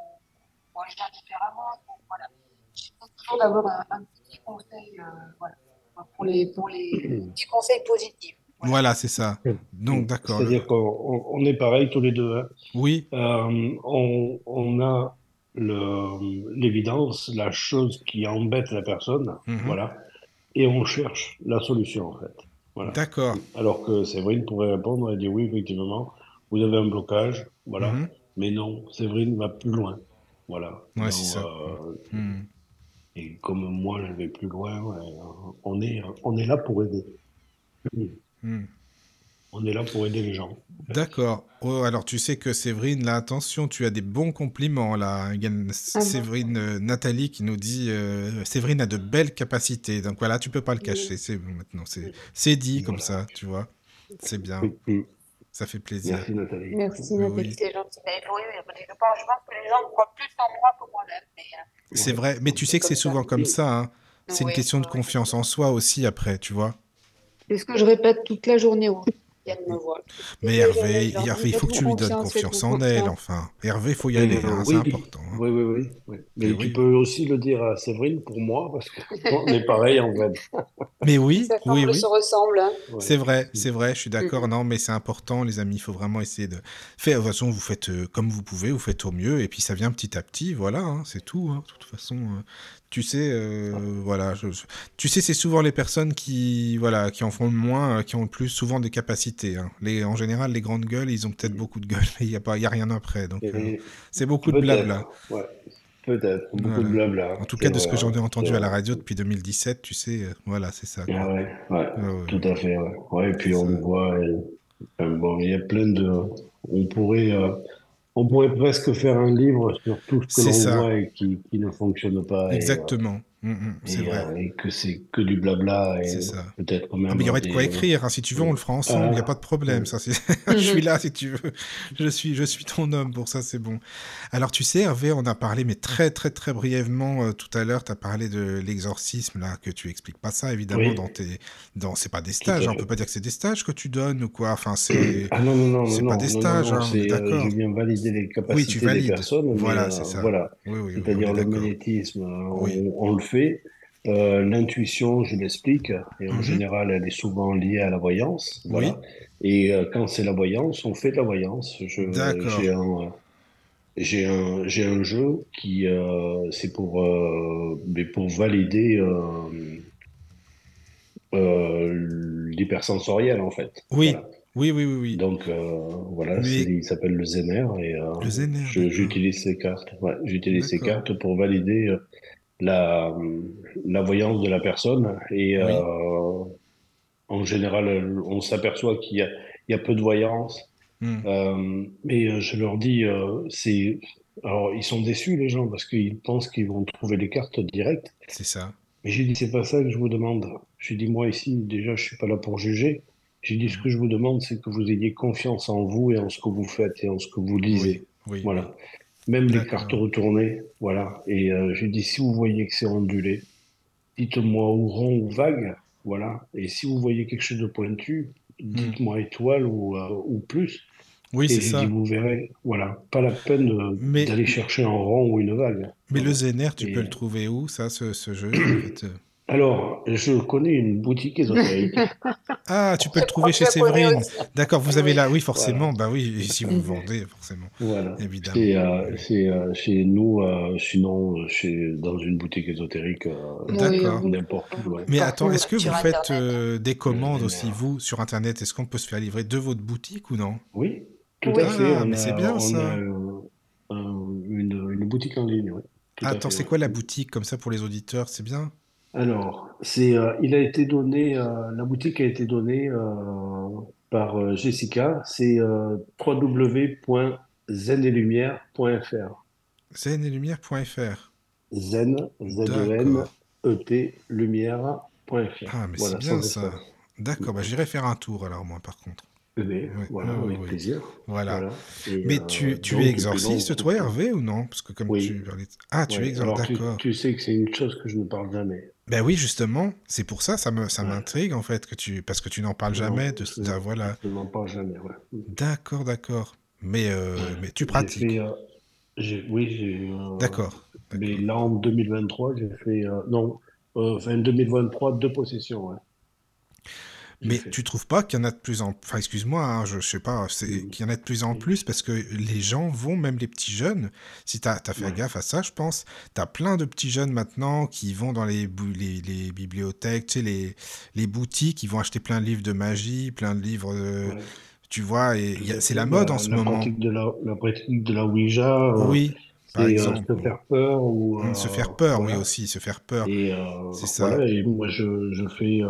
faut agir différemment. faut- voilà. J'essaie toujours d'avoir un, un petit conseil, euh, voilà, pour les, pour les petits conseils positifs. Voilà. Voilà, c'est ça. Donc, d'accord. C'est-à-dire qu'on on- on est pareil tous les deux. hein. Oui, Euh, on, on a le- l'évidence, la chose qui embête la personne, Mhm. voilà, et on cherche la solution en fait. Voilà. d'accord. Alors que Séverine pourrait répondre et dire oui, effectivement, vous avez un blocage, voilà, Mhm. mais non, Séverine va plus loin, voilà. Ouais, c'est ça. euh, Hmm. et comme moi, je vais plus loin, ouais, on est, on est là pour aider. Hmm. On est là pour aider les gens. D'accord. Oh, alors tu sais que Séverine, là, attention, tu as des bons compliments là. Il y a bon Séverine, euh, Nathalie qui nous dit euh, Séverine a de belles capacités. Donc voilà, tu peux pas le Oui. cacher. C'est maintenant, c'est c'est dit comme Voilà. ça, tu vois. C'est bien, ça fait plaisir. Merci Nathalie. Merci Nathalie, oui. c'est gentil. Oui, je pense, que les gens croient plus en moi que moi-même. Euh, C'est vrai, mais tu sais que c'est ça. souvent comme ça. hein. C'est une question de confiance en soi aussi après, tu vois. C'est ce que je répète toute la journée me voir. Mais Hervé, Hervé, il faut que tu lui donnes confiance, en elle, enfin. Hervé, il faut y aller, hein, c'est oui, important. hein. oui, oui, oui, oui. Mais tu oui. peux aussi le dire à Séverine pour moi, parce qu'on est pareil en fait. Mais oui, Ça oui, oui. se ressemble. Hein. C'est vrai, c'est vrai, je suis d'accord. Mhm. Non, mais c'est important, les amis. Il faut vraiment essayer de faire. De toute façon, vous faites euh, comme vous pouvez, vous faites au mieux, et puis ça vient petit à petit. Voilà, hein, c'est tout. hein. De toute façon, euh, tu sais, euh, voilà, je- je- tu sais, c'est souvent les personnes qui, voilà, qui en font le moins, euh, qui ont le plus souvent des capacités. hein. Les, en général, les grandes gueules, ils ont peut-être beaucoup de gueule, mais il y a pas, il y a rien après. Donc, euh, c'est beaucoup de blabla. ouais, peut-être, beaucoup Voilà. de blabla. En tout cas, de ce que j'en ai entendu à la radio depuis 2017, tu sais, euh, voilà, c'est ça. Ah ouais, ouais, Ah tout à fait, et puis on voit, et- enfin, bon, il y a plein de, on pourrait, on pourrait presque faire un livre sur tout ce que l'on voit et qui, qui ne fonctionne pas. Exactement. Mm, mm, c'est et, vrai. euh, et que c'est que du blabla et C'est ça. peut-être Ah, mais il y aurait de quoi écrire. hein. Si tu veux, on le fera ensemble. Il n'y a Ah, pas de problème. Ça, c'est... je suis là si tu veux. Je suis, je suis ton homme pour ça, c'est bon. Alors, tu sais, Hervé, on a parlé, mais très, très, très brièvement euh, tout à l'heure. Tu as parlé de l'exorcisme, là, que tu expliques pas ça, évidemment, Oui, dans tes. Dans... C'est pas des stages. hein. On peut pas dire que c'est des stages que tu donnes ou quoi. Enfin, c'est. Ah non, non, non, C'est pas des non, stages, non, hein, on est c'est, euh, d'accord. je viens valider les Oui, tu capacités des valides. personnes, Voilà, euh, c'est ça. voilà. Oui, C'est-à-dire est le d'accord. magnétisme, on le fait. Euh, l'intuition, je l'explique, et en Mhm. général, elle est souvent liée à la voyance, Oui, voilà. Et euh, quand c'est la voyance, on fait de la voyance. Je, j'ai un, j'ai un, j'ai un jeu qui, euh, c'est pour, euh, mais pour valider l'hypersensoriel, en fait. Oui, Voilà. oui, oui, oui, oui. Donc euh, voilà, Mais il s'appelle le Zener et euh, le Zener, je- d'accord. j'utilise ces cartes. Ouais, j'utilise ces cartes pour valider la, la voyance de la personne et Oui, euh, en général, on s'aperçoit qu'il y a, il y a peu de voyance. Hmm. Euh, mais euh, je leur dis, euh, c'est, alors ils sont déçus les gens parce qu'ils pensent qu'ils vont trouver les cartes directes. c'est ça. Mais j'ai dit, c'est pas ça que je vous demande. J'ai dit, moi ici, déjà, je suis pas là pour juger. J'ai dit, ce que je vous demande, c'est que vous ayez confiance en vous et en ce que vous faites et en ce que vous lisez. oui, oui. Voilà. Même les cartes retournées, voilà. Et euh, j'ai dit, si vous voyez que c'est ondulé, dites-moi ou rond ou vague, voilà. Et si vous voyez quelque chose de pointu, Hmm. dites-moi étoile ou, euh, ou plus. Oui, Et c'est ça. dit, vous verrez, voilà. Pas la peine Mais, d'aller chercher un rond ou une vague. mais le. Zener, tu peux le trouver où, ça, ce, ce jeu, en fait euh alors, je connais une boutique ésotérique. Ah, tu peux le trouver chez Séverine. D'accord, vous avez là, oui, Voilà. forcément, bah oui, et si vous le vendez, forcément, Voilà. évidemment. C'est euh, c'est, euh, chez nous, euh, sinon, chez, dans une boutique ésotérique, euh, D'accord. n'importe où. ouais. Mais attends, est-ce que vous faites euh, des commandes aussi, vous, sur Internet? Est-ce qu'on peut se faire livrer de votre boutique ou non? Oui, tout Oui. à fait. Ah, mais c'est bien on ça. a euh, une, une boutique en ligne, oui. Tout Ah, attends, c'est ouais. quoi la boutique comme ça pour les auditeurs? C'est bien? Alors, c'est, euh, il a été donné, euh, la boutique a été donnée euh, par euh, Jessica. C'est euh, www.zenetlumière.fr. Zenetlumière.fr. Zen, Z-E-N, D'accord. E-T, lumière.fr. Ah, mais c'est bien sans ça. espace. D'accord, bah j'irai faire un tour alors, moi, par contre. Bien, Oui, voilà, oui, avec oui. plaisir. Voilà. Voilà. Et, Mais euh, tu, tu donc, es donc, exorciste, toi, Hervé, ou non? Parce que comme Oui. tu. Ah, tu es Ouais, exorciste, alors tu, d'accord. tu sais que c'est une chose que je ne parle jamais. Ben oui, justement, c'est pour ça, ça me, ça Ouais. m'intrigue, en fait, que tu... parce que tu n'en parles Non, jamais de... ah, voilà. je n'en parle jamais, ouais. D'accord, d'accord. Mais, euh, mais tu pratiques. fait, euh, oui, j'ai, euh, D'accord, mais là en 2023, j'ai fait, non, enfin 2023, deux possessions, ouais. Mais tu trouves pas qu'il y en a de plus en... Enfin, excuse-moi, hein, je, je sais pas, c'est Mm. qu'il y en a de plus en Mm. plus parce que les gens vont, même les petits jeunes, si t'as as fait Ouais. gaffe à ça, je pense, t'as plein de petits jeunes maintenant qui vont dans les, les, les bibliothèques, tu sais, les, les boutiques, ils vont acheter plein de livres de magie, plein de livres, de- Ouais, tu vois, et c'est la mode La, en ce la moment. pratique de la, la pratique de la Ouija, euh, Oui, par c'est euh, exemple. se faire peur ou Mm, Se euh, faire peur, oui aussi, se faire peur, Et euh, c'est ça. voilà, et moi je, je fais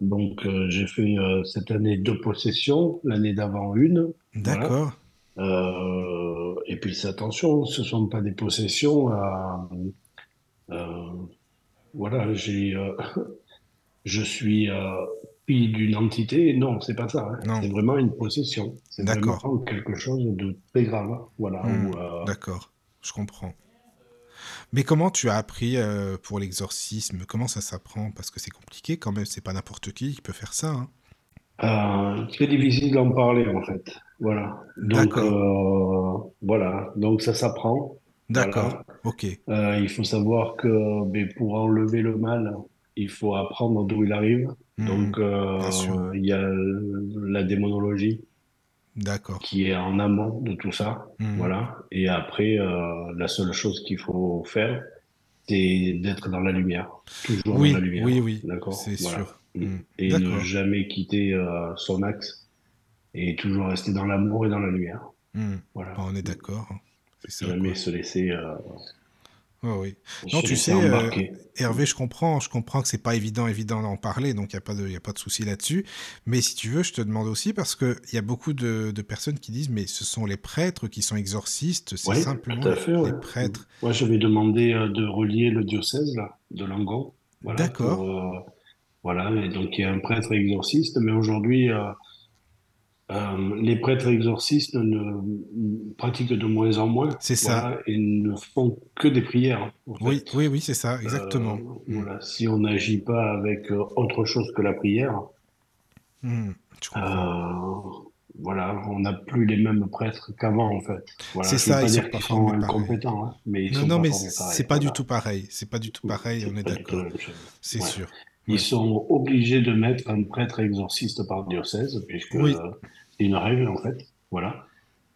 donc j'ai fait cette année deux possessions, l'année d'avant une. D'accord. Et puis attention, ce sont pas des possessions à voilà, j'ai euh, je suis euh, d'une entité, non, c'est pas ça, hein. C'est vraiment une possession, c'est vraiment quelque chose de très grave, voilà, euh, D'accord, je comprends. Mais comment tu as appris euh, pour l'exorcisme? Comment ça s'apprend? Parce que c'est compliqué quand même, c'est pas n'importe qui qui peut faire ça, hein. Euh, très difficile d'en parler en fait. Voilà. Donc D'accord, euh, voilà. Donc ça s'apprend. d'accord, Voilà. ok. Il faut savoir que ben, pour enlever le mal, il faut apprendre d'où il arrive. Hmm, Donc il y a la démonologie d'accord. qui est en amont de tout ça. Hmm, Voilà. Et après, euh, la seule chose qu'il faut faire, c'est d'être dans la lumière. Toujours dans la lumière. oui, oui, D'accord? c'est Voilà. sûr. Mm. Hmm, Et ne jamais quitter euh, son axe et toujours rester dans l'amour et dans la lumière. Hmm. Voilà. On est d'accord, hein. Quoi. Jamais se laisser. euh, Ouais, oui. On Non, tu sais, euh. Hervé, je comprends, je comprends que c'est pas évident, évident d'en parler, donc il n'y a pas de, y a pas de souci là-dessus. Mais si tu veux, je te demande aussi parce que il y a beaucoup de, de personnes qui disent, mais ce sont les prêtres qui sont exorcistes, c'est Oui, simplement tout à fait. les ouais. prêtres. Moi, j'avais demandé euh, de relier le diocèse là, de Langon. Voilà, D'accord. euh, voilà, et donc il y a un prêtre exorciste, mais aujourd'hui, euh, les prêtres exorcistes ne, pratiquent de moins en moins. C'est ça. Voilà, et ne font que des prières. Oui, fait. oui, oui, c'est ça, exactement. Euh, voilà, si on n'agit pas avec euh, autre chose que la prière, Hmm, euh, voilà, on n'a plus les mêmes prêtres qu'avant, en fait. Voilà, C'est ça, pas ils sont dire pas qu'ils sont incompétents, hein, mais ils Non, sont non, pas mais c'est pas du voilà. tout pareil. C'est pas du tout pareil, on est pas du d'accord. C'est Ouais. sûr. Ils sont obligés de mettre un prêtre exorciste par diocèse, puisque Oui. euh, c'est une règle, en fait. Voilà.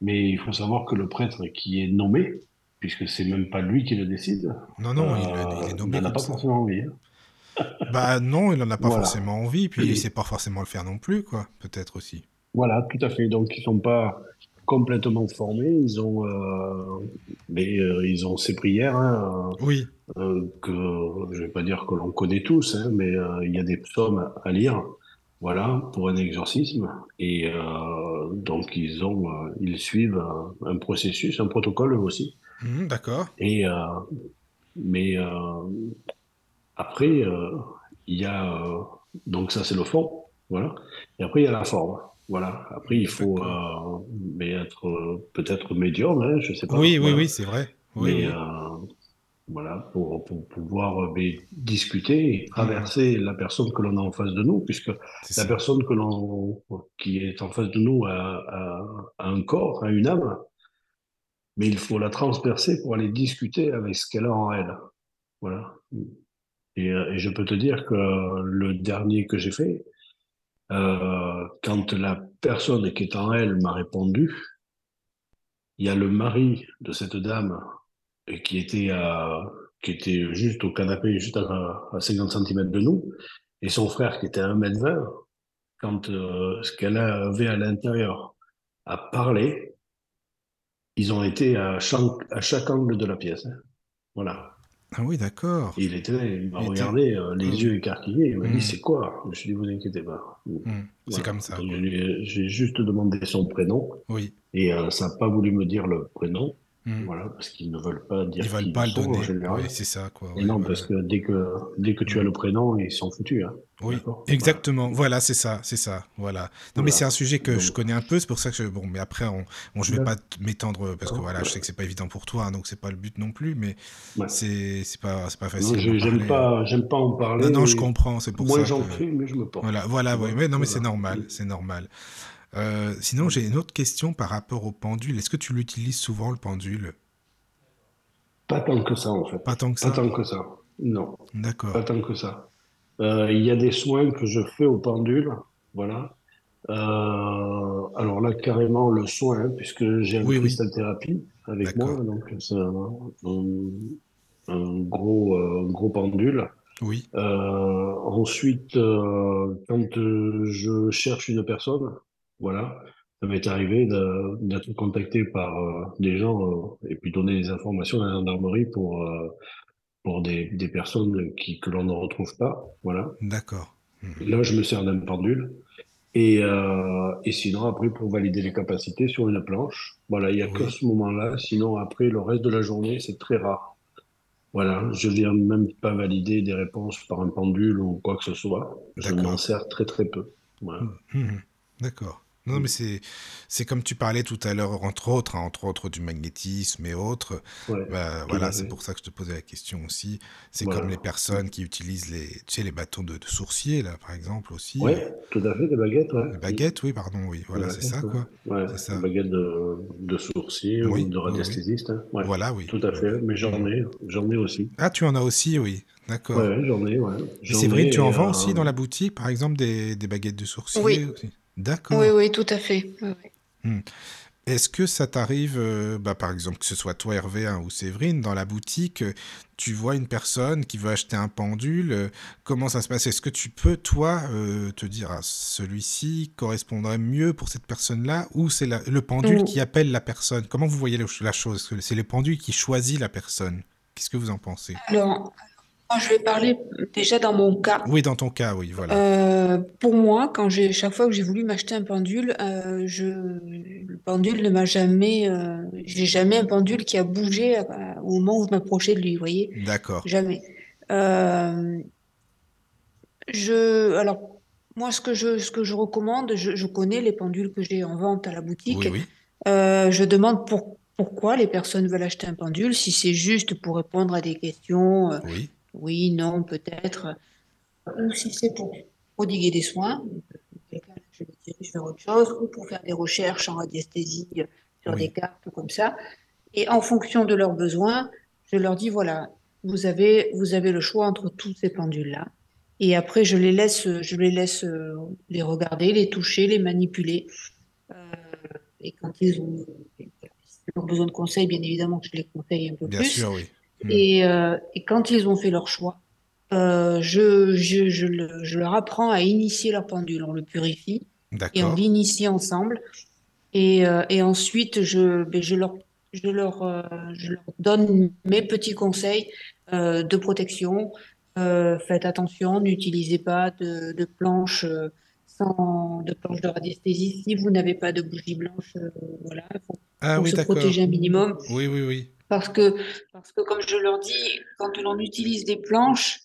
Mais il faut savoir que le prêtre qui est nommé, puisque c'est même pas lui qui le décide, Non, non, il, euh, il est il nommé n'en a pas ça. forcément envie. hein. Bah non, il en a pas Voilà. forcément envie, puis il sait pas forcément le faire non plus, quoi. Peut-être aussi. Voilà, tout à fait. Donc, ils sont pas complètement formés. Ils ont, euh, mais euh, ils ont ces prières hein, Oui, euh, que je vais pas dire que l'on connaît tous, hein, mais il y a des psaumes à lire, voilà, pour un exorcisme. Et donc, ils ont, ils suivent un, processus, un protocole eux aussi. Mhm, d'accord. Et mais après, il y a donc ça c'est le fond, voilà. Et après il y a la forme, voilà. Après il faut euh, mais être euh, peut-être médium, hein, je sais pas. Oui, oui, voilà. oui, c'est vrai. Oui, Mais oui. euh, voilà pour, pour pouvoir mais, discuter et traverser la personne que l'on a en face de nous, puisque la ça. personne que l'on qui est en face de nous a, a- a un corps, a une âme, mais il faut la transpercer pour aller discuter avec ce qu'elle a en elle. Voilà. Et, et je peux te dire que le dernier que j'ai fait, euh, quand la personne qui est en elle m'a répondu, il y a le mari de cette dame qui était à, qui était juste au canapé, juste à, à 50 cm de nous, et son frère qui était à 1m20, quand euh, ce qu'elle avait à l'intérieur a parlé, ils ont été à chaque, à chaque angle de la pièce. hein. Voilà. Ah oui, d'accord. Il était, il m'a regardé, euh, les oui. yeux écarquillés, il m'a dit c'est quoi? Je me suis dit vous inquiétez pas. Hmm, C'est comme ça. Lui ai- J'ai juste demandé son prénom Oui. et euh, ça n'a pas voulu me dire le prénom, Hmm. voilà, parce qu'ils ne veulent pas dire Ils veulent pas le sont donner. Oui, c'est ça, quoi. Ouais, non, parce que dès que dès que tu as le prénom, ils sont foutus. Hein. Oui, exactement. Voilà, c'est ça, c'est ça. Voilà. Non, mais c'est un sujet que je connais un peu. C'est pour ça que je... bon, mais après, on, bon, je vais pas m'étendre parce que voilà, je sais que c'est pas évident pour toi, hein, donc c'est pas le but non plus. Mais Ouais. c'est c'est pas c'est pas facile. j'aime pas, j'aime pas en parler. Non, non, je mais comprends. C'est pour Moins ça. j'en que- fais, mieux je me porte. Voilà, voilà, oui, mais non, mais c'est normal, c'est normal. Euh, sinon, j'ai une autre question par rapport au pendule. Est-ce que tu l'utilises souvent, le pendule? Pas tant que ça, en fait. Pas tant que Pas ça? tant que ça. Non, pas D'accord. tant que ça. Euh, Il y a des soins que je fais au pendule, voilà. Euh, alors là, carrément le soin, hein, puisque j'ai un Oui, oui. cristal thérapie avec moi, donc c'est un, un- un gros, un gros pendule. Oui, Euh, ensuite, euh, quand euh, je cherche une personne, voilà, ça m'est arrivé d'être contacté par euh, des gens euh, et puis donner des informations à la gendarmerie pour, euh, pour des, des personnes qui, que l'on ne retrouve pas, voilà. d'accord. Mhm. Là, je me sers d'un pendule. Et, et sinon, après, pour valider les capacités sur une planche, voilà, il n'y a que ce moment-là. Sinon, après, le reste de la journée, c'est très rare. Voilà, je viens même pas valider des réponses par un pendule ou quoi que ce soit. Je m'en sers très très peu. Voilà. Mhm. D'accord. Non, Mm. mais c'est c'est comme tu parlais tout à l'heure, entre autres, hein, entre autres du magnétisme et autres. Ouais, Bah, voilà, c'est pour ça que je te posais la question aussi. C'est Voilà. comme les personnes qui utilisent les, tu sais, les bâtons de, de sourcier, là, par exemple, aussi. Ouais, tout à fait, des baguettes, ouais. Les baguettes, oui, pardon, oui. Voilà, c'est ça, quoi. Ouais, C'est ça. des baguettes de, de sourcier Oui, ou de oui, oui. radiesthésiste. hein. Ouais, Voilà, oui. tout à fait. Mais j'en ai, j'en ai aussi. Ah, tu en as aussi, oui. D'accord. Ouais, j'en ai, ouais. Séverine, tu en vends euh, aussi dans la boutique, par exemple, des, des baguettes de sourcier Oui. aussi? D'accord. Oui, oui, tout à fait. Oui, oui. Est-ce que ça t'arrive, euh, bah, par exemple, que ce soit toi, Hervé, hein, ou Séverine, dans la boutique, euh, tu vois une personne qui veut acheter un pendule, euh, comment ça se passe? Est-ce que tu peux, toi, euh, te dire, ah, celui-ci correspondrait mieux pour cette personne-là, ou c'est le pendule qui appelle la personne? Comment vous voyez le- la chose? Est-ce que c'est le pendule qui choisit la personne Qu'est-ce que vous en pensez? Alors, je vais parler déjà dans mon cas. Oui, dans ton cas, oui, voilà. Euh, pour moi, quand j'ai chaque fois que j'ai voulu m'acheter un pendule, euh, je, le pendule ne m'a jamais, euh, j'ai jamais un pendule qui a bougé à- au moment où je m'approchais de lui, vous voyez, D'accord. jamais. Euh, je, alors moi, ce que je, ce que je recommande, je, je connais les pendules que j'ai en vente à la boutique. Oui, oui. Euh, je demande pour, pourquoi les personnes veulent acheter un pendule, si c'est juste pour répondre à des questions, euh, Oui. Oui, non, peut-être, ou si c'est pour prodiguer des soins, quelqu'un, je dirige vers autre chose, ou pour faire des recherches en radiesthésie euh, sur Oui. des cartes comme ça. Et en fonction de leurs besoins, je leur dis, voilà, vous avez, vous avez le choix entre tous ces pendules-là. Et après, je les laisse, je les laisse euh, les regarder, les toucher, les manipuler. Euh, et quand ils ont, ils ont besoin de conseils, bien évidemment je les conseille un peu Bien plus. sûr, oui. Mm. Et, euh, et quand ils ont fait leur choix, euh, je, je, je, le- je leur apprends à initier leur pendule. On le purifie et on l'initie ensemble. Et, euh, et ensuite, je, ben, je leur, je leur, je leur donne mes petits conseils de protection. Faites attention, n'utilisez pas de, de planches sans de planches de radiesthésie si vous n'avez pas de bougie blanche. voilà, il faut, Ah faut oui, se protéger un minimum. Oui, oui, oui. Parce que, parce que comme je leur dis, quand l'on utilise des planches,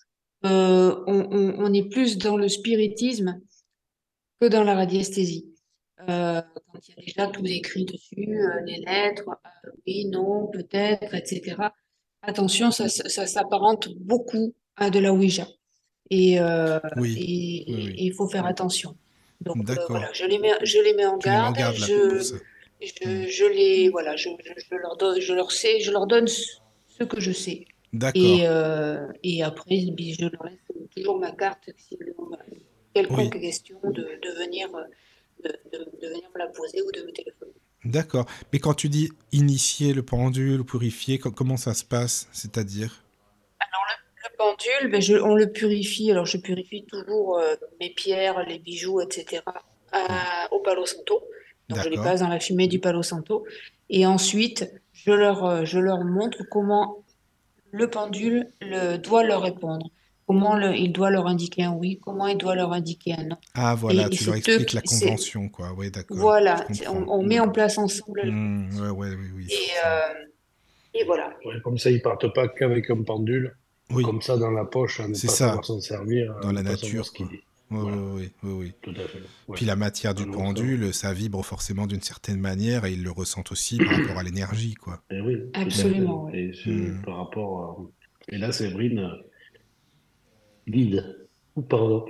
euh, on, on, on est plus dans le spiritisme que dans la radiesthésie. Euh, quand il y a déjà tout écrit dessus, euh, les lettres, euh, oui, non, peut-être, etc. Attention, ça, ça, ça s'apparente beaucoup à de la Ouija. Et euh, Oui. et- Oui, oui. et il faut faire attention. Donc euh, voilà, je les mets, je les mets en Tu les mets en garde. je. Je, je les, voilà, je, leur donne, je leur sais, je leur donne ce que je sais. D'accord. Et, euh, et après, je leur laisse toujours ma carte s'ils ont quelconque question de, de venir, euh, de, venir me la poser ou de me téléphoner. D'accord. Mais quand tu dis initier le pendule, purifier, co- comment ça se passe C'est-à-dire? Le pendule, ben je, on le purifie. Alors, je purifie toujours euh, mes pierres, les bijoux, etc. à- au Palo Santo. Donc, je les passe dans la fumée du Palo Santo. Et ensuite, je leur, euh, je leur montre comment le pendule le, doit leur répondre. Comment le, il doit leur indiquer un oui, comment il doit leur indiquer un non. Ah voilà, Et- et tu leur eux expliques la convention, quoi. Oui, d'accord. Voilà, on, met en place ensemble. convention. ouais, ouais, oui, oui. Et, euh, et voilà. Ouais, comme ça, ils partent pas qu'avec un pendule, Oui, comme ça dans la poche, à ne C'est pas ça. savoir s'en servir, Dans la ne nature, savoir ce qu'il quoi. dit. Oui, Voilà. oui, oui, oui, oui. Tout à fait. Ouais. Puis la matière du pendule, ça vibre forcément d'une certaine manière et ils le ressentent aussi par rapport à l'énergie, quoi. Eh oui, à fait. Absolument, oui. Et par rapport à... Et là, Séverine guide. Ou pardon.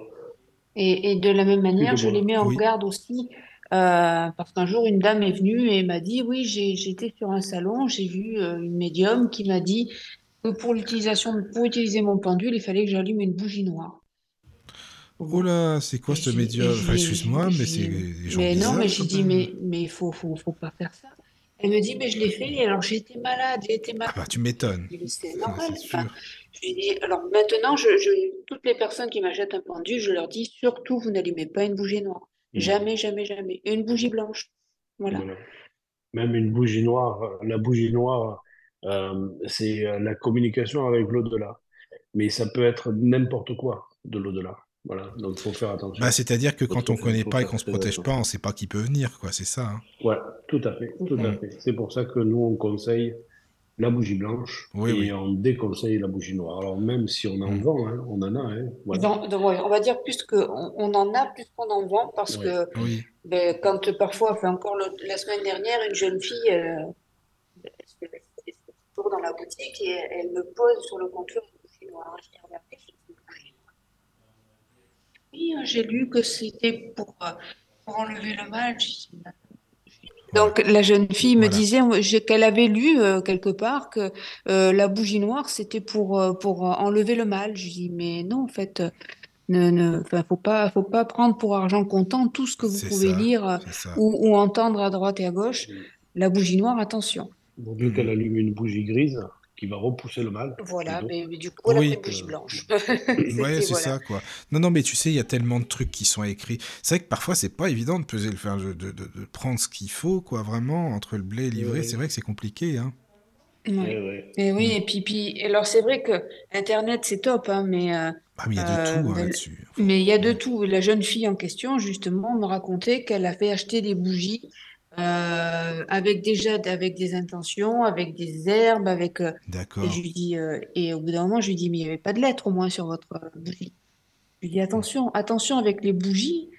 Et, et de la même manière, je les mets en Oui. garde aussi, euh, parce qu'un jour, une dame est venue et m'a dit, oui, j'ai, j'étais sur un salon, j'ai vu euh, une médium qui m'a dit que pour l'utilisation, pour utiliser mon pendule, il fallait que j'allume une bougie noire. Oh là, c'est quoi ce Enfin, j'ai- excuse-moi, mais c'est des gens Mais non, mais j'ai dit, mais mais il faut, faut, faut pas faire ça. Elle me dit, mais je l'ai fait, et alors été malade, j'ai été Ah malade. bah, tu m'étonnes. C'est normal. Enfin, alors maintenant, je, je- toutes les personnes qui m'achètent un pendule, je leur dis, surtout, vous n'allumez pas une bougie noire. Hmm. Jamais, jamais, jamais. Une bougie blanche. Voilà. Voilà. Même une bougie noire, euh, la bougie noire, euh, c'est euh, la communication avec l'au-delà. Mais ça peut être n'importe quoi de l'au-delà. Voilà, donc il faut faire attention. Bah, c'est-à-dire que Faut quand on faire- connaît pas et qu'on se très protège pas, on sait pas qui peut venir, quoi. C'est ça. hein. Ouais, tout à fait, tout à Mhm. fait. C'est pour ça que nous, on conseille la bougie blanche Oui, et oui. on déconseille la bougie noire. Alors même si on en Mhm. vend, hein, on en a, hein, voilà. Donc, donc, ouais, on va dire plus que on, en a plus qu'on en vend parce Ouais. que Oui. ben, quand parfois, enfin encore le- la semaine dernière, une jeune fille, euh, se se dans la boutique et elle me pose sur le comptoir une bougie noire. Je dis, regardez, c'est une bougie noire. Oui, hein, j'ai lu que c'était pour, euh, pour enlever le mal. Donc la jeune fille me Voilà. disait qu'elle avait lu euh, quelque part que euh, la bougie noire c'était pour euh, pour enlever le mal. Je dis mais non en fait ne ne faut pas faut pas prendre pour argent comptant tout ce que vous pouvez ça. lire ou, ou entendre à droite et à gauche. La bougie noire attention. Vaut mieux qu'elle allume une bougie grise qui va repousser le mal. Voilà mais, mais du coup Oui. une bougie blanche. Ouais, c'est voilà. ça, quoi. Non, non, mais tu sais, il y a tellement de trucs qui sont écrits. C'est vrai que parfois, c'est pas évident de peser, enfin, de, de, de- de prendre ce qu'il faut, quoi, vraiment, entre le blé et l'ivraie. Oui. C'est vrai que c'est compliqué, hein. Ouais. ouais. Et oui, et puis, puis alors c'est vrai que Internet c'est top, hein, mais euh, Ah, mais il y a de euh, tout hein, mais là-dessus. mais il y a de Mm. tout. La jeune fille en question, justement, me racontait qu'elle a fait acheter des bougies euh, avec déjà avec des intentions, avec des herbes, avec euh, et je D'accord. lui dis euh, et au bout d'un moment je lui dis mais il n'y avait pas de lettres au moins sur votre euh, bougie. Je lui dis attention, attention avec les bougies,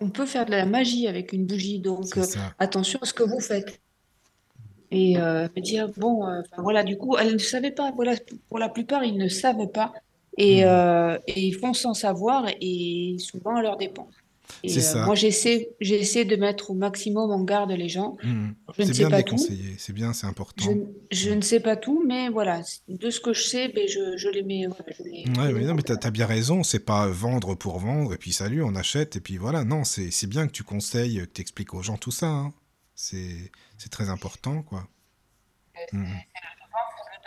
on peut faire de la magie avec une bougie, donc attention à ce que vous faites. Et me dire, bon, euh, enfin, voilà, du coup, elle ne savait pas. Voilà, pour la plupart, ils ne savent pas. Et, Mm. euh, et ils font sans savoir et souvent à leur dépens. Et euh, moi, j'essaie, j'essaie de mettre au maximum en garde les gens. Mm. Je ne C'est sais bien de pas les tout. conseiller. C'est bien, c'est important. je Mm. ne sais pas tout, mais voilà, de ce que je sais, ben, je, je les mets, voilà, je les, je Ouais, les mais non, mais t'as bien raison, c'est pas vendre pour vendre, et puis salut, on achète, et puis voilà. Non, c'est, c'est bien que tu conseilles, que tu expliques aux gens tout ça. hein. C'est, c'est très important, quoi. Mm.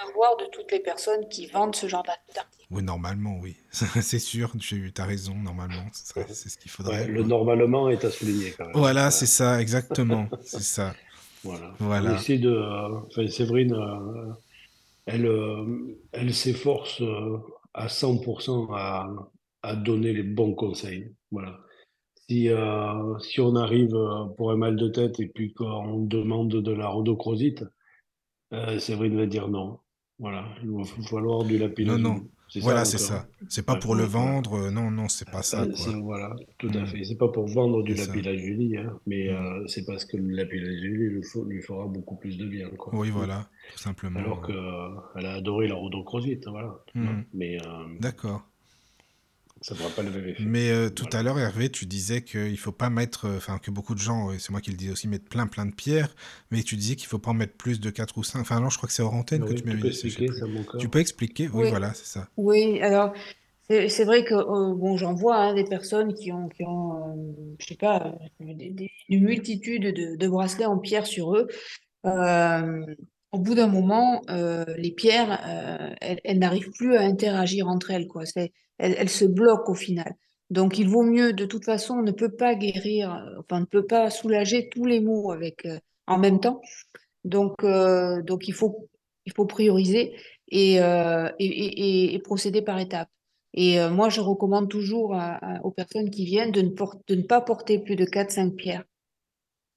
Devoir de toutes les personnes qui vendent ce genre d'articles. Oui, normalement, oui. c'est sûr, tu as raison, normalement. C'est ce qu'il Ouais, faudrait. le normalement est à souligner quand même. Voilà, c'est ça, exactement. C'est ça. voilà. On Voilà. essaie de. euh, Enfin, Séverine, euh, elle, euh, elle s'efforce euh, à 100% à, à donner les bons conseils. Voilà. Si, euh, si on arrive pour un mal de tête et puis qu'on demande de la rhodochrosite, euh, Séverine va dire non. Voilà. Il va falloir du Non, lapis-lazuli. non. Ça Voilà, c'est ça. C'est pas pour le voilà. vendre. euh, Non, non, c'est pas ça, Euh, voilà, tout à Mm. fait. C'est pas pour vendre du lapis-lazuli, hein, mais Mm. euh, c'est parce que le lapis-lazuli lui, fera beaucoup plus de bien, quoi. Oui, Mm. voilà, tout simplement. Alors que euh, elle a adoré la rhodochrosite, voilà. Mm. Mais D'accord. Ça ne fera pas le même effet. Mais euh, tout Voilà. à l'heure, Hervé, tu disais qu'il faut pas mettre, euh, enfin que beaucoup de gens, et c'est moi qui le dis aussi, mettent plein plein de pierres, mais tu disais qu'il faut pas en mettre plus de 4 ou 5. Enfin non, je crois que c'est hors antenne que tu tu m'avais dit, expliquer ça, mon Tu peux expliquer? Oui, Oui, voilà, c'est ça. oui. Alors, c'est vrai que euh, bon, j'en vois hein, des personnes qui ont, qui ont, euh, je sais pas, des, des- une multitude de, de bracelets en pierre sur eux. Euh, au bout d'un moment, euh, les pierres, euh, elles, elles n'arrivent plus à interagir entre elles, quoi. C'est, elles se bloquent au final. Donc, il vaut mieux, de toute façon, on ne peut pas guérir, euh, enfin, on ne peut pas soulager tous les maux avec, euh, en même temps. Donc, euh, donc il faut, il faut prioriser et, euh, et, et, et- et procéder par étapes. Et moi, je recommande toujours à- à- aux personnes qui viennent de ne, de ne pas porter plus de 4-5 pierres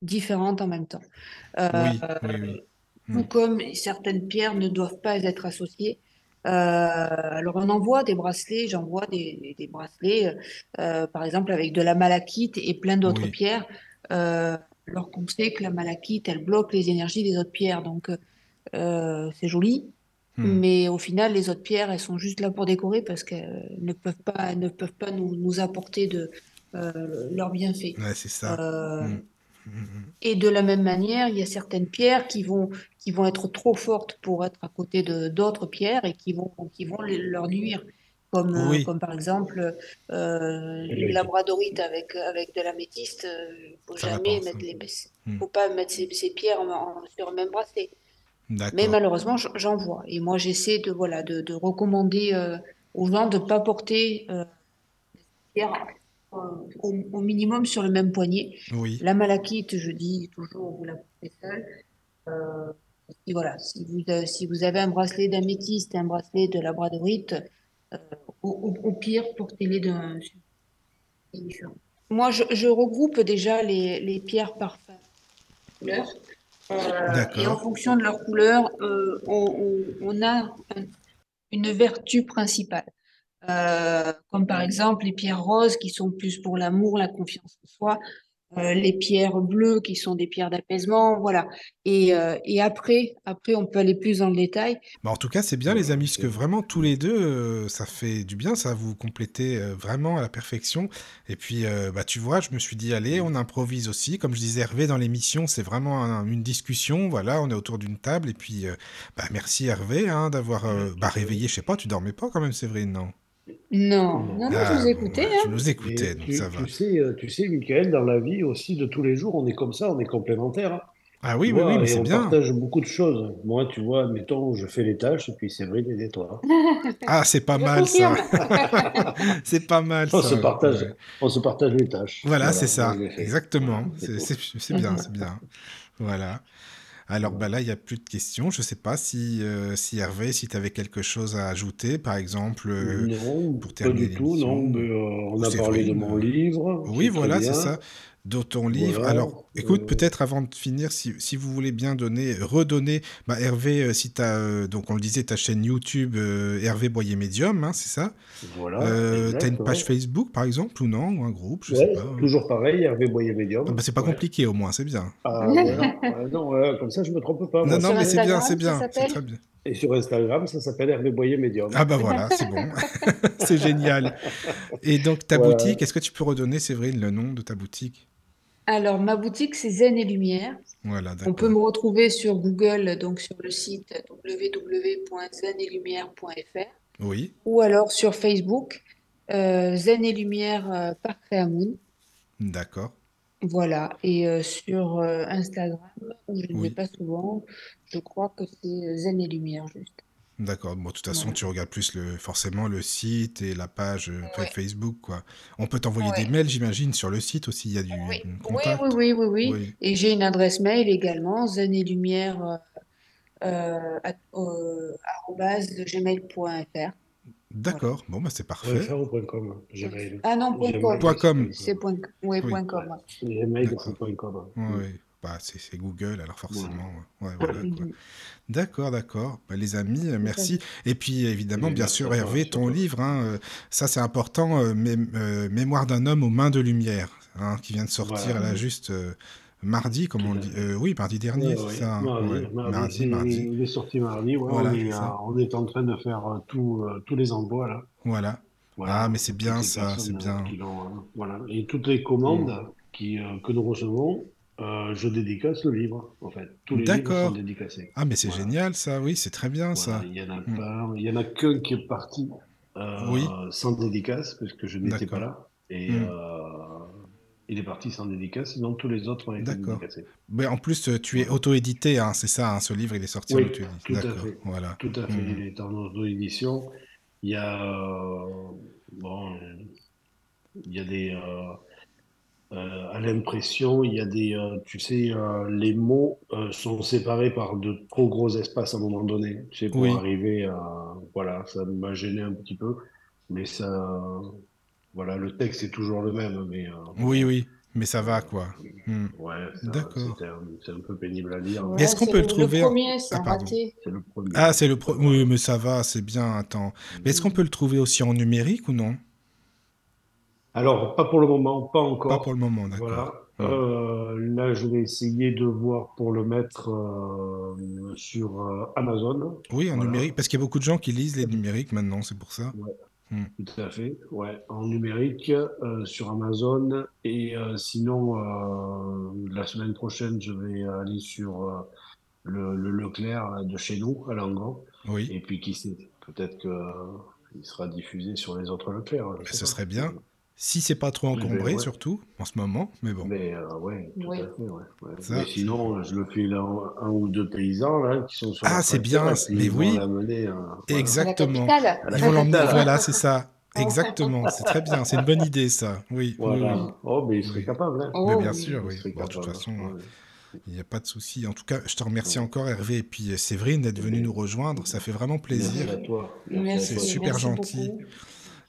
différentes en même temps. Oui, oui, oui. tout Mm. comme certaines pierres ne doivent pas être associées. Euh, alors on en voit des bracelets, j'en vois des, des bracelets, euh, par exemple avec de la malachite et plein d'autres Oui. pierres, euh, alors qu'on sait que la malachite, elle bloque les énergies des autres pierres, donc euh, c'est joli, Mm. mais au final, les autres pierres, elles sont juste là pour décorer parce qu'elles ne peuvent pas, ne peuvent pas nous, nous apporter de euh, leurs bienfaits. Ouais, c'est ça. Euh, Mm. Et de la même manière, il y a certaines pierres qui vont, qui vont être trop fortes pour être à côté de d'autres pierres et qui vont, qui vont leur nuire. Comme, euh, Oui. comme par exemple euh, Oui. le labradorite avec, avec de l'améthyste. Il ne faut Ça jamais mettre ensemble. les, Mm. faut pas mettre ces, ces pierres en- en- sur le même bracelet. Mais malheureusement, j'en vois. Et moi, j'essaie de, voilà, de, de recommander euh, aux gens de ne pas porter euh, des pierres euh, au, au minimum sur le même poignet. Oui. La malachite, je dis toujours, vous la portez seule. Euh, et voilà, si vous, euh, si vous avez un bracelet d'améthyste et un bracelet de labradorite, euh, au, au- pire, portez-les d'un. différent. Moi, je, je regroupe déjà les, les pierres par couleur. Euh, et en fonction de leur couleur, euh, on, on- on a un- une vertu principale. Euh, comme par exemple les pierres roses qui sont plus pour l'amour, la confiance en soi, euh, les pierres bleues qui sont des pierres d'apaisement, voilà. Et, euh, et après, après, on peut aller plus dans le détail. Bah, en tout cas, c'est bien, les amis, parce que vraiment, tous les deux, euh, ça fait du bien, ça vous complétez euh, vraiment à la perfection. Et puis, euh, bah, tu vois, je me suis dit, allez, on improvise aussi. Comme je disais, Hervé, dans l'émission, c'est vraiment un- une discussion. Voilà, on est autour d'une table. Et puis, euh, bah, merci Hervé hein, d'avoir euh, bah, réveillé, je sais pas, tu dormais pas quand même, Séverine, non? Non, non, non, Ah, je vous bon, écoutais, ouais, hein. Tu nous Et écoutais, donc tu, ça va. tu sais, euh, tu sais, Michael, dans la vie aussi de tous les jours, on est comme ça, on est complémentaires. hein. Ah oui, oui, mais c'est on bien. partage beaucoup de choses. Moi, tu vois, admettons, je fais les tâches et puis Séverine les nettoie. Ah, c'est pas Je mal ça. c'est pas mal On se ça. partage, ouais. on se partage les tâches. Voilà, c'est ça, je exactement. C'est bien, c'est bien. Voilà. Alors bah là, il n'y a plus de questions. Je ne sais pas si, euh, si Hervé, si tu avais quelque chose à ajouter, par exemple, euh, non, pour pas terminer du tout, non, mais euh, on a parlé de mon livre. Oui, voilà, c'est ça. De ton livre. Voilà, Alors, écoute, euh, peut-être avant de finir, si, si vous voulez bien donner, redonner, bah, Hervé, euh, si tu as, donc on le disait, ta chaîne YouTube, euh, Hervé Boyer Médium, hein, c'est ça? Voilà. euh, exact, T'as une ouais. page Facebook, par exemple, ou non Ou un groupe, je Ouais, sais pas. toujours pareil, Hervé Boyer Médium. Ah bah, c'est pas Ouais. compliqué au moins, c'est bien. Ah, non, comme ça, je me trompe pas. Non, moi. non, mais c'est bien, c'est bien, c'est très bien. Et sur Instagram, ça s'appelle Hervé Boyer Médium. Ah bah voilà, c'est bon. c'est génial. Et donc ta Voilà. boutique, est-ce que tu peux redonner, Séverine, le nom de ta boutique? Alors, ma boutique, c'est Zen et Lumière. Voilà, On peut me retrouver sur Google, donc sur le site www.zenetlumière.fr Oui, ou alors sur Facebook, euh, Zen et Lumière euh, par Créamoun. d'accord. Voilà. Et euh, sur euh, Instagram, où je ne vais Oui. pas souvent, je crois que c'est euh, Zen et Lumière juste. D'accord. Bon, de toute façon, Voilà. tu regardes plus le, forcément le site et la page Ouais. Facebook, quoi. On peut t'envoyer des Ouais. mails, j'imagine, sur le site aussi. Il y a du Oui, oui, contact. oui, oui, oui, oui. Oui. Et j'ai une adresse mail également, zen et lumière at- arobase gmail.fr. D'accord. Bon, bah c'est parfait. .fr ou .com, Gmail. Ah non, point com. Point com. C'est point, oui, Oui. com. ouais. Gmail, D'accord. c'est point .com. Ouais. Bah, c'est Google, alors forcément. Ouais, Ouais. voilà, quoi. Mhm. D'accord, d'accord. Bah, les amis, merci. Et puis, évidemment, Oui, bien sûr, Hervé, ton livre, hein, euh, ça c'est important, euh, Mé- euh, Mémoire d'un homme aux mains de lumière, hein, qui vient de sortir Voilà. là juste euh, mardi, comme on le dit. Euh, oui, mardi dernier, Ouais, c'est ça. hein. Mardi, Ouais. mardi, Mardi, c'est- mardi. Il est sorti mardi. ouais, Voilà, on, est, ça. on est en train de faire euh, tout, euh, tous les envois là. Voilà. Voilà. Ah, mais c'est bien ça, c'est bien. euh, voilà. Et toutes les commandes qui, euh, que nous recevons, je dédicace le livre, en fait. Tous les livres D'accord. sont dédicacés. Ah, mais c'est Voilà. génial ça, oui, c'est très bien ça. il y en a Mm. pas, il y en a qu'un qui est parti Oui. sans dédicace, parce que je n'étais pas là. Et Mm. Il est parti sans dédicace, sinon tous les autres ont été D'accord. dédicacés. Mais en plus, euh, tu es auto-édité, hein, c'est ça, hein, ce livre, il est sorti Oui, en auto-édité. tout à fait. voilà. Tout à fait, Mm. il est en auto-édition. Il y a, euh, bon, il y a des, euh, euh, à l'impression, il y a des, tu sais, les mots sont séparés par de trop gros espaces à un moment donné. Tu sais, pour Oui. arriver à, voilà, ça m'a gêné un petit peu, mais ça, voilà, le texte est toujours le même, mais euh, Oui, oui, mais ça va quoi. Hmm. ouais, D'accord. un- c'est un peu pénible à lire. Mais est-ce qu'on c'est peut le trouver premier, Ah, pardon. raté. C'est le premier. Ah, c'est le pro... Oui, mais ça va, c'est bien, attends. Mais est-ce qu'on peut le trouver aussi en numérique ou non? Alors, pas pour le moment, pas encore. Pas pour le moment, d'accord. Voilà. Hmm. Euh, là, je vais essayer de voir pour le mettre euh, sur euh, Amazon. Oui, en Voilà. numérique, parce qu'il y a beaucoup de gens qui lisent les numériques maintenant, c'est pour ça. Tout à fait. Ouais, en numérique euh, sur Amazon. Et euh, sinon, euh, la semaine prochaine, je vais aller sur le, le Leclerc de chez nous, à Langon. Oui, Et puis, qui sait, peut-être que euh, il sera diffusé sur les autres Leclerc. ce serait bien. Si c'est pas trop encombré, ouais. surtout, en ce moment, mais bon. Mais euh, ouais, tout Oui. à fait, ouais, ouais. Ça, Mais sinon, je le fais là, un, ou deux paysans là, qui sont sur Ah, c'est bien, mais oui. euh, voilà. Exactement. Ils vont l'emmener, voilà, c'est ça. Exactement, c'est très bien, c'est une bonne idée ça. Oui, oui, Voilà. oui. Oh, mais il serait Oui. capable. Hein. Oh, Mais bien oui. sûr, oui. de toute façon, Ouais. il n'y a pas de souci. En tout cas, je te remercie encore Hervé et puis euh, Séverine d'être venu nous rejoindre. Ça fait vraiment plaisir. Merci à toi. C'est super merci gentil. beaucoup.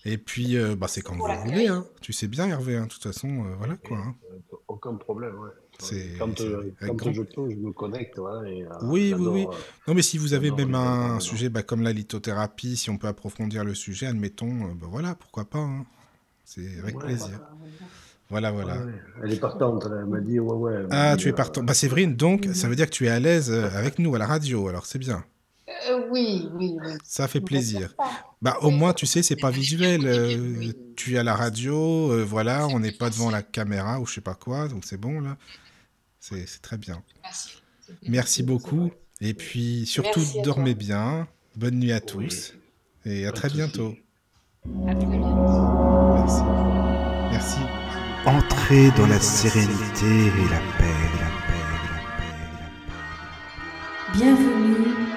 Et puis, euh, bah, c'est quand vous voulez. Hein. Tu sais bien, Hervé. hein. De toute façon, euh, voilà quoi. hein. Euh, Aucun problème, ouais. C'est- Quand, euh, quand grand- je peux, je me connecte. Voilà, et, euh, Oui, oui, oui. Non, mais si vous avez même un sujet bah, comme la lithothérapie, si on peut approfondir le sujet, admettons, bah, voilà, pourquoi pas. hein. C'est avec Ouais. plaisir. Voilà, voilà. ouais, Elle est partante, elle m'a dit, ouais, ouais. Ah, dit, tu es euh, partant. Bah, Séverine, donc, ça veut dire que tu es à l'aise avec nous à la radio, alors c'est bien. Euh, oui, oui, oui. Ça fait plaisir. Bah, au moins, tu sais, c'est pas visuel. euh, tu es à la radio, euh, voilà, on n'est pas devant la caméra ou je sais pas quoi, donc c'est bon, là. C'est c'est très bien. Merci. Merci beaucoup. Et puis, surtout, dormez toi. bien. Bonne nuit à Oui. tous. Et à très bientôt. À très bientôt. Merci. Merci. Entrez dans la sérénité et la paix, la paix, la paix, la paix. Bienvenue